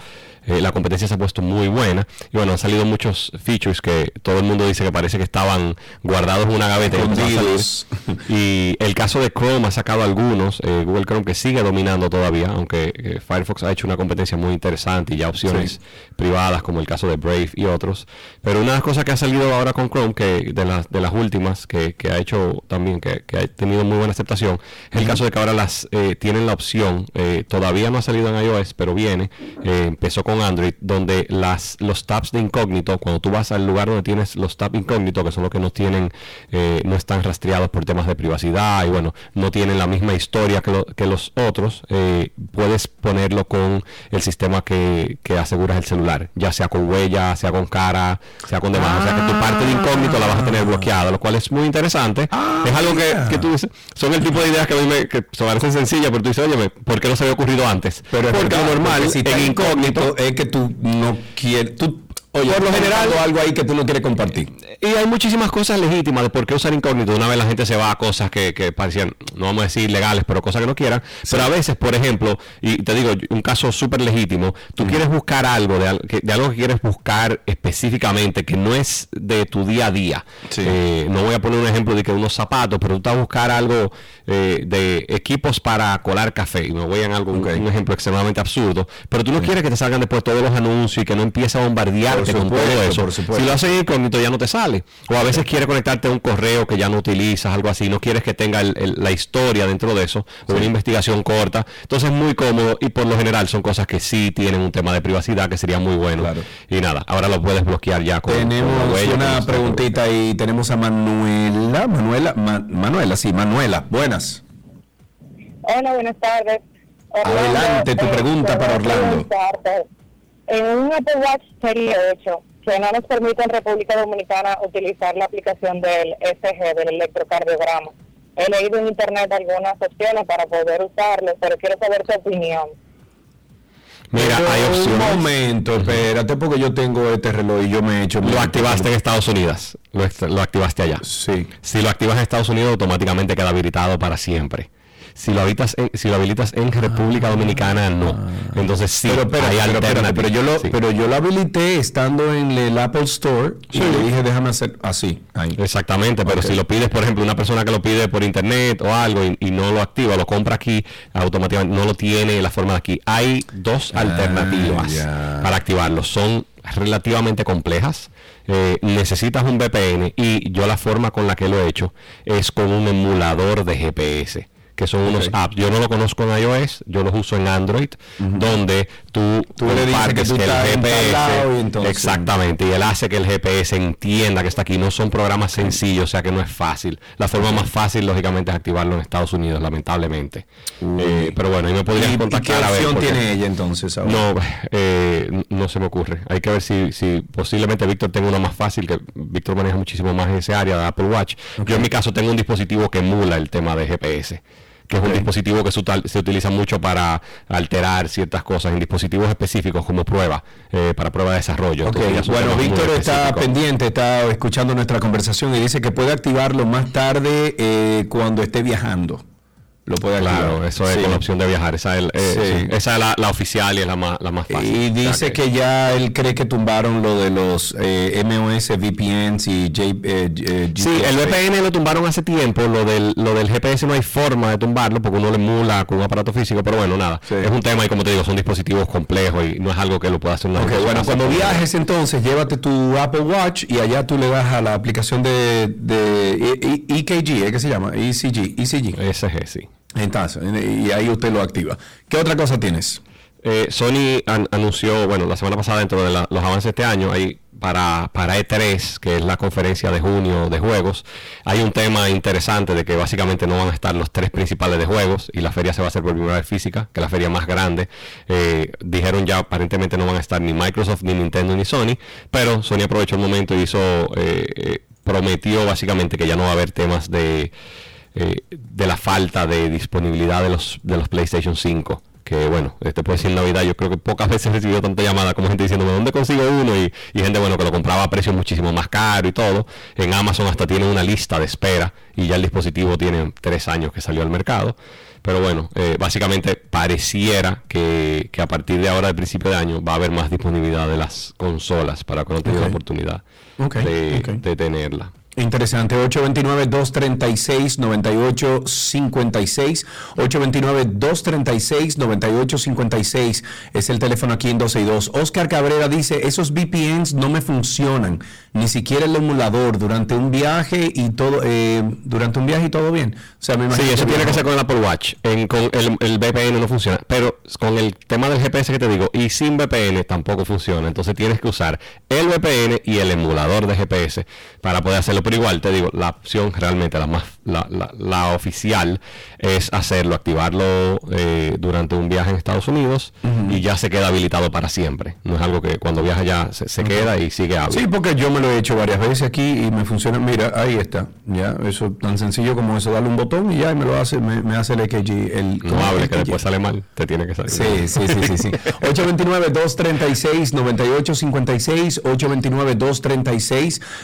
eh, la competencia se ha puesto muy buena, y bueno, han salido muchos features que todo el mundo dice que parece que estaban guardados en una gaveta [LAUGHS] y el caso de Chrome ha sacado algunos, eh, Google Chrome que sigue dominando todavía, aunque eh, Firefox ha hecho una competencia muy interesante y ya opciones Sí. privadas como el caso de Brave y otros. Pero una de las cosas que ha salido ahora con Chrome, que de las, de las últimas, que, que ha hecho también, que, que ha tenido muy buena aceptación, es el caso de que ahora las tienen la opción, todavía no ha salido en iOS, pero viene, empezó con Android, donde las los tabs de incógnito, cuando tú vas al lugar donde tienes los tabs incógnito, que son los que no tienen, eh, no están rastreados por temas de privacidad y bueno, no tienen la misma historia que, lo- que los otros, eh, puedes ponerlo con el sistema que, que aseguras el celular, ya sea con huella, sea con cara, sea con demás. O sea que tu parte de incógnito la vas a tener bloqueada, lo cual es muy interesante. es algo que, que tú dices, son el tipo de ideas que a mí me que se parecen sencillas, pero tú dices, oye, ¿por qué no se había ocurrido antes? Pero es porque normal, porque si en incógnito, incógnito es que tú no quieres, tú, oye, Por lo general- algo ahí que tú no quieres compartir. Y hay muchísimas cosas legítimas de por qué usar incógnito. Una vez la gente se va a cosas que, que parecían, no vamos a decir legales, pero cosas que no quieran. Pero a veces, por ejemplo, y te digo, un caso súper legítimo, tú quieres buscar algo, de, algo que quieres buscar específicamente, que no es de tu día a día. Eh, no voy a poner un ejemplo de que unos zapatos, pero tú estás a buscar algo eh, de equipos para colar café. Y me voy a algo, un- un ejemplo extremadamente absurdo. Pero tú no quieres que te salgan después todos los anuncios y que no empiece a con todo supuesto, eso. por supuesto. Si lo haces incógnito ya no te sale. O a veces quieres conectarte a un correo que ya no utilizas, algo así. No quieres que tenga el- el- la historia dentro de eso, o una investigación corta. Entonces es muy cómodo y por lo general son cosas que sí tienen un tema de privacidad que sería muy bueno. Y nada, ahora lo puedes bloquear ya con, Tenemos huella, una preguntita y tenemos a Manuela, Manuela, Ma- Manuela, sí, Manuela, buenas. Hola, buenas tardes. Orlando, Adelante, tu eh, pregunta para quería Orlando. preguntarte, En un Apple Watch Serie 8, que no nos permite en República Dominicana utilizar la aplicación del SG, del electrocardiograma. He leído en internet algunas opciones para poder usarlo, pero quiero saber tu opinión. Mira, hay Un opciones. momento, espérate, porque yo tengo este reloj y yo me he hecho. Lo activaste en Estados Unidos. Lo, lo activaste allá. Sí. Si lo activas en Estados Unidos, automáticamente queda habilitado para siempre. Si lo, habitas en- si lo habilitas en República Dominicana, no. Entonces sí, Ah. pero, espérate, hay pero, alternativas. pero yo lo, Sí. pero yo lo habilité estando en el Apple Store y le dije déjame hacer así. ahí. Exactamente, pero si lo pides, por ejemplo, una persona que lo pide por internet o algo y, y no lo activa, lo compra aquí, automáticamente no lo tiene la forma de aquí. Hay dos alternativas Ah, ya. para activarlo. Son relativamente complejas. Eh, necesitas un VPN y yo la forma con la que lo he hecho es con un emulador de GPS que son unos apps. Yo no lo conozco en iOS, yo los uso en Android, donde tú, Tú le dices que tú en lado y entonces- exactamente, y él hace que el GPS entienda que está aquí. No son programas sencillos, o sea que no es fácil. La forma más fácil, lógicamente, es activarlo en Estados Unidos, lamentablemente. Eh, pero bueno, ahí me podrías ¿Y- y contactar qué a ver. opción porque- tiene ella entonces ahora? No, eh, no se me ocurre. Hay que ver si, si posiblemente Víctor tenga una más fácil, que Víctor maneja muchísimo más ese área de Apple Watch. Yo en mi caso tengo un dispositivo que emula el tema de GPS que es un dispositivo que se, utiliza mucho para alterar ciertas cosas en dispositivos específicos como prueba, eh, para prueba de desarrollo. Entonces, bueno, Víctor está pendiente, está escuchando nuestra conversación y dice que puede activarlo más tarde eh, cuando esté viajando. Lo puede activar. Claro, eso es Sí. con la opción de viajar. Esa es, eh, Sí. sí, esa es la, la oficial y es la más, la más fácil. Y O sea dice que, ya él cree que tumbaron lo de los eh, MOS, VPNs y J, eh, eh, Sí, GPS. el VPN lo tumbaron hace tiempo, lo del, lo del GPS no hay forma de tumbarlo porque uno lo emula con un aparato físico, pero bueno, nada, es un tema y como te digo, son dispositivos complejos y no es algo que lo pueda hacer una Ok, persona bueno, cuando viajes entonces, llévate tu Apple Watch y allá tú le das a la aplicación de, de E- E- EKG, ¿eh? ¿qué se llama? ECG, ECG. ECG, sí. Entonces, y ahí usted lo activa. ¿Qué otra cosa tienes? Eh, Sony an- anunció, bueno, la semana pasada dentro de los avances de este año, hay para, para E3, que es la conferencia de junio de juegos, hay un tema interesante de que básicamente no van a estar los tres principales de juegos y la feria se va a hacer por primera vez física, que es la feria más grande. Eh, dijeron ya aparentemente no van a estar ni Microsoft, ni Nintendo, ni Sony, pero Sony aprovechó el momento y hizo, eh, eh, prometió básicamente que ya no va a haber temas de eh, de la falta de disponibilidad de los de los PlayStation 5 que bueno, este puede decir Navidad, yo creo que pocas [LAUGHS] veces he recibido tanta llamada como gente diciéndome dónde consigo uno y, y gente bueno que lo compraba a precio muchísimo más caro y todo. En Amazon hasta tiene una lista de espera y ya el dispositivo tiene tres años que salió al mercado. Pero bueno, eh, básicamente pareciera que, que a partir de ahora, del principio de año, va a haber más disponibilidad de las consolas para cuando tenga la oportunidad de tenerla. Interesante, 829-236-9856, 829-236-9856 es el teléfono aquí en 262. Oscar Cabrera dice, esos VPNs no me funcionan, ni siquiera el emulador durante un viaje y todo, eh, durante un viaje y todo bien. O sea, me Sí, imagino eso tiene que ser con el Apple Watch. En- con el, el VPN no funciona. Pero con el tema del GPS que te digo, y sin VPN tampoco funciona. Entonces tienes que usar el VPN y el emulador de GPS para poder hacerlo. Pero igual, te digo, la opción realmente, la más la, la- la oficial, es hacerlo, activarlo eh, durante un viaje en Estados Unidos y ya se queda habilitado para siempre. No es algo que cuando viaja ya se, se queda y sigue hábil. Sí, porque yo me lo he hecho varias veces aquí y me funciona. Mira, ahí está. Ya, eso tan sencillo como eso, darle un botón y ya y me lo hace, me, me hace el EKG. El, No hable que después sale mal, te tiene que salir. Sí, sí, sí, sí. sí. [LAUGHS] 829-236-9856,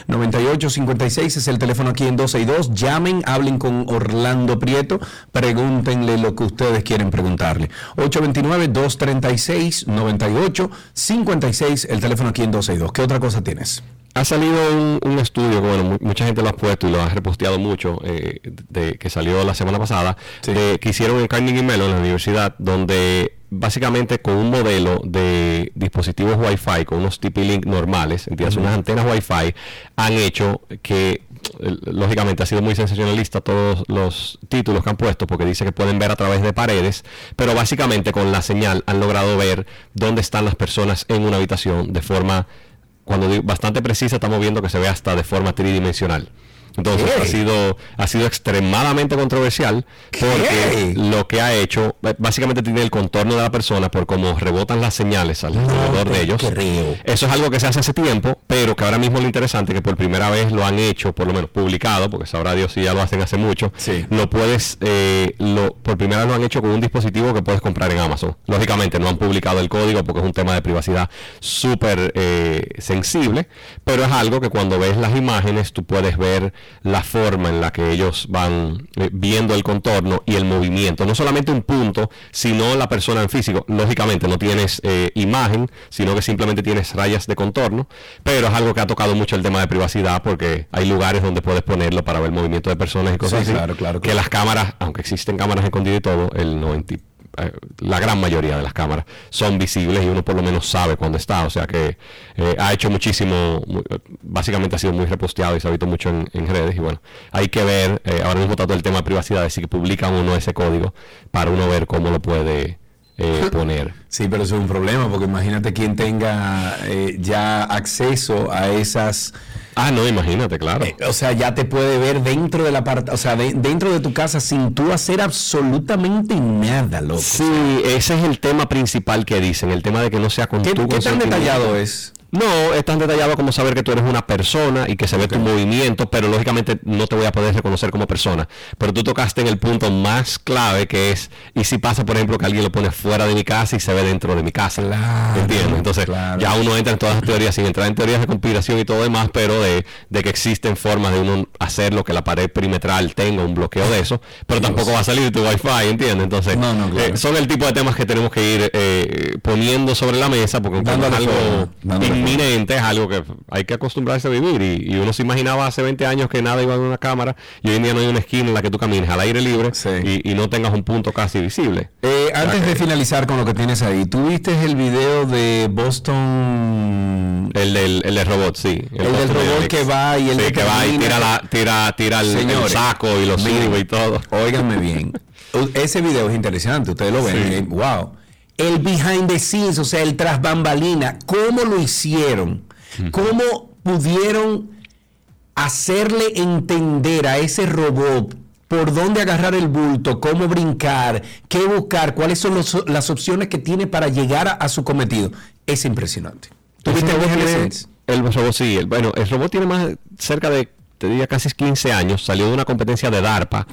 829-236-9856 es el teléfono aquí en 262. Llamen, hablen con Orlando Prieto, pregúntenle lo que ustedes quieren preguntarle. 829-236-9856, el teléfono aquí en 262. ¿Qué otra cosa tienes? Ha salido un, un estudio que bueno, mu- mucha gente lo ha puesto y lo ha reposteado mucho, eh, de, que salió la semana pasada, de- que hicieron en Carnegie Mellon, en la universidad, donde básicamente con un modelo de dispositivos Wi-Fi, con unos TP-Link normales, ¿entiendes? Ujú. unas antenas Wi-Fi, han hecho que, lógicamente ha sido muy sensacionalista todos los títulos que han puesto, porque dice que pueden ver a través de paredes, pero básicamente con la señal han logrado ver dónde están las personas en una habitación de forma cuando digo bastante precisa, estamos viendo que se ve hasta de forma tridimensional. Entonces ¿Qué? ha sido ha sido extremadamente controversial porque lo que ha hecho básicamente tiene el contorno de la persona por cómo rebotan las señales alrededor de ellos. Eso es algo que se hace hace tiempo, pero que ahora mismo lo interesante es que por primera vez lo han hecho, por lo menos publicado, porque sabrá Dios si ya lo hacen hace mucho. Lo puedes eh, lo por primera vez lo han hecho con un dispositivo que puedes comprar en Amazon. Lógicamente no han publicado el código porque es un tema de privacidad súper eh, sensible, pero es algo que cuando ves las imágenes tú puedes ver la forma en la que ellos van eh, viendo el contorno y el movimiento. No solamente un punto, sino la persona en físico. Lógicamente no tienes eh, imagen, sino que simplemente tienes rayas de contorno, pero es algo que ha tocado mucho el tema de privacidad porque hay lugares donde puedes ponerlo para ver movimiento de personas y cosas Sí, así. claro, claro, Que las cámaras, aunque existen cámaras escondidas y todo, el 90 eh, la gran mayoría de las cámaras son visibles y uno por lo menos sabe cuándo está. O sea que eh, ha hecho muchísimo, mu- básicamente ha sido muy reposteado y se ha visto mucho en, en redes. Y bueno, hay que ver, eh, ahora mismo está todo el tema de privacidad, si publican uno ese código para uno ver cómo lo puede eh, [LAUGHS] poner. Sí, pero eso es un problema, porque imagínate quien tenga eh, ya acceso a esas... Ah, no, imagínate, claro. o sea, ya te puede ver dentro de la parte, o sea, de- dentro de tu casa sin tú hacer absolutamente nada, loco. Sí, ese es el tema principal que dicen, el tema de que no sea con ¿Qué, tu qué tan detallado es? No, es tan detallado como saber que tú eres una persona y que se ve tu movimiento, pero lógicamente no te voy a poder reconocer como persona. Pero tú tocaste en el punto más clave que es, y si pasa, por ejemplo, que alguien lo pone fuera de mi casa y se ve dentro de mi casa. ¿Entiendes? Entonces, ya uno entra en todas las teorías, sin entrar en teorías de conspiración y todo demás, pero de, de que existen formas de uno hacer lo que la pared perimetral tenga un bloqueo de eso, pero tampoco va a salir tu wifi, ¿entiendes? Entonces, eh, son el tipo de temas que tenemos que ir eh, poniendo sobre la mesa, porque es algo inminente, es algo que hay que acostumbrarse a vivir. Y, y uno se imaginaba hace 20 años que nada iba a una cámara y hoy en día no hay una esquina en la que tú camines al aire libre y, y no tengas un punto casi visible. Eh, antes de finalizar con lo que tienes ahí, ¿tú viste el video de Boston? El del, el del robot, sí. El, del robot que va y el Sí, que va y tira, la, tira, tira el, saco y lo miren, sube y todo. Óiganme bien. [LAUGHS] Ese video es interesante, ustedes lo ven. Sí. eh, wow. El behind the scenes, o sea, el tras bambalina, ¿cómo lo hicieron? ¿Cómo pudieron hacerle entender a ese robot por dónde agarrar el bulto, cómo brincar, qué buscar, cuáles son los- las opciones que tiene para llegar a, a su cometido? Es impresionante. ¿Tuviste? El robot sí, el- bueno, el robot tiene más cerca de te diría casi 15 años, salió de una competencia de DARPA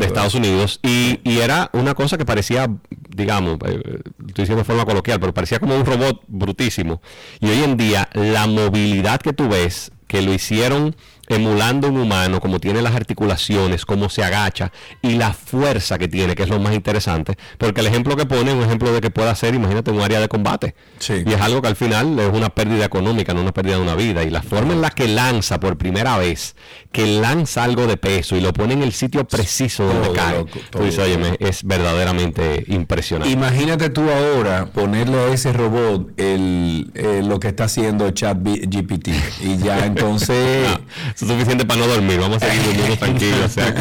de Estados Unidos y, y era una cosa que parecía, digamos, eh, estoy diciendo de forma coloquial, pero parecía como un robot brutísimo. Y hoy en día la movilidad que tú ves, que lo hicieron emulando un humano, como tiene las articulaciones, cómo se agacha y la fuerza que tiene, que es lo más interesante, porque el ejemplo que pone es un ejemplo de que pueda ser, imagínate, un área de combate. Y es algo que al final es una pérdida económica, no una pérdida de una vida. Y la forma en la que lanza por primera vez, que lanza algo de peso y lo pone en el sitio preciso donde cae, loco, tú todo dices, "Óyeme, es verdaderamente impresionante. Imagínate tú ahora ponerle a ese robot el, eh, lo que está haciendo Chat GPT y ya [LAUGHS] entonces... es suficiente para no dormir, vamos a seguir durmiendo tranquilos, [LAUGHS] o sea.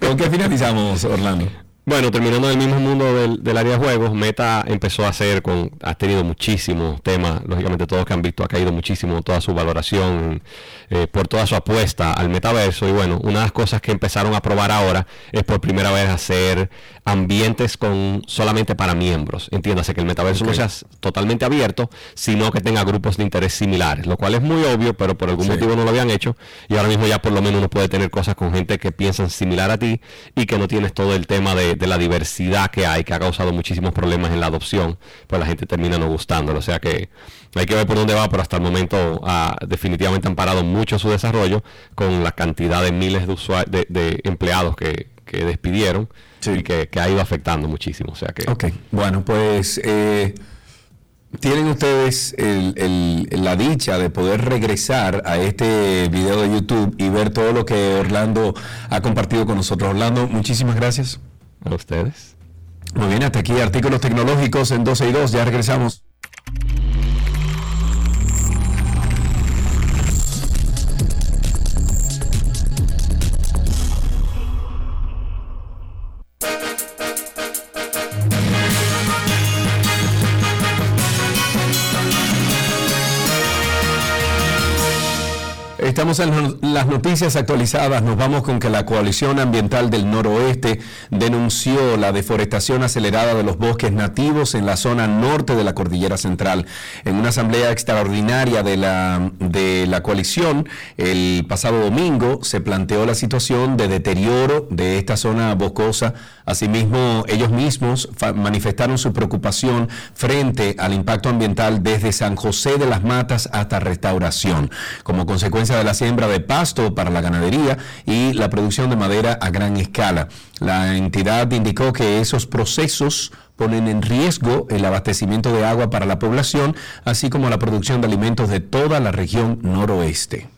¿Con qué finalizamos, Orlando? Bueno, terminando del mismo mundo del, del área de juegos, Meta empezó a hacer con, ha tenido muchísimos temas, lógicamente todos que han visto ha caído muchísimo toda su valoración eh, por toda su apuesta al metaverso. Y bueno, una de las cosas que empezaron a probar ahora es por primera vez hacer ambientes con solamente para miembros, entiéndase que el metaverso no sea totalmente abierto, sino que tenga grupos de interés similares, lo cual es muy obvio, pero por algún Sí. motivo no lo habían hecho. Y ahora mismo ya por lo menos uno puede tener cosas con gente que piensan similar a ti y que no tienes todo el tema de, de la diversidad que hay, que ha causado muchísimos problemas en la adopción, pues la gente termina no gustándolo, o sea que hay que ver por dónde va, pero hasta el momento ah, definitivamente han parado mucho su desarrollo con la cantidad de miles de, usua- de, de empleados que, que despidieron y que, que ha ido afectando muchísimo, o sea que... Ok, bueno, pues eh, tienen ustedes el- el- la dicha de poder regresar a este video de YouTube y ver todo lo que Orlando ha compartido con nosotros. Orlando, muchísimas gracias. A ustedes. Muy bien, hasta aquí artículos tecnológicos en 12 y 2, ya regresamos. No- las noticias actualizadas. Nos vamos con que la Coalición Ambiental del Noroeste denunció la deforestación acelerada de los bosques nativos en la zona norte de la Cordillera Central. En una asamblea extraordinaria de la, de la coalición, el pasado domingo se planteó la situación de deterioro de esta zona boscosa. Asimismo, ellos mismos manifestaron su preocupación frente al impacto ambiental desde San José de las Matas hasta Restauración, como consecuencia de la siembra de pasto para la ganadería y la producción de madera a gran escala. La entidad indicó que esos procesos ponen en riesgo el abastecimiento de agua para la población, así como la producción de alimentos de toda la región noroeste.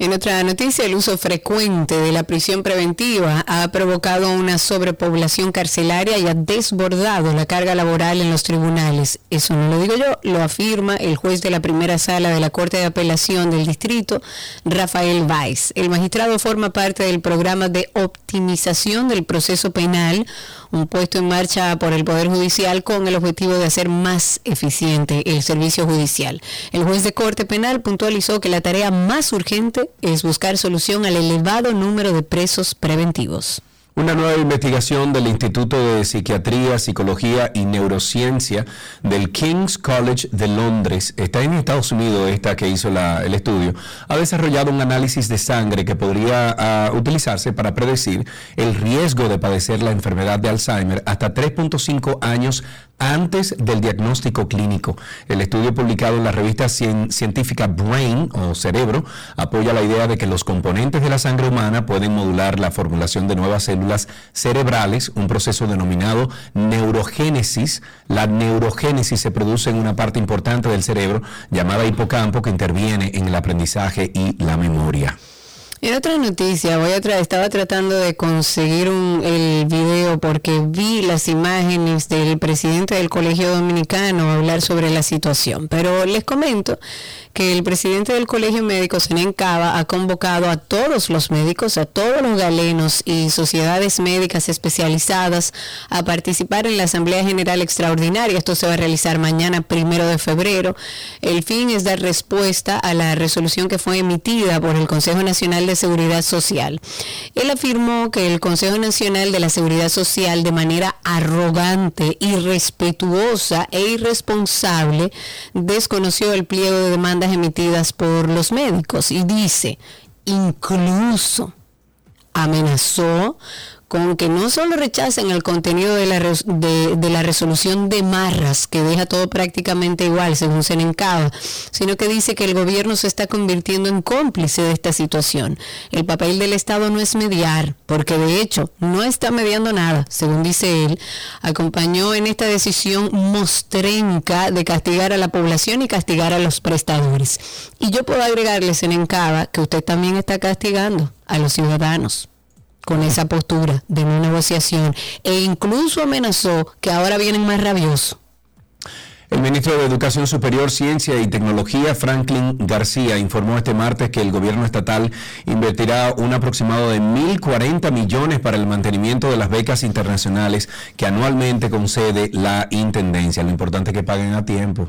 En otra noticia, el uso frecuente de la prisión preventiva ha provocado una sobrepoblación carcelaria y ha desbordado la carga laboral en los tribunales. Eso no lo digo yo, lo afirma el juez de la primera sala de la Corte de Apelación del Distrito, Rafael Weiss. El magistrado forma parte del programa de optimización del proceso penal, un puesto en marcha por el Poder Judicial con el objetivo de hacer más eficiente el servicio judicial. El juez de Corte Penal puntualizó que la tarea más urgente es buscar solución al elevado número de presos preventivos. Una nueva investigación del Instituto de Psiquiatría, Psicología y Neurociencia del King's College de Londres, está en Estados Unidos, esta que hizo el estudio, ha desarrollado un análisis de sangre que podría ah, utilizarse para predecir el riesgo de padecer la enfermedad de Alzheimer hasta 3.5 años antes del diagnóstico clínico. El estudio publicado en la revista cien- científica Brain o Cerebro apoya la idea de que los componentes de la sangre humana pueden modular la formulación de nuevas células cerebrales, un proceso denominado neurogénesis. La neurogénesis se produce en una parte importante del cerebro llamada hipocampo que interviene en el aprendizaje y la memoria. En otra noticia, voy estaba tratando de conseguir un, el video porque vi las imágenes del presidente del Colegio Dominicano hablar sobre la situación. Pero les comento que el presidente del Colegio Médico, Senén Cava, ha convocado a todos los médicos, a todos los galenos y sociedades médicas especializadas a participar en la Asamblea General Extraordinaria. Esto se va a realizar mañana, primero de febrero. El fin es dar respuesta a la resolución que fue emitida por el Consejo Nacional de Seguridad Social. Él afirmó que el Consejo Nacional de la Seguridad Social, de manera arrogante, irrespetuosa e irresponsable, desconoció el pliego de demandas emitidas por los médicos. Y dice, incluso amenazó con que no solo rechacen el contenido de la, de, de la resolución de Marras, que deja todo prácticamente igual, según Senencaba, sino que dice que el gobierno se está convirtiendo en cómplice de esta situación. El papel del Estado no es mediar, porque de hecho no está mediando nada, según dice él. Acompañó en esta decisión mostrenca de castigar a la población y castigar a los prestadores. Y yo puedo agregarle, Senencaba, que usted también está castigando a los ciudadanos con esa postura de no negociación e incluso amenazó que ahora vienen más rabiosos. El ministro de Educación Superior, Ciencia y Tecnología, Franklin García, informó este martes que el gobierno estatal invertirá un aproximado de 1.040 millones para el mantenimiento de las becas internacionales que anualmente concede la Intendencia. Lo importante es que paguen a tiempo.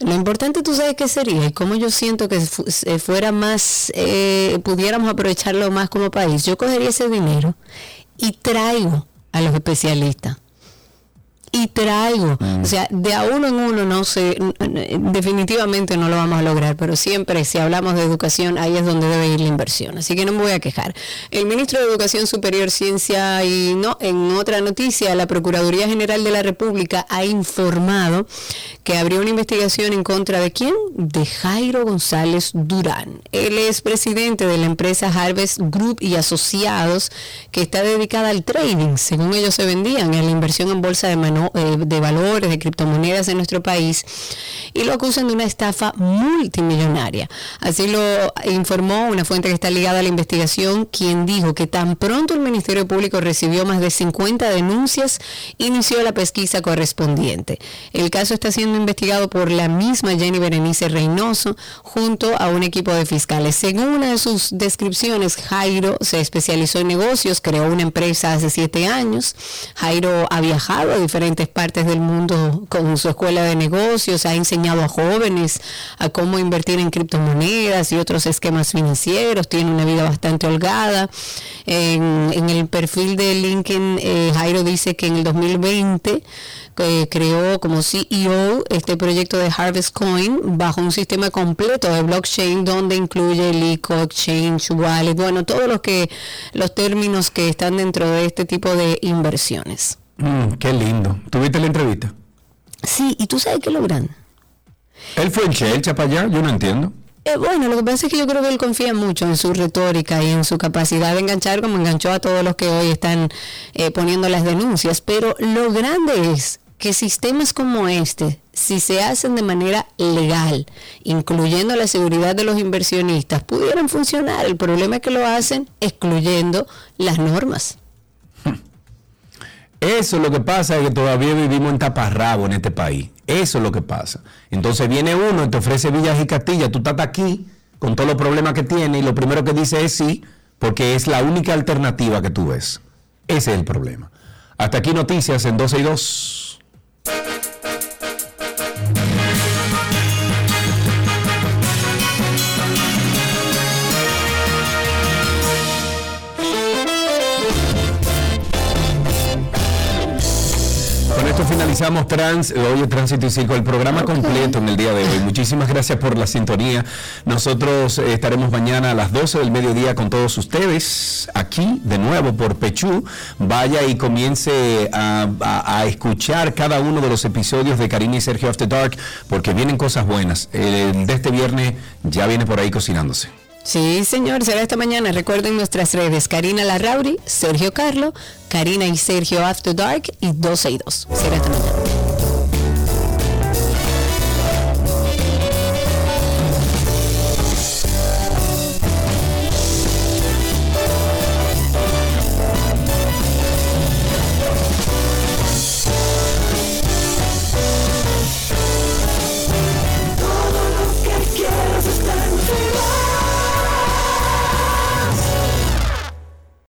Lo importante, tú sabes qué sería y cómo yo siento que se fuera más, eh, pudiéramos aprovecharlo más como país. Yo cogería ese dinero y traigo a los especialistas. Y traigo, o sea, de a uno en uno no sé, definitivamente no lo vamos a lograr, pero siempre si hablamos de educación, ahí es donde debe ir la inversión. Así que no me voy a quejar. El ministro de Educación Superior, Ciencia y no, en otra noticia, la Procuraduría General de la República ha informado que abrió una investigación en contra de quién? De Jairo González Durán. Él es presidente de la empresa Harvest Group y Asociados, que está dedicada al trading, según ellos se vendían, en la inversión en bolsa de, eh, de valores, de criptomonedas en nuestro país, y lo acusan de una estafa multimillonaria. Así lo informó una fuente que está ligada a la investigación, quien dijo que tan pronto el Ministerio Público recibió más de 50 denuncias, inició la pesquisa correspondiente. El caso está siendo investigado por la misma Jenny Berenice Reynoso junto a un equipo de fiscales. Según una de sus descripciones, Jairo se especializó en negocios, creó una empresa hace siete años. Jairo ha viajado a diferentes partes del mundo con su escuela de negocios, ha enseñado a jóvenes a cómo invertir en criptomonedas y otros esquemas financieros, tiene una vida bastante holgada. En, el perfil de LinkedIn, eh, Jairo dice que en el 2020 eh, creó como CEO este proyecto de Harvest Coin bajo un sistema completo de blockchain donde incluye el ICO, Exchange, Wallet, bueno, todos los que los términos que están dentro de este tipo de inversiones. Mm, qué lindo. ¿Tuviste la entrevista? Sí, y tú sabes que lo grande. Él fue en Chelcha para allá, yo no entiendo. Eh, bueno, lo que pasa es que yo creo que él confía mucho en su retórica y en su capacidad de enganchar como enganchó a todos los que hoy están eh, poniendo las denuncias. Pero lo grande es que sistemas como este, si se hacen de manera legal, incluyendo la seguridad de los inversionistas, pudieran funcionar. El problema es que lo hacen excluyendo las normas. Eso es lo que pasa, es que todavía vivimos en taparrabo en este país. Eso es lo que pasa. Entonces viene uno y te ofrece villas y castillas, tú estás aquí con todos los problemas que tiene y lo primero que dice es sí, porque es la única alternativa que tú ves. Ese es el problema. Hasta aquí noticias en 12 y 2. Esto finalizamos Trans, hoy Tránsito y Circo, el programa completo en el día de hoy. Muchísimas gracias por la sintonía. Nosotros eh, estaremos mañana a las 12 del mediodía con todos ustedes, aquí de nuevo por Pechú. Vaya y comience a, a- a escuchar cada uno de los episodios de Karina y Sergio After Dark, porque vienen cosas buenas. El de este viernes ya viene por ahí cocinándose. Sí, señor, será esta mañana. Recuerden nuestras redes, Karina Larrauri, Sergio Carlo, Karina y Sergio After Dark y 12 y 2. Será esta mañana.